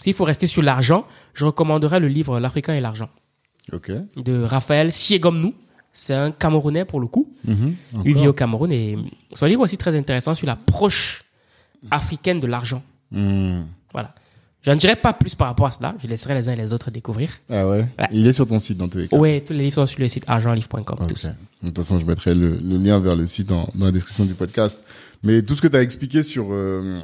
S'il faut rester sur l'argent, je recommanderais le livre L'Africain et l'argent Ok. de Raphaël Siegomnou. C'est un Camerounais pour le coup. Mhm. Il vit au Cameroun et son livre aussi très intéressant sur l'approche africaine de l'argent. Hmm. Voilà. Je n'en dirai pas plus par rapport à cela. Je laisserai les uns et les autres découvrir. Ah ouais? Ouais. Il est sur ton site dans tous les cas. Ouais, tous les livres sont sur le site argentlivre.com. Tous. De toute façon, je mettrai le, le lien vers le site en- dans la description du podcast. Mais tout ce que tu as expliqué sur euh,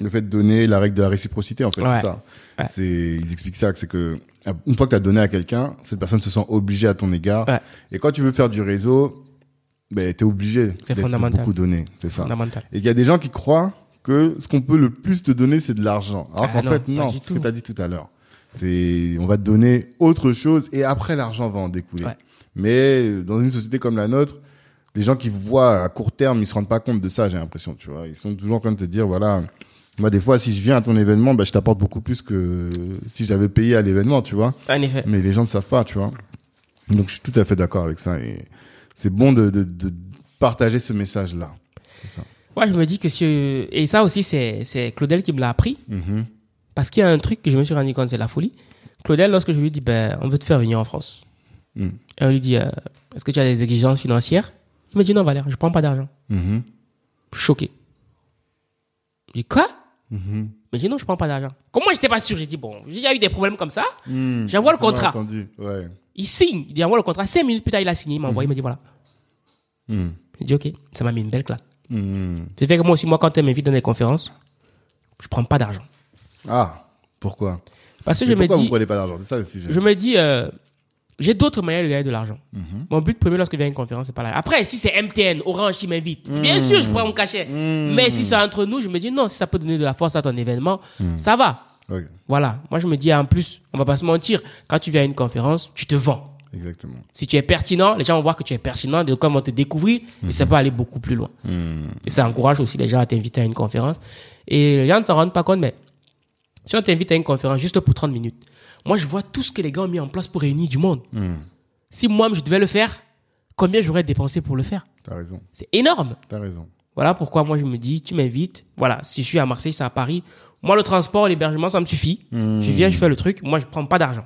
le fait de donner, la règle de la réciprocité, en fait, Ouais. c'est ça. Ouais. C'est, ils expliquent ça, que c'est que une fois que tu as donné à quelqu'un, cette personne se sent obligée à ton égard. Et quand tu veux faire du réseau, ben, tu es obligé de beaucoup donner. C'est ça. Fondamental. Et il y a des gens qui croient que ce qu'on peut le plus te donner, c'est de l'argent. Alors Ah qu'en fait, non, c'est ce que tu as dit tout à l'heure. C'est, on va te donner autre chose et après l'argent va en découler. Ouais. Mais dans une société comme la nôtre, les gens qui voient à court terme, ils se rendent pas compte de ça, j'ai l'impression, tu vois. Ils sont toujours en train de te dire, voilà, moi, des fois, si je viens à ton événement, bah, je t'apporte beaucoup plus que si j'avais payé à l'événement, tu vois. En effet. Mais les gens ne savent pas, tu vois. Donc, je suis tout à fait d'accord avec ça et c'est bon de, de, de partager ce message-là. C'est ça. Ouais, je me dis que si, et ça aussi, c'est, c'est Claudel qui me l'a appris. Mhm. Parce qu'il y a un truc que je me suis rendu compte, c'est la folie. Claudel, lorsque je lui dis, ben, on veut te faire venir en France. Mm. Et on lui dit, euh, est-ce que tu as des exigences financières? Il me dit, non, Valère, je prends pas d'argent. Mhm. Je suis choqué. Je dis, quoi? Mhm. Mais j'ai dit, non, je prends pas d'argent. Comme moi, j'étais pas sûr, j'ai dit, bon, j'ai déjà eu des problèmes comme ça. Mhm. J'envoie le m'a contrat. Ouais. Il signe, il envoie le contrat. Cinq minutes plus tard, il a signé, il m'a envoyé, il me dit, voilà. J'ai dit, OK, ça m'a mis une belle claque. Hmm. C'est fait que moi aussi, moi, quand on m'invite dans des conférences, je prends pas d'argent. Ah, pourquoi? Parce que Mais je me Pourquoi vous dis, prenez pas d'argent? C'est ça le sujet. je me dis, euh, j'ai d'autres manières de gagner de l'argent. Mhm. Mon but premier lorsque je viens à une conférence, c'est pas là. Après, si c'est MTN, Orange qui m'invite, bien sûr, je prends mon cachet. Mais si c'est entre nous, je me dis non, si ça peut donner de la force à ton événement, ça va. Voilà. Moi, je me dis, en plus, on va pas se mentir, quand tu viens à une conférence, tu te vends. Exactement. Si tu es pertinent, les gens vont voir que tu es pertinent, ils vont te découvrir et ça peut aller beaucoup plus loin. Hmm. Et ça encourage aussi les gens à t'inviter à une conférence. Et les gens ne s'en rendent pas compte, mais si on t'invite à une conférence juste pour 30 minutes, moi je vois tout ce que les gars ont mis en place pour réunir du monde. Hmm. Si moi je devais le faire, combien j'aurais dépensé pour le faire? T'as raison. C'est énorme. T'as raison. Voilà pourquoi moi je me dis, tu m'invites. Voilà, si je suis à Marseille, c'est à Paris. Moi, le transport, l'hébergement, ça me suffit. Je viens, je fais le truc. Moi, je prends pas d'argent.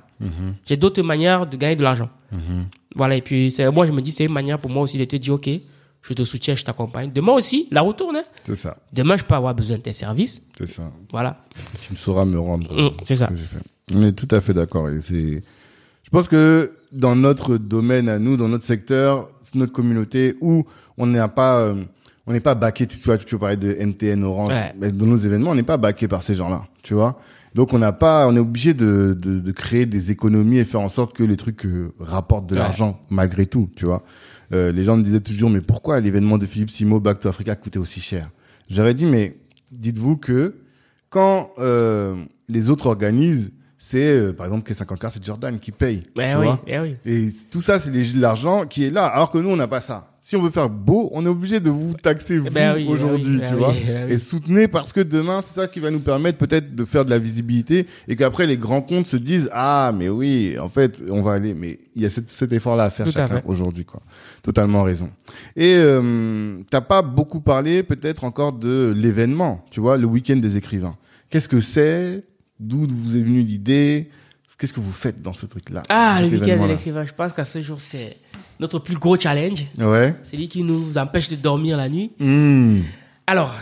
J'ai d'autres manières de gagner de l'argent. Voilà, et puis moi, je me dis, c'est une manière pour moi aussi de te dire, OK, je te soutiens, je t'accompagne. Demain aussi, la retourne. hein. C'est ça. Demain, je peux avoir besoin de tes services. C'est ça. Voilà. Tu me sauras me rendre. Mm, c'est ça. On est tout à fait d'accord. Et c'est, je pense que dans notre domaine à nous, dans notre secteur, notre communauté où on n'est pas, euh, on n'est pas baqué. Tu vois, tu parlais de NTN Orange. Ouais. Mais dans nos événements, on n'est pas baqué par ces gens-là. Tu vois. Donc on n'a pas, on est obligé de, de, de créer des économies et faire en sorte que les trucs euh, rapportent de Ouais. l'argent malgré tout. Tu vois. Euh, les gens me disaient toujours, mais pourquoi l'événement de Philippe Simo Back to Africa coûtait aussi cher? J'aurais dit, mais dites-vous que quand euh, les autres organisent, c'est euh, par exemple que 50 c'est Jordan qui paye. Eh tu oui, vois eh oui. Et tout ça, c'est l'argent qui est là, alors que nous, on n'a pas ça. Si on veut faire beau, on est obligé de vous taxer vous ben oui, ben aujourd'hui, oui, tu ben vois. oui, oui. Et soutenez parce que demain, c'est ça qui va nous permettre peut-être de faire de la visibilité et qu'après les grands comptes se disent ah mais oui, en fait, on va aller. Mais il y a cet, cet effort-là à faire Tout chacun aujourd'hui, quoi. Totalement raison. Et euh, t'as pas beaucoup parlé peut-être encore de l'événement, tu vois, le week-end des écrivains. Qu'est-ce que c'est? D'où vous est venue l'idée? Qu'est-ce que vous faites dans ce truc-là Ah, cet le week-end de événement-là? l'écrivain, je pense qu'à ce jour, c'est notre plus gros challenge. Ouais. C'est lui qui nous empêche de dormir la nuit. Hmm. Alors,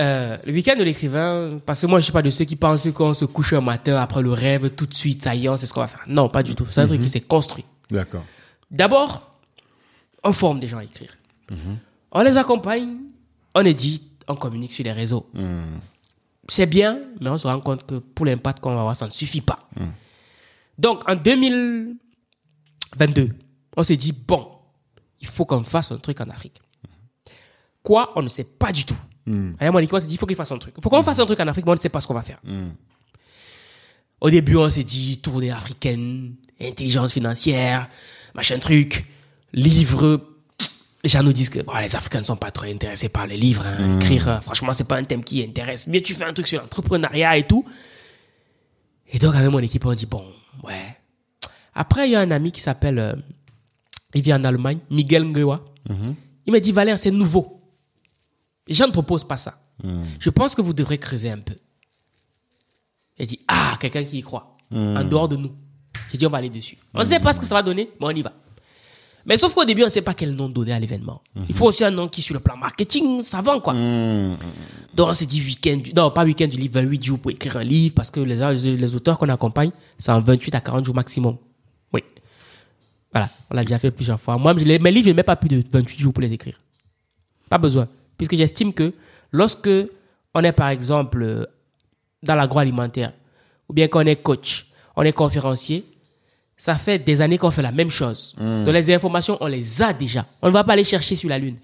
euh, le week-end de l'écrivain, parce que moi, je suis pas de ceux qui pensent qu'on se couche un matin après le rêve, tout de suite, ça y est, sait ce qu'on va faire. Non, pas du tout. C'est un truc qui s'est construit. D'accord. D'abord, on forme des gens à écrire. On les accompagne, on édite, on communique sur les réseaux. Hmm. C'est bien, mais on se rend compte que pour l'impact qu'on va avoir, ça ne suffit pas. Donc, en 2022, on s'est dit, bon, il faut qu'on fasse un truc en Afrique. Quoi On ne sait pas du tout. Hmm. À un moment donné, on s'est dit, il faut qu'il fasse un truc. Il faut qu'on fasse un truc en Afrique, mais on ne sait pas ce qu'on va faire. Hmm. Au début, on s'est dit, tournée africaine, intelligence financière, machin truc, livres. Les gens nous disent que bon, les Africains ne sont pas trop intéressés par les livres. hein. Écrire, euh, franchement, c'est pas un thème qui intéresse. Mais tu fais un truc sur l'entrepreneuriat et tout. Et donc, avec mon équipe, on dit, bon, ouais. Après, il y a un ami qui s'appelle, euh, il vit en Allemagne, Miguel Nguewa. Il m'a dit, Valère, c'est nouveau. Les gens ne proposent pas ça. Je pense que vous devrez creuser un peu. Il dit, ah, quelqu'un qui y croit, en dehors de nous. J'ai dit, on va aller dessus. On ne sait pas ce que ça va donner, mais on y va. Mais sauf qu'au début, on ne sait pas quel nom donner à l'événement. Il faut aussi un nom qui, sur le plan marketing, ça vend, quoi. Hmm. Donc, on s'est dit week-end, du- non, pas week-end du livre, 28 jours pour écrire un livre, parce que les auteurs qu'on accompagne, c'est en 28 à 40 jours maximum. Oui. Voilà. On l'a déjà fait plusieurs fois. Moi, les- mes livres, je ne mets pas plus de 28 jours pour les écrire. Pas besoin. Puisque j'estime que lorsque on est, par exemple, euh, dans l'agroalimentaire, ou bien qu'on est coach, on est conférencier, ça fait des années qu'on fait la même chose. Donc les informations, on les a déjà. On ne va pas aller chercher sur la Lune.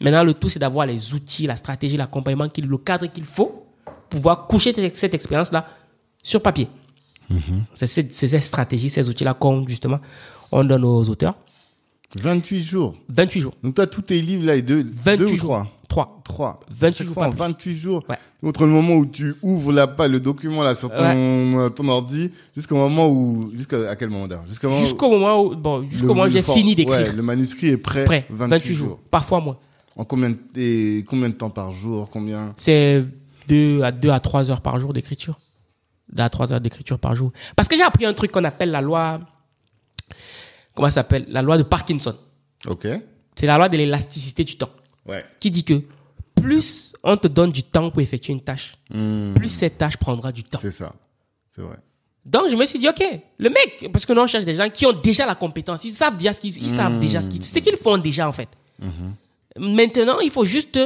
Maintenant, le tout, c'est d'avoir les outils, la stratégie, l'accompagnement, le cadre qu'il faut pour pouvoir coucher cette- expérience-là sur papier. C'est ces, c'est ces stratégies, ces outils-là qu'on, justement, on donne aux auteurs. 28 jours. 28 jours. Donc toi, tous tes livres là, et deux, 28 deux ou jours. trois 3. 3. 28 Chaque jours, fois pas en plus. 28 jours. Ouais. Entre le moment où tu ouvres la, pa- le document là sur ton, euh, ton ordi, jusqu'au moment où, jusqu'à à quel moment d'ailleurs? Jusqu'au moment moment où, bon, jusqu'au moment où j'ai fini d'écrire. Ouais, le manuscrit est prêt. Prêt. 28, jours. Parfois moins. En combien de, et combien de temps par jour? Combien? C'est 2 à 2 à 3 heures par jour d'écriture. 2 à 3 heures d'écriture par jour. Parce que j'ai appris un truc qu'on appelle la loi, comment ça s'appelle? La loi de Parkinson. Ok. C'est la loi de l'élasticité du temps. Ouais. Qui dit que plus on te donne du temps pour effectuer une tâche, Hmm, plus cette tâche prendra du temps. C'est ça. C'est vrai. Donc, je me suis dit, OK, le mec, parce que nous, on cherche des gens qui ont déjà la compétence. Ils savent déjà ce qu'ils, ils savent déjà ce qu'ils, ce qu'ils font déjà, en fait. Maintenant, il faut juste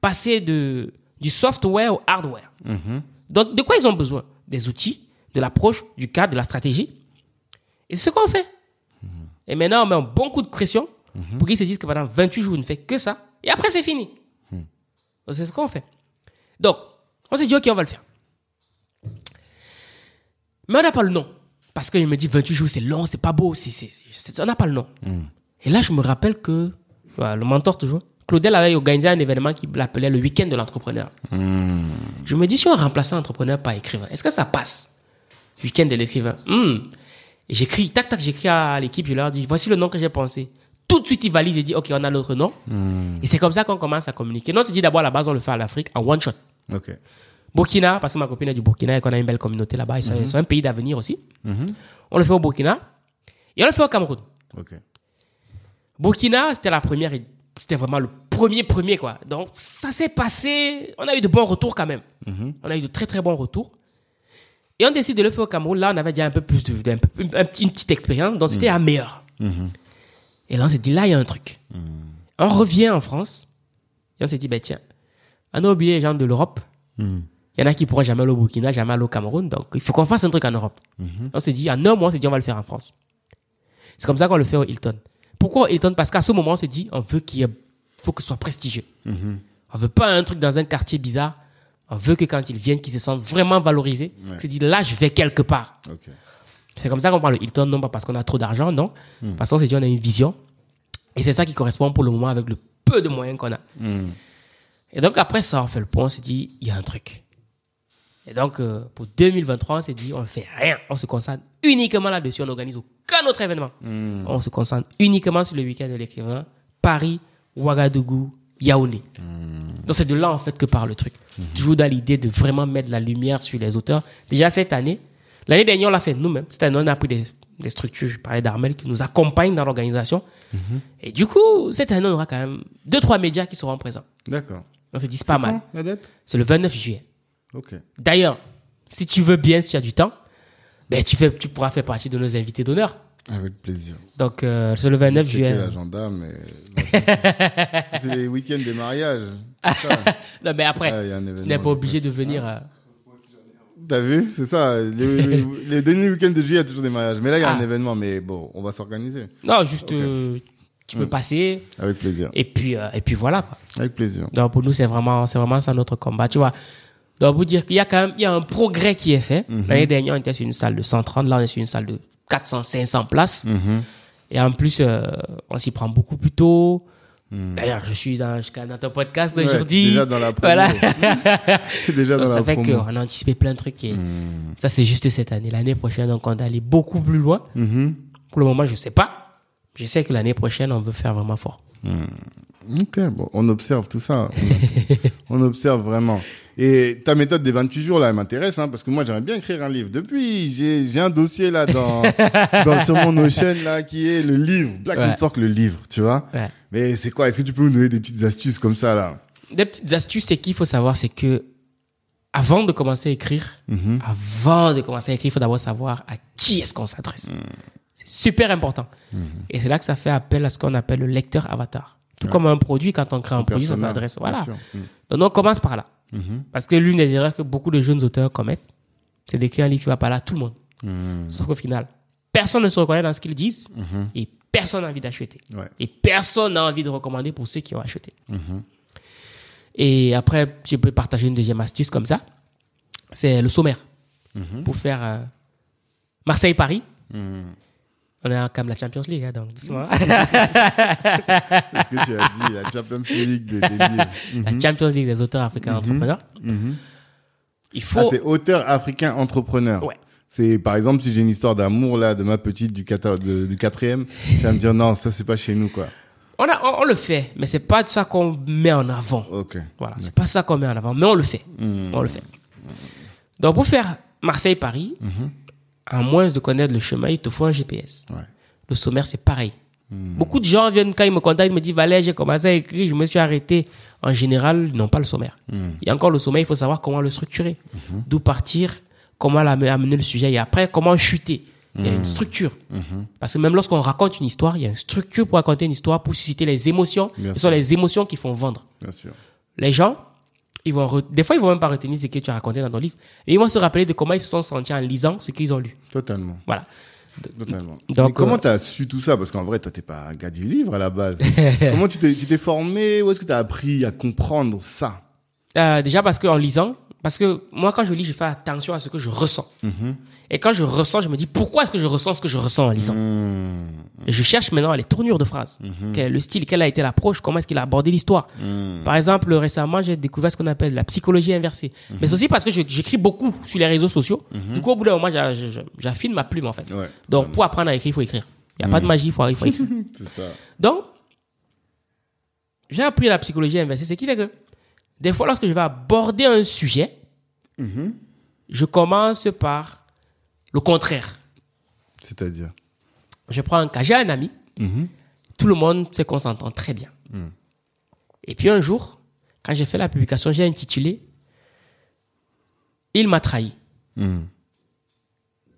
passer de, du software au hardware. Donc, de quoi ils ont besoin? Des outils, de l'approche, du cadre, de la stratégie. Et c'est ce qu'on fait. Et maintenant, on met un bon coup de pression pour qu'ils se disent que pendant 28 jours, on ne fait que ça. Et après, c'est fini. Donc, C'est ce qu'on fait. Donc, on s'est dit, OK, on va le faire. Mais on n'a pas le nom. Parce que je me dis 28 jours, c'est long, c'est pas beau, c'est, c'est- on n'a pas le nom. Et là, je me rappelle que, voilà, le mentor toujours, Claudel avait organisé un événement qui l'appelait le week-end de l'entrepreneur. Je me dis, si on remplaçait entrepreneur par écrivain, est-ce que ça passe? Week-end de l'écrivain. Hmm. Et j'écris, tac, tac, j'écris à l'équipe, je leur dis, voici le nom que j'ai pensé. Tout de suite, ils valident, ils disent, OK, on a notre nom. Et c'est comme ça qu'on commence à communiquer. Non, on se dit d'abord, à la base, on le fait à l'Afrique en one shot. Ok. Burkina, parce que ma copine est du Burkina et qu'on a une belle communauté là-bas. Ils sont, sont un pays d'avenir aussi. On le fait au Burkina et on le fait au Cameroun. Ok. Burkina, c'était la première, c'était vraiment le premier, premier, quoi. Donc, ça s'est passé, on a eu de bons retours quand même. On a eu de très, très bons retours. Et on décide de le faire au Cameroun. Là, on avait déjà un peu plus de, une petite expérience, donc c'était la meilleure. Et là, on s'est dit, là, il y a un truc. On revient en France et on s'est dit, ben tiens, on a oublié les gens de l'Europe. Il y en a qui pourront jamais aller au Burkina, jamais aller au Cameroun. Donc, il faut qu'on fasse un truc en Europe. On s'est dit, en un mois, on s'est dit, on va le faire en France. C'est comme ça qu'on le fait au Hilton. Pourquoi au Hilton? Parce qu'à ce moment, on s'est dit, on veut qu'il faut que ce soit prestigieux. On veut pas un truc dans un quartier bizarre. On veut que quand ils viennent, qu'ils se sentent vraiment valorisés. Ouais. On s'est dit, là, je vais quelque part. C'est comme ça qu'on prend le Hilton, non pas parce qu'on a trop d'argent, non. Parce qu'on s'est dit, on a une vision. Et c'est ça qui correspond pour le moment avec le peu de moyens qu'on a. Et donc, après ça, on fait le point, on s'est dit, il y a un truc. Et donc, euh, pour 2023, on s'est dit, on ne fait rien. On se concentre uniquement là-dessus. On n'organise aucun autre événement. On se concentre uniquement sur le week-end de l'écrivain. Paris, Ouagadougou, Yaoundé. Donc, c'est de là, en fait, que part le truc. Toujours dans l'idée de vraiment mettre la lumière sur les auteurs. Déjà, cette année, l'année dernière, on l'a fait nous-mêmes. Cette année, on a pris des, des structures, je parlais d'Armel, qui nous accompagnent dans l'organisation. Et du coup, cette année, on aura quand même deux, trois médias qui seront présents. D'accord. On s'est dit, pas mal. Quand, la date? C'est le 29 juillet. Ok. D'ailleurs, si tu veux bien, si tu as du temps, ben, tu, fais, tu pourras faire partie de nos invités d'honneur. Avec plaisir. Donc, euh, c'est le 29 Checker juillet. l'agenda, mais. (laughs) C'est les week-ends des mariages. (laughs) Non, mais après, Ah, il n'est pas obligé de venir. T'as vu? C'est ça. Les, (laughs) les- derniers week-ends de juillet, il y a toujours des mariages. Mais là, il y a un Ah. événement. Mais bon, on va s'organiser. Non, juste, euh, tu peux passer. Avec plaisir. Et puis, euh, et puis voilà. Quoi. Avec plaisir. Donc, pour nous, c'est vraiment, c'est vraiment ça notre combat. Tu vois. Donc, vous dire qu'il y a quand même, il y a un progrès qui est fait. L'année dernière, on était sur une salle de 130. Là, on est sur une salle de 400, 500 places. Et en plus, euh, on s'y prend beaucoup plus tôt. D'ailleurs, je suis dans, jusqu'à dans ton podcast Ouais, aujourd'hui. déjà dans la promo. Voilà. (laughs) déjà dans ça la fait qu'on a anticipé plein de trucs. Et Ça, c'est juste cette année. L'année prochaine, on compte aller beaucoup plus loin. Mhm. Pour le moment, je sais pas. Je sais que l'année prochaine, on veut faire vraiment fort. Ok, bon, on observe tout ça. (laughs) On, on observe vraiment. Et ta méthode des 28 jours, là, elle m'intéresse, hein, parce que moi, j'aimerais bien écrire un livre. Depuis, j'ai, j'ai un dossier, là, dans, (laughs) dans, sur mon Notion, là, qui est le livre. Black Ouais. Network, le livre, tu vois. Ouais. Mais c'est quoi? Est-ce que tu peux nous donner des petites astuces comme ça, là? Des petites astuces, c'est qu'il faut savoir, c'est que avant de commencer à écrire, Mhm. avant de commencer à écrire, il faut d'abord savoir à qui est-ce qu'on s'adresse. C'est super important. Et c'est là que ça fait appel à ce qu'on appelle le lecteur avatar. Tout comme un produit, quand on crée un produit, ça s'adresse. Voilà. Mhm. Donc, on commence par là. Mhm. Parce que l'une des erreurs que beaucoup de jeunes auteurs commettent, c'est d'écrire un livre qui va parler à tout le monde. Mhm. Sauf qu'au final, personne ne se reconnaît dans ce qu'ils disent et personne n'a envie d'acheter. Ouais. Et personne n'a envie de recommander pour ceux qui ont acheté. Mhm. Et après, je peux partager une deuxième astuce comme ça. C'est le sommaire. Mhm. Pour faire euh, Marseille-Paris. On est quand même la Champions League, hein, donc doucement. (laughs) Est-ce que tu as dit la Champions League des, des? (laughs) La Champions League des auteurs africains entrepreneurs. Il faut... Ah, c'est auteur africain entrepreneur. Ouais. C'est, par exemple, si j'ai une histoire d'amour, là, de ma petite du, quata- de- du quatrième, tu vas me dire, non, ça, c'est pas chez nous, quoi. on, a, on, on le fait, mais c'est pas ça qu'on met en avant. Ok. Voilà, c'est pas ça qu'on met en avant, mais on le fait. On le fait. Donc, pour faire Marseille-Paris, à moins de connaître le chemin, il te faut un GPS. Ouais. Le sommaire, c'est pareil. Beaucoup de gens viennent, quand ils me contactent, ils me disent, Valère, j'ai commencé à écrire, je me suis arrêté. En général, ils n'ont pas le sommaire. Il y a encore le sommaire, il faut savoir comment le structurer. D'où partir, comment la- amener le sujet et après comment chuter. Il y a une structure. Parce que même lorsqu'on raconte une histoire, il y a une structure pour raconter une histoire, pour susciter les émotions. Bien Ce sûr. sont les émotions qui font vendre. Bien sûr. Les gens, ils vont re- des fois, ils vont même pas retenir ce que tu as raconté dans ton livre. Et ils vont se rappeler de comment ils se sont sentis en lisant ce qu'ils ont lu. Totalement. Voilà. Totalement. Donc, Mais comment euh, tu as su tout ça? Parce qu'en vrai, toi, t'es pas un gars du livre à la base. (laughs) comment tu t'es, tu t'es formé? Où est-ce que tu as appris à comprendre ça? Euh, déjà parce qu'en lisant, parce que moi quand je lis, je fais attention à ce que je ressens. Et quand je ressens, je me dis pourquoi est-ce que je ressens ce que je ressens en lisant. Hmm. Et je cherche maintenant les tournures de phrases. Quel est le style, quelle a été l'approche, comment est-ce qu'il a abordé l'histoire. Par exemple, récemment, j'ai découvert ce qu'on appelle la psychologie inversée. Mais c'est aussi parce que j'écris beaucoup sur les réseaux sociaux. Du coup, au bout d'un moment, j'a- j'a- j'affine ma plume en fait. Ouais. Donc, pour apprendre à écrire, il faut écrire. Il n'y a pas de magie, il faut, faut (laughs) écrire. C'est ça. Donc, j'ai appris la psychologie inversée, ce qui fait que des fois, lorsque je vais aborder un sujet, je commence par le contraire. C'est-à-dire? Je prends un cas, j'ai un ami, tout le monde sait qu'on s'entend très bien. Et puis un jour, quand j'ai fait la publication, j'ai intitulé Il m'a trahi.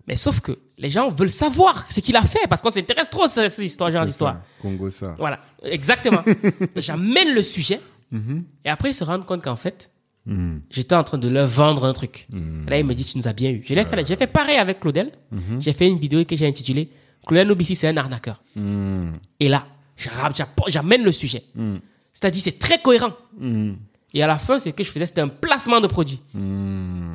Mais sauf que les gens veulent savoir ce qu'il a fait parce qu'on s'intéresse trop à cette histoire, genre d'histoire. Congo, ça. Voilà, exactement. (laughs) J'amène le sujet et après ils se rendent compte qu'en fait, j'étais en train de leur vendre un truc. Et là, ils me disent, tu nous as bien eu. Fait, j'ai fait pareil avec Claudel. J'ai fait une vidéo que j'ai intitulée Claudel Nobissi, c'est un arnaqueur. Et là, j'amène le sujet. C'est-à-dire, c'est très cohérent. Et à la fin, ce que je faisais, c'était un placement de produit.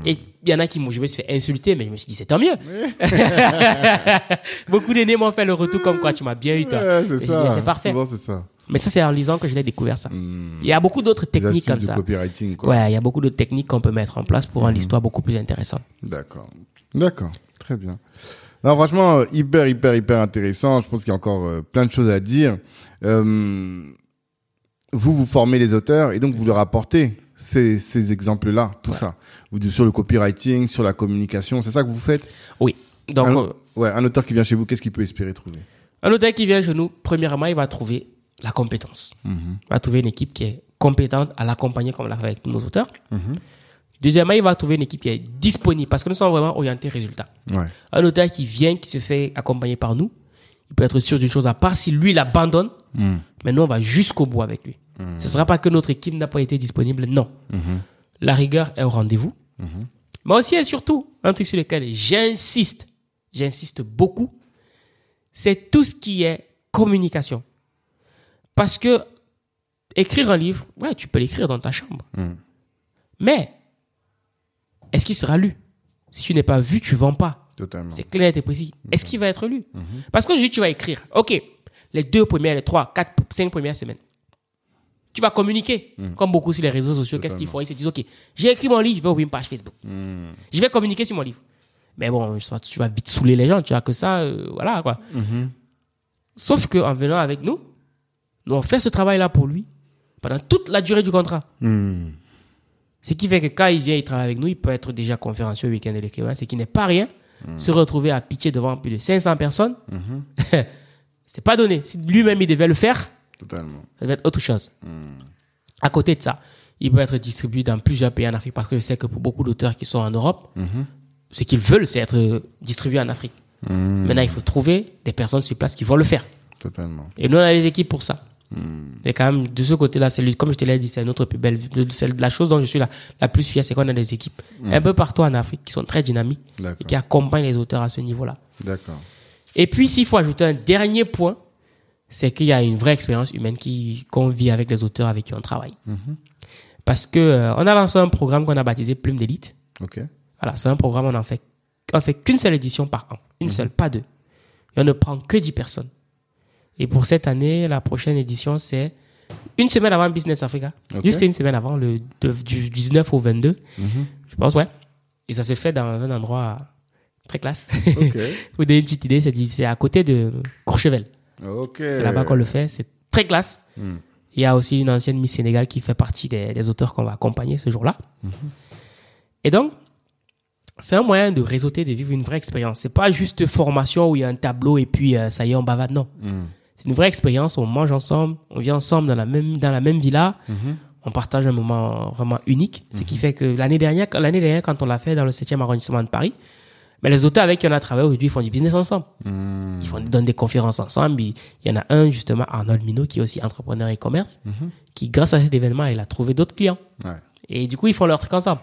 Et il y en a qui m'ont, je me suis fait insulter, mais je me suis dit, c'est tant mieux. (laughs) Beaucoup d'aînés m'ont fait le retour comme quoi tu m'as bien eu, toi. Ouais, c'est parfait. C'est ça. Mais ça, c'est en lisant que je l'ai découvert ça. Il y a beaucoup d'autres techniques comme ça. copywriting, quoi. Ouais, il y a beaucoup de techniques qu'on peut mettre en place pour rendre l'histoire beaucoup plus intéressante. D'accord. D'accord. Très bien. Non, franchement, euh, hyper, hyper, hyper intéressant. Je pense qu'il y a encore euh, plein de choses à dire. Euh, vous, vous formez les auteurs et donc vous leur apportez ces, ces exemples-là, tout ça. Vous sur le copywriting, sur la communication, c'est ça que vous faites? Oui. Donc, un, euh, ouais, un auteur qui vient chez vous, qu'est-ce qu'il peut espérer trouver? un auteur qui vient chez nous, premièrement, il va trouver la compétence. Il va trouver une équipe qui est compétente à l'accompagner comme on l'a fait avec tous nos auteurs. Deuxièmement, il va trouver une équipe qui est disponible parce que nous sommes vraiment orientés résultats. Ouais. Un auteur qui vient, qui se fait accompagner par nous, il peut être sûr d'une chose à part, si lui l'abandonne, mais nous on va jusqu'au bout avec lui. Ce ne sera pas que notre équipe n'a pas été disponible, non. La rigueur est au rendez-vous. Mais aussi et surtout, un truc sur lequel j'insiste, j'insiste beaucoup, c'est tout ce qui est communication. Parce que écrire un livre, ouais, tu peux l'écrire dans ta chambre. Mais est-ce qu'il sera lu? Si tu n'es pas vu, tu vends pas. Totalement. C'est clair et précis. Est-ce qu'il va être lu? Parce que je dis, tu vas écrire. OK, les deux premières, les trois, quatre, cinq premières semaines. Tu vas communiquer. Comme beaucoup sur les réseaux sociaux, qu'est-ce qu'ils font? Ils se disent, OK, j'ai écrit mon livre, je vais ouvrir une page Facebook. Je vais communiquer sur mon livre. Mais bon, tu vas vite saouler les gens, tu vois que ça, euh, voilà quoi. Sauf qu'en venant avec nous, on fait ce travail-là pour lui pendant toute la durée du contrat. Ce qui fait que quand il vient, il travaille avec nous, il peut être déjà conférencier au week-end de l'écrivain, ce qui n'est pas rien. Se retrouver à pitcher devant plus de 500 personnes, (laughs) c'est pas donné. Si lui-même il devait le faire, Totalement. ça devait être autre chose. À côté de ça, il peut être distribué dans plusieurs pays en Afrique parce que je sais que pour beaucoup d'auteurs qui sont en Europe, ce qu'ils veulent, c'est être distribué en Afrique. Maintenant, il faut trouver des personnes sur place qui vont le faire. Totalement. Et nous, on a les équipes pour ça. Et quand même, de ce côté-là, c'est comme je te l'ai dit, c'est notre plus belle, c'est la chose dont je suis la, la plus fière, c'est qu'on a des équipes un peu partout en Afrique qui sont très dynamiques et qui accompagnent les auteurs à ce niveau-là. D'accord. Et puis, s'il faut ajouter un dernier point, c'est qu'il y a une vraie expérience humaine qui, qu'on vit avec les auteurs avec qui on travaille. Parce que, euh, on a lancé un programme qu'on a baptisé Plume d'élite. Ok. Voilà, c'est un programme, on en fait, on fait qu'une seule édition par an. Une seule, pas deux. Et on ne prend que 10 personnes. Et pour cette année, la prochaine édition, c'est une semaine avant Business Africa. Ok. Juste une semaine avant, le, de- du 19 au 22. Je pense, ouais. Et ça se fait dans un endroit très classe. Ok. (laughs) Vous donner une petite idée, c'est à côté de Courchevel. Ok. C'est là-bas qu'on le fait. C'est très classe. Il y a aussi une ancienne Miss Sénégal qui fait partie des, des auteurs qu'on va accompagner ce jour-là. Et donc, c'est un moyen de réseauter, de vivre une vraie expérience. C'est pas juste formation où il y a un tableau et puis euh, ça y est, on bavade. Non. C'est une vraie expérience. On mange ensemble, on vit ensemble dans la même, dans la même villa. on partage un moment vraiment unique, ce qui fait que l'année dernière, l'année dernière, quand on l'a fait dans le 7e arrondissement de Paris, mais les auteurs avec qui on a travaillé aujourd'hui, ils font du business ensemble. Ils font, donnent des conférences ensemble. Il y en a un, justement, Arnold Minot, qui est aussi entrepreneur e-commerce, qui, grâce à cet événement, il a trouvé d'autres clients. Ouais. Et du coup, ils font leur truc ensemble.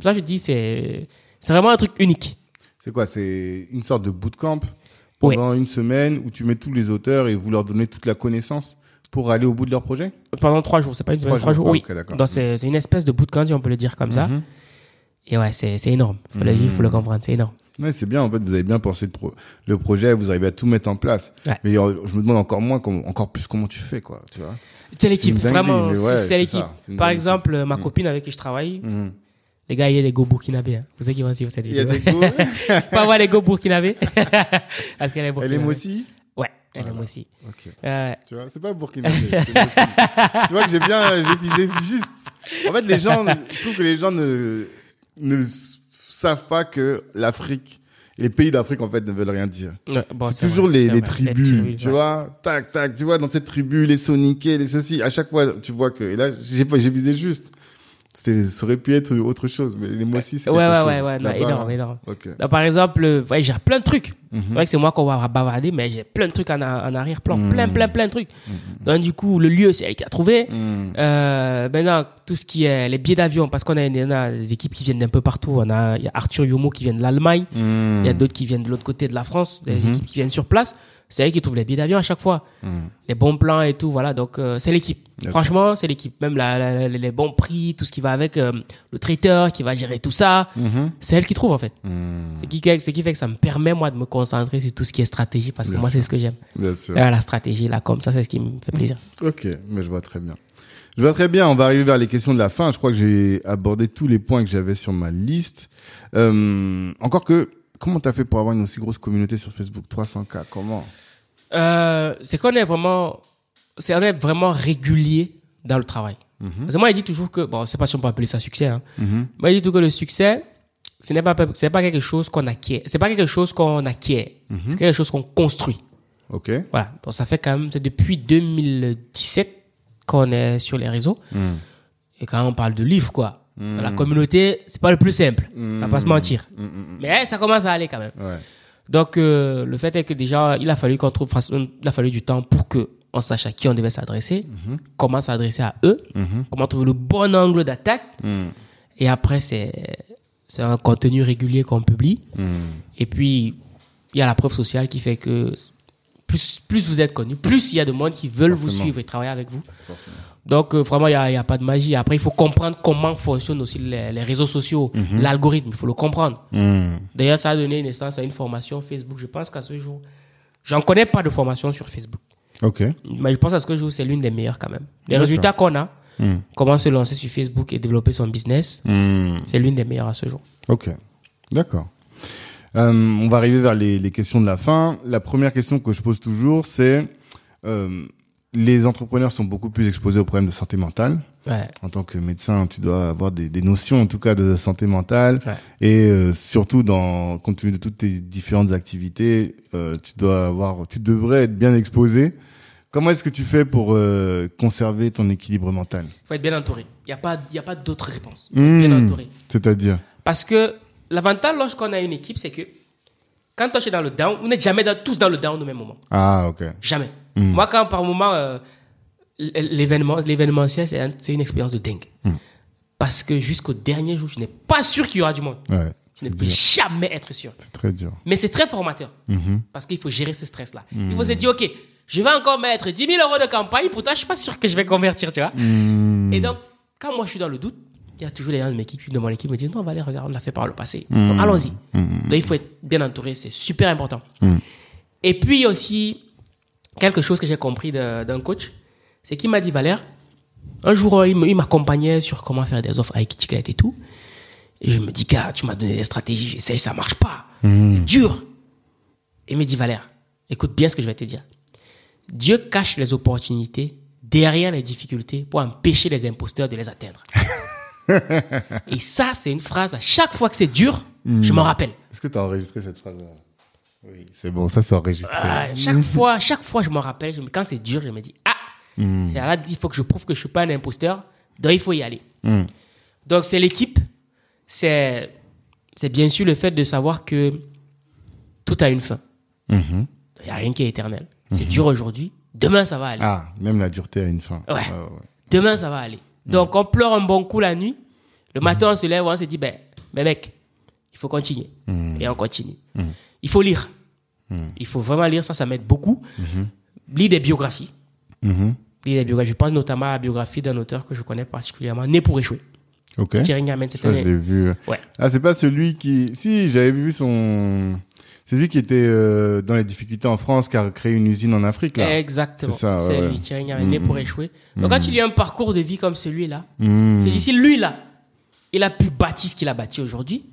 Ça, je dis, c'est, c'est vraiment un truc unique. C'est quoi? C'est une sorte de bootcamp? Pendant une semaine où tu mets tous les auteurs et vous leur donnez toute la connaissance pour aller au bout de leur projet? Pendant trois jours, c'est pas une semaine, Trois trois, jours. jours, Ah, oui. ok, d'accord. Donc, c'est, une espèce de bootcamp, si on peut le dire comme ça. Mhm. Et ouais, c'est, énorme. Faut le vivre, faut le comprendre, c'est énorme. Ouais, c'est bien. En fait, vous avez bien pensé le, pro- le projet, vous arrivez à tout mettre en place. Ouais. Mais euh, je me demande encore moins, comment- encore plus comment tu fais, quoi. Tu vois C'est l'équipe, vraiment, c'est, ouais, c'est c'est l'équipe. Par exemple, ma Mm. copine avec qui je travaille, Mhm. Les gars, il y a les go burkinabés. Hein. Vous savez qui vont suivre cette Il y a vidéo? des go? (laughs) Pas voir les go burkinabés? (laughs) Parce qu'elle est Elle burkinabé. aime aussi Ouais, elle Voilà. aime aussi. Ok. Euh, Tu vois, c'est pas burkinabé. tu vois que j'ai bien, j'ai visé juste. En fait, les gens, je trouve que les gens ne, ne savent pas que l'Afrique, les pays d'Afrique, en fait, ne veulent rien dire. ouais, bon, c'est toujours vrai, les, les tribus, tu ouais. vois, tac, tac, tu vois, dans cette tribu, les soniqués, les ceci, à chaque fois, tu vois que, et là, j'ai visé juste. C'était, ça aurait pu être autre chose, mais les mots aussi, c'est Ouais, ouais, chose. ouais, ouais, non, énorme, là. énorme. Ok. Donc, par exemple, euh, ouais, j'ai plein de trucs. Mhm. C'est vrai que c'est moi qu'on va bavarder, mais j'ai plein de trucs en, en arrière-plan. Mhm. Plein, plein, plein de trucs. Donc, du coup, le lieu, c'est elle qui a trouvé. Mhm. Euh, maintenant, tout ce qui est les billets d'avion, parce qu'on a, on a des équipes qui viennent d'un peu partout. On a, il y a Arthur Yomo qui vient de l'Allemagne. Mhm. Il y a d'autres qui viennent de l'autre côté de la France, des Mhm. équipes qui viennent sur place. C'est elle qui trouve les billets d'avion à chaque fois. Mhm. Les bons plans et tout, voilà. Donc, euh, c'est l'équipe. Franchement, c'est l'équipe. Même la, la- la- les bons prix, tout ce qui va avec, euh, le traiteur qui va gérer tout ça. Mhm. C'est elle qui trouve, en fait. Mhm. Ce qui, ce qui fait que ça me permet, moi, de me concentrer sur tout ce qui est stratégie, parce que moi, c'est ce que j'aime. Bien sûr. Euh, la stratégie, là, comme ça, c'est ce qui me fait plaisir. Ok, mais je vois très bien. Je vois très bien. On va arriver vers les questions de la fin. Je crois que j'ai abordé tous les points que j'avais sur ma liste. Euh, encore que, comment t'as fait pour avoir une aussi grosse communauté sur Facebook 300K, comment? Euh, c'est qu'on est vraiment, c'est on est vraiment régulier dans le travail. Parce que moi, il dit toujours que, bon, je sais pas si on peut appeler ça succès, hein. Mhm. Moi, il dit toujours que le succès, ce n'est pas, pas quelque chose qu'on acquiert. C'est pas quelque chose qu'on acquiert. C'est quelque chose qu'on construit. Ok. Voilà. Donc, ça fait quand même, c'est depuis 2017 qu'on est sur les réseaux. Mhm. Et quand on parle de livres, quoi. Dans la communauté, c'est pas le plus simple. On va pas se mentir. Mhm, mhm. Mais ça commence à aller quand même. Ouais. Donc, euh, le fait est que déjà, il a fallu qu'on trouve, il a fallu du temps pour que on sache à qui on devait s'adresser, comment s'adresser à eux, comment trouver le bon angle d'attaque. Et après, c'est, c'est un contenu régulier qu'on publie. Et puis, il y a la preuve sociale qui fait que plus, plus vous êtes connu, plus il y a de monde qui veulent vous suivre et travailler avec vous. Forcément. Donc, euh, vraiment, il n'y a, y a pas de magie. Après, il faut comprendre comment fonctionnent aussi les, les réseaux sociaux, l'algorithme. Il faut le comprendre. Mhm. D'ailleurs, ça a donné naissance à une formation Facebook. Je pense qu'à ce jour, j'en connais pas de formation sur Facebook. Ok. Mais je pense à ce que je joue, c'est l'une des meilleures quand même. Les résultats qu'on a, Mhm. comment se lancer sur Facebook et développer son business, Mhm. c'est l'une des meilleures à ce jour. Ok, d'accord. Euh, on va arriver vers les, les questions de la fin. La première question que je pose toujours, c'est euh, les entrepreneurs sont beaucoup plus exposés aux problèmes de santé mentale. Ouais. En tant que médecin, tu dois avoir des, des notions, en tout cas, de santé mentale. Ouais. Et euh, surtout, dans, compte tenu de toutes tes différentes activités, euh, tu dois avoir, tu devrais être bien exposé. Comment est-ce que tu fais pour euh, conserver ton équilibre mental? Il faut être bien entouré. Il n'y a pas, il y a pas d'autre réponse. Bien Hmm. entouré. C'est-à-dire? Parce que l'avantage lorsqu'on a une équipe, c'est que quand toi tu es dans le down, vous n'êtes jamais dans- tous dans le down au même moment. Ah, ok. Jamais. Hmm. Moi, quand par moment, euh, l'événement, l'événementiel, c'est un- c'est une expérience de dingue. Hmm. Parce que jusqu'au dernier jour, je n'ai pas sûr qu'il y aura du monde. Ouais, Je ne peux dur. jamais être sûr. C'est très dur. Mais c'est très formateur. Mhm. Parce qu'il faut gérer ce stress-là. Hmm. Il faut se dire, OK, je vais encore mettre 10 000 euros de campagne, pourtant, je suis pas sûr que je vais convertir, tu vois. Et donc, quand moi, je suis dans le doute, il y a toujours des gens de, mon équipe qui me disent, non, Valérie, regarde, on l'a fait par le passé. Allons-y. Donc, il faut être bien entouré, c'est super important. Et puis, aussi quelque chose que j'ai compris d'un coach, c'est qu'il m'a dit, Valère, un jour, il me- m'accompagnait sur comment faire des offres avec Ticket et tout. Et je me dis, gars, tu m'as donné des stratégies, j'essaye, ça marche pas. C'est dur. Et il me dit, Valère, écoute bien ce que je vais te dire. Dieu cache les opportunités derrière les difficultés pour empêcher les imposteurs de les atteindre. (laughs) Et ça, c'est une phrase, à chaque fois que c'est dur, je m'en rappelle. Est-ce que tu as enregistré cette phrase-là? Oui, c'est bon, ça c'est enregistré. Ah, chaque (laughs) fois, chaque fois, je m'en rappelle. Je me- quand c'est dur, je me dis, ah, Hmm. là, il faut que je prouve que je suis pas un imposteur. Donc, il faut y aller. Hmm. Donc, c'est l'équipe. C'est, c'est bien sûr le fait de savoir que tout a une fin. Mhm. Il n'y a rien qui est éternel. C'est dur aujourd'hui. Demain, ça va aller. Ah, même la dureté a une fin. Ouais. ouais. Demain, ça va aller. Donc, on pleure un bon coup la nuit. Le matin, on se lève, on se dit, ben, mais mec, il faut continuer. Et on continue. Il faut lire. Il faut vraiment lire, ça, ça m'aide beaucoup. Lire des biographies. Lire des biographies. Je pense notamment à la biographie d'un auteur que je connais particulièrement, Né pour échouer. Ok. Thierry Ngamen, c'est Ça, un... je l'ai vu. Ouais. Ah, c'est pas celui qui. Si, j'avais vu son. C'est celui qui était euh, dans les difficultés en France, qui a créé une usine en Afrique, là. Exactement. C'est ça, ouais, C'est ouais. lui, Thierry Ngamen, Né pour échouer. Donc, quand tu lis un parcours de vie comme celui-là, dis, si lui, là, il a pu bâtir ce qu'il a bâti aujourd'hui.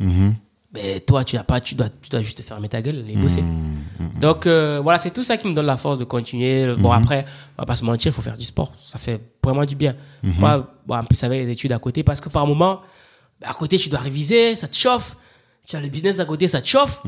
Ben, toi, tu as pas, tu dois, tu dois juste fermer ta gueule et bosser. Mhm. Donc, euh, voilà, c'est tout ça qui me donne la force de continuer. Bon, après, on va pas se mentir, il faut faire du sport. Ça fait vraiment du bien. Moi, bon, en plus, avec les études à côté, parce que par moment, à côté, tu dois réviser, ça te chauffe. Tu as le business à côté, ça te chauffe.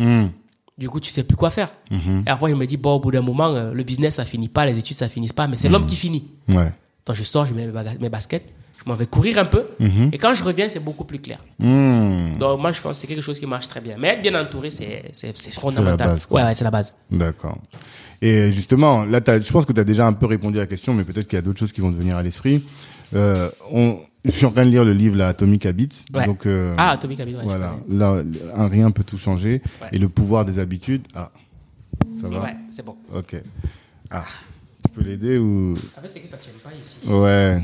Du coup, tu sais plus quoi faire. Et après, je me dis, bon, au bout d'un moment, euh, le business, ça finit pas, les études, ça finit pas, mais c'est l'homme qui finit. Ouais. Donc, je sors, je mets mes baskets, je m'en vais courir un peu. Et quand je reviens, c'est beaucoup plus clair. Mhm. Donc, moi, je pense que c'est quelque chose qui marche très bien. Mais être bien entouré, c'est, c'est, c'est fondamental. base, quoi. ouais, ouais, c'est la base. D'accord. Et justement, là, je pense que tu as déjà un peu répondu à la question, mais peut-être qu'il y a d'autres choses qui vont te venir à l'esprit. Euh, on, je suis en train de lire le livre là, Atomic Habits. Ouais. Donc, euh, Ah, Atomic Habits, ouais, voilà. Là, un rien peut tout changer. Ouais. Et le pouvoir des habitudes. Ah, ça va. Ouais, c'est bon. Ok. Ah, tu peux l'aider ou? En fait, c'est que ça tient pas ici. Ouais.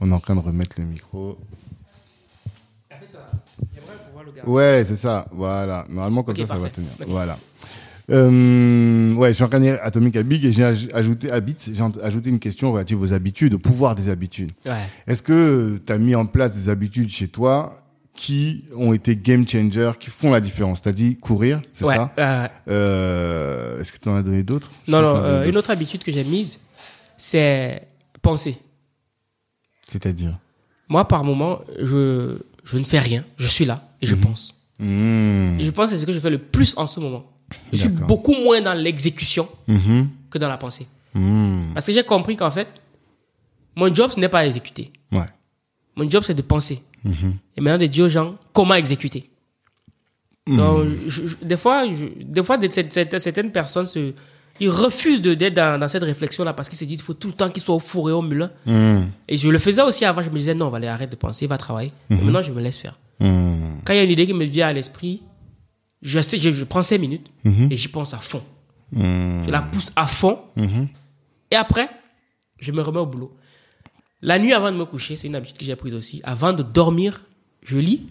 On est en train de remettre le micro. Ouais, c'est ça. Voilà. Normalement, comme ça, ça va tenir. Voilà. Euh, ouais, je suis en train de lire Atomic Habits et j'ai aj- ajouté j'ai en- ajouté une question relative aux habitudes, au pouvoir des habitudes. Ouais. Est-ce que tu as mis en place des habitudes chez toi qui ont été game changers, qui font la différence? Dit courir, c'est ouais. ça? euh, euh, Est-ce que tu en as donné d'autres? Non, non, euh, une autre habitude que j'ai mise, c'est penser. C'est-à-dire Moi, par moment, je, je ne fais rien. Je suis là et je pense. Mmh. Et je pense que c'est ce que je fais le plus en ce moment. Je suis beaucoup moins dans l'exécution Mhm. que dans la pensée. Parce que j'ai compris qu'en fait, mon job, ce n'est pas exécuter. Ouais. Mon job, c'est de penser. Mhm. Et maintenant, de dire aux gens comment exécuter. Donc, je- je- des fois, je- des fois, cette- certaines personnes se, ils refusent de d'être dans, dans cette réflexion-là parce qu'ils se disent qu'il faut tout le temps qu'ils soient au four et au moulin. Mmh. Et je le faisais aussi avant. Je me disais non, on va aller arrêter de penser, va travailler. Mais maintenant, je me laisse faire. Mmh. Quand il y a une idée qui me vient à l'esprit, je sais, je, je prends cinq minutes et j'y pense à fond. Je la pousse à fond. Et après, je me remets au boulot. La nuit avant de me coucher, c'est une habitude que j'ai prise aussi. Avant de dormir, je lis.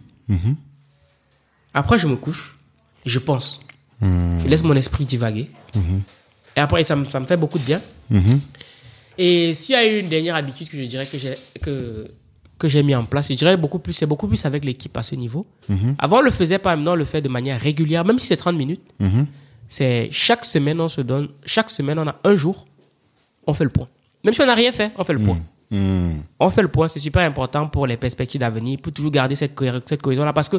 Après, je me couche et je pense. Je laisse mon esprit divaguer. Et après, ça me, ça me fait beaucoup de bien. Mhm. Et s'il y a une dernière habitude que je dirais que j'ai que, que j'ai mis en place, je dirais beaucoup plus, c'est beaucoup plus avec l'équipe à ce niveau. Avant, on le faisait pas, maintenant, on le fait de manière régulière, même si c'est 30 minutes. Mhm. C'est chaque semaine, on se donne, chaque semaine, on a un jour, on fait le point. Même si on n'a rien fait, on fait le point. On fait le point, c'est super important pour les perspectives d'avenir, pour toujours garder cette, cette cohésion-là, parce que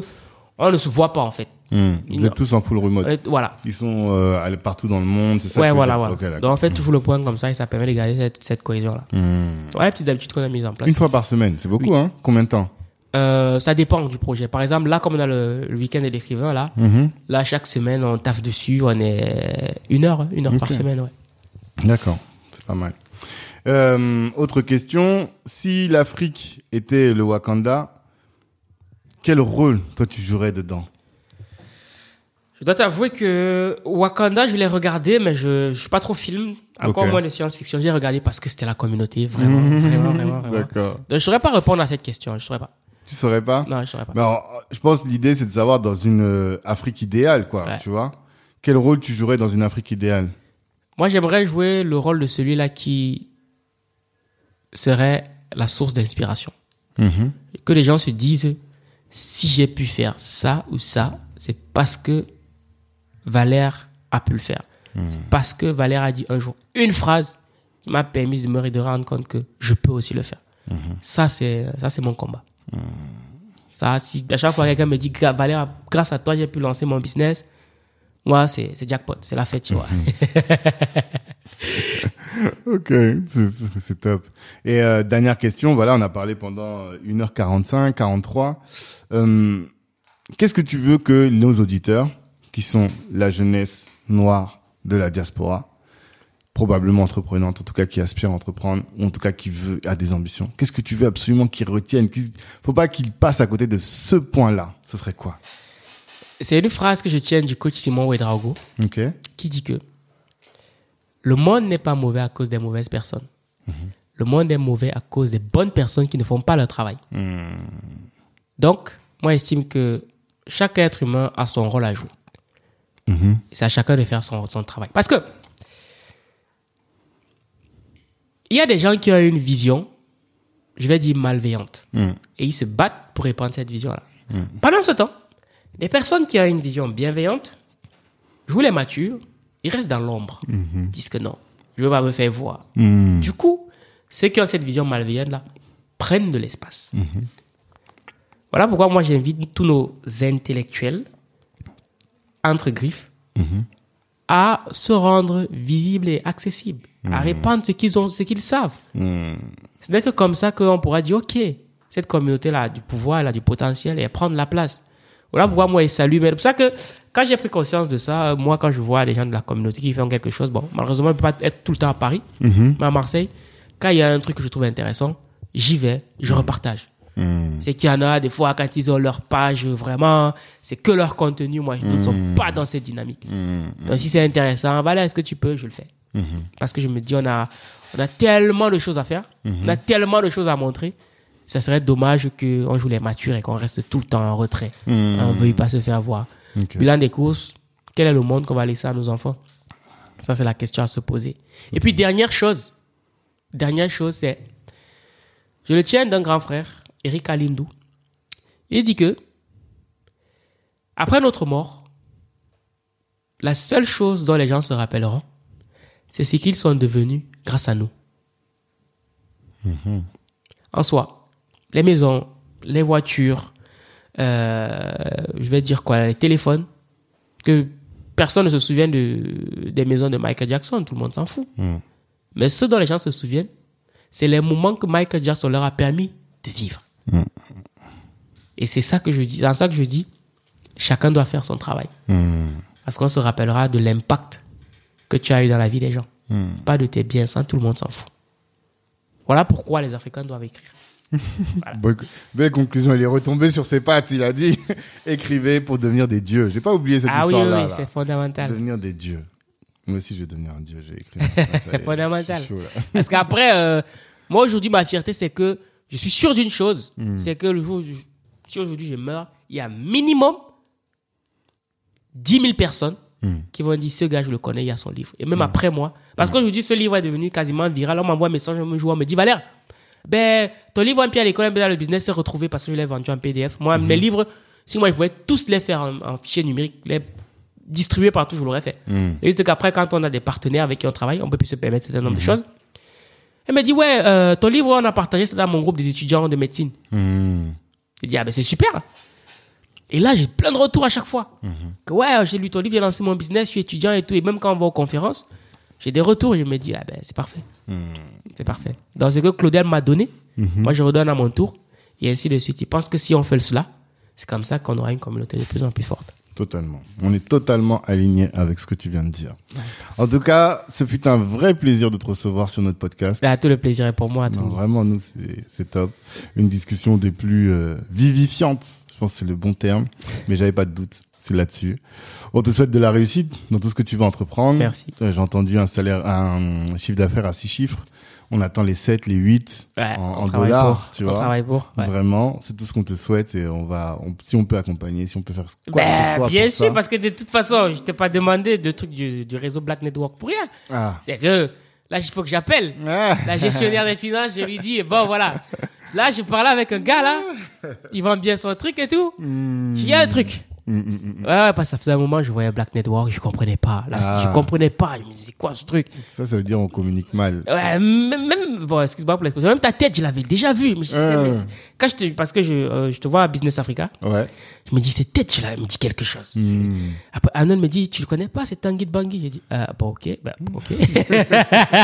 on ne se voit pas, en fait. Mmh. Vous êtes tous en full remote. Euh, voilà. Ils sont euh, allés partout dans le monde, c'est ça Ouais, voilà, voilà. Donc, on fait toujours le point comme ça et ça permet de garder cette, cette cohésion-là. Mmh. Ouais, petite habitude qu'on a mise en place. Une fois par semaine, c'est beaucoup, hein Combien de temps Euh, ça dépend du projet. Par exemple, là, comme on a le, le week-end de l'écrivain, là, Mhm. là, chaque semaine, on taffe dessus, on est une heure, une heure par semaine, ouais. D'accord, c'est pas mal. Euh, autre question, si l'Afrique était le Wakanda, quel rôle toi tu jouerais dedans Je dois t'avouer que Wakanda, je l'ai regardé, mais je, je suis pas trop film. Encore moins de science-fiction. J'ai regardé parce que c'était la communauté, vraiment, (laughs) vraiment, vraiment, vraiment. D'accord. Donc, je saurais pas répondre à cette question, je saurais pas. Tu saurais pas? Non, je saurais pas. Mais alors, je pense que l'idée c'est de savoir dans une euh, Afrique idéale, quoi, Ouais. tu vois Quel rôle tu jouerais dans une Afrique idéale? Moi, j'aimerais jouer le rôle de celui-là qui serait la source d'inspiration. Mhm. Que les gens se disent, si j'ai pu faire ça ou ça, c'est parce que Valère a pu le faire. C'est parce que Valère a dit un jour une phrase qui m'a permis de me de rendre compte que je peux aussi le faire. Ça, c'est, ça, c'est mon combat. Ça, si à chaque fois quelqu'un me dit, Valère, grâce à toi, j'ai pu lancer mon business, moi, c'est jackpot, c'est la fête, tu vois. (laughs) Ok, c'est- top. Et euh, dernière question, voilà, on a parlé pendant 1h45, 43. Euh, Qu'est-ce que tu veux que nos auditeurs, qui sont la jeunesse noire de la diaspora, probablement entreprenante, en tout cas qui aspire à entreprendre, ou en tout cas qui veut a des ambitions, qu'est-ce que tu veux absolument qu'ils retiennent qu'il Faut pas qu'ils passent à côté de ce point-là. Ce serait quoi? C'est une phrase que je tiens du coach Simon Ouedraogo Ok. qui dit que le monde n'est pas mauvais à cause des mauvaises personnes. Le monde est mauvais à cause des bonnes personnes qui ne font pas leur travail. Donc, moi, j'estime que chaque être humain a son rôle à jouer. Mhm. C'est à chacun de faire son, son travail. Parce que il y a des gens qui ont une vision, je vais dire malveillante, Mm. et ils se battent pour répandre cette vision-là. Pendant ce temps, des personnes qui ont une vision bienveillante, jouent les matures, ils restent dans l'ombre. Ils disent que non, je veux pas me faire voir. Mm. Du coup, ceux qui ont cette vision malveillante-là prennent de l'espace. Voilà pourquoi moi j'invite tous nos intellectuels, entre griffes, à se rendre visibles et accessibles, à répandre ce qu'ils ont, ce qu'ils savent. Ce n'est que comme ça qu'on pourra dire, OK, cette communauté-là a du pouvoir, elle a du potentiel et elle prend de la place. Voilà pourquoi moi, je salue. Mais c'est pour ça que quand j'ai pris conscience de ça, moi, quand je vois les gens de la communauté qui font quelque chose, bon, malheureusement, je ne peux pas être tout le temps à Paris, mais à Marseille, quand il y a un truc que je trouve intéressant, j'y vais, je repartage. C'est qu'il y en a des fois quand ils ont leur page vraiment, c'est que leur contenu. Moi, nous ne sommes pas dans cette dynamique. Donc si c'est intéressant, voilà, est-ce que tu peux, je le fais. Parce que je me dis, on a, on a tellement de choses à faire, on a tellement de choses à montrer. Ça serait dommage qu'on joue les matures et qu'on reste tout le temps en retrait. On ne veuille pas se faire voir. Ok. Bilan des courses, quel est le monde qu'on va laisser à nos enfants? Ça, c'est la question à se poser. Et puis, dernière chose, dernière chose, c'est, je le tiens d'un grand frère, Eric Alindou. Il dit que, après notre mort, la seule chose dont les gens se rappelleront, c'est ce qu'ils sont devenus grâce à nous. En soi, les maisons, les voitures, euh, je vais dire quoi, les téléphones, que personne ne se souvient de, des maisons de Michael Jackson, tout le monde s'en fout. Mais ce dont les gens se souviennent, c'est les moments que Michael Jackson leur a permis de vivre. Et c'est ça que je dis, dans ça que je dis, chacun doit faire son travail. Parce qu'on se rappellera de l'impact que tu as eu dans la vie des gens. Pas de tes biens, ça, tout le monde s'en fout. Voilà pourquoi les Africains doivent écrire. Bonne- Belle conclusion, il est retombé sur ses pattes, il a dit (laughs) écrivez pour devenir des dieux. J'ai pas oublié cette ah oui, oui, histoire-là. oui, c'est fondamental. Devenir des dieux. Moi aussi, je vais devenir un dieu, j'ai écrit. (laughs) Ah, ça y est, Fondamental. chaud. Parce qu'après, euh, moi aujourd'hui, ma fierté, c'est que je suis sûr d'une chose, c'est que le jour si aujourd'hui je meurs, il y a minimum 10 000 personnes qui vont dire ce gars, je le connais, il y a son livre. Et même après moi, parce qu'aujourd'hui, ce livre est devenu quasiment viral. On m'envoie un message, on me joue, on me dit Valère, ben, ton livre un pied à l'école, dans le business s'est retrouvé parce que je l'ai vendu en PDF. Moi, mes livres, si moi je pouvais tous les faire en, en fichier numérique, les distribuer partout, je l'aurais fait. Et juste qu'après, quand on a des partenaires avec qui on travaille, on peut plus se permettre certain nombre de choses. Elle me dit, ouais, euh, ton livre, on a partagé ça dans mon groupe des étudiants de médecine. Hmm. Je dis, ah ben c'est super. Et là, j'ai plein de retours à chaque fois. Que ouais, j'ai lu ton livre, j'ai lancé mon business, je suis étudiant et tout. Et même quand on va aux conférences, j'ai des retours. Je me dis, ah ben c'est parfait. C'est parfait. Donc, c'est que Claudel m'a donné. Moi, je redonne à mon tour. Et ainsi de suite. Je pense que si on fait cela, c'est comme ça qu'on aura une communauté de plus en plus forte. Totalement. On est totalement aligné avec ce que tu viens de dire. En tout cas, ce fut un vrai plaisir de te recevoir sur notre podcast. Là, tout le plaisir est pour moi. Non, vraiment, nous, c'est top. Une discussion des plus euh, vivifiantes. Je pense que c'est le bon terme. Mais j'avais pas de doute. C'est là-dessus. On te souhaite de la réussite dans tout ce que tu vas entreprendre. Merci. J'ai entendu un salaire, un chiffre d'affaires à six chiffres. On attend les 7, les 8 Ouais, en, on dollars, pour. tu on vois. travaille pour. ouais. Vraiment, c'est tout ce qu'on te souhaite et on va, on- si on peut accompagner, si on peut faire quoi que ce soit bien sûr, ça. parce que de toute façon, je t'ai pas demandé de trucs du, du réseau Black Network pour rien. Ah. C'est que là, il faut que j'appelle Ah. la gestionnaire des finances. Je lui dis, bon, voilà. Là, je parlais avec un gars, là. Il vend bien son truc et tout. Hmm. Il y a un truc. Mm, mm, mm. Ouais, parce que ça faisait un moment, je voyais Black Network, je comprenais pas. Là, Ah. je comprenais pas. Je me disais, quoi ce truc? Ça, ça veut dire on communique mal. Ouais, même, même bon, excuse-moi pour l'expression, même ta tête, je l'avais déjà vue. Je me disais, Ah. mais quand je te, parce que je, euh, je te vois à Business Africa, Ouais. je me dis, cette tête, je me dit quelque chose. Mm. Après, Anon me dit, tu le connais pas, c'est Tanguy de Bangui? J'ai dit, ah, bon, ok, bah, ok. (laughs)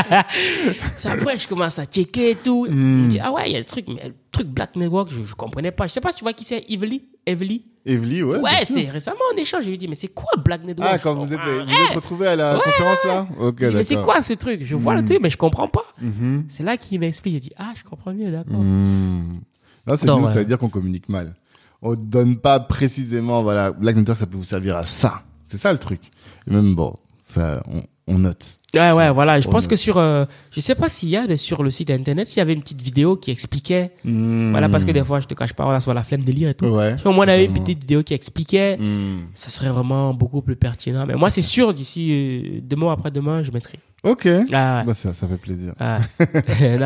après, je commence à checker et tout. Je me dis, ah ouais, il y a le truc, mais le truc Black Network, je, je comprenais pas. Je sais pas si tu vois qui c'est, Evely, Evely. Evely, ouais. Ouais, c'est récemment en échange. Je lui dit, mais c'est quoi Black Network? Ah, quand vous êtes, vous êtes retrouvés à la Ouais. conférence là? Ok, dis, mais c'est quoi ce truc? Je vois le truc, mais je comprends pas. Mhm. C'est là qu'il m'explique. J'ai dit, ah, je comprends mieux, d'accord. Mm. Non, c'est nous, ça veut dire qu'on communique mal. On donne pas précisément, voilà, Black Network, ça peut vous servir à ça. C'est ça le truc. Et même, bon, ça, on, on note. Ouais, ouais, voilà. Je pense que sur, euh, je sais pas s'il y a, mais sur le site internet, s'il y avait une petite vidéo qui expliquait, Mm. voilà, parce que des fois, je te cache pas, on a soit la flemme de lire et tout. Ouais. Si au moins on avait une petite vidéo qui expliquait, Mm. ça serait vraiment beaucoup plus pertinent. Mais moi, c'est sûr, d'ici euh, demain après demain, je m'inscris. Ok. Ah, ouais. Bah, ça, ça fait plaisir. Ah. (laughs) Ouais.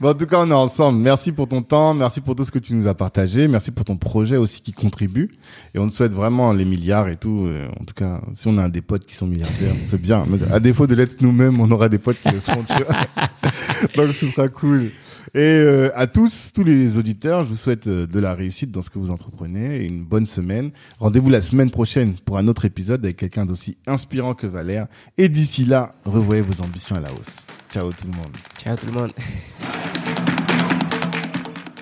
Bon, en tout cas, on est ensemble. Merci pour ton temps. Merci pour tout ce que tu nous as partagé. Merci pour ton projet aussi qui contribue. Et on te souhaite vraiment les milliards et tout. Euh, En tout cas, si on a des potes qui sont milliardaires, (laughs) c'est bien. À défaut de l'être nous-mêmes, on aura des potes qui le seront. tu vois. (laughs) Donc, ce sera cool. Et euh, à tous, tous les auditeurs, je vous souhaite euh, de la réussite dans ce que vous entreprenez et une bonne semaine. Rendez-vous la semaine prochaine pour un autre épisode avec quelqu'un d'aussi inspirant que Valère. Et d'ici là, revoyez vos ambitions à la hausse. Ciao tout le monde. Ciao tout le monde.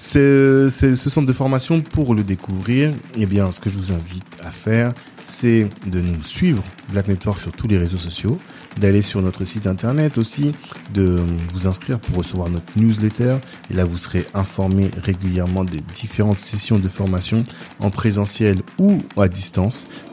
C'est ce centre de formation pour le découvrir. Eh bien, ce que je vous invite à faire, c'est de nous suivre Black Network sur tous les réseaux sociaux, d'aller sur notre site internet aussi, de vous inscrire pour recevoir notre newsletter. Et là, vous serez informé régulièrement des différentes sessions de formation en présentiel ou à distance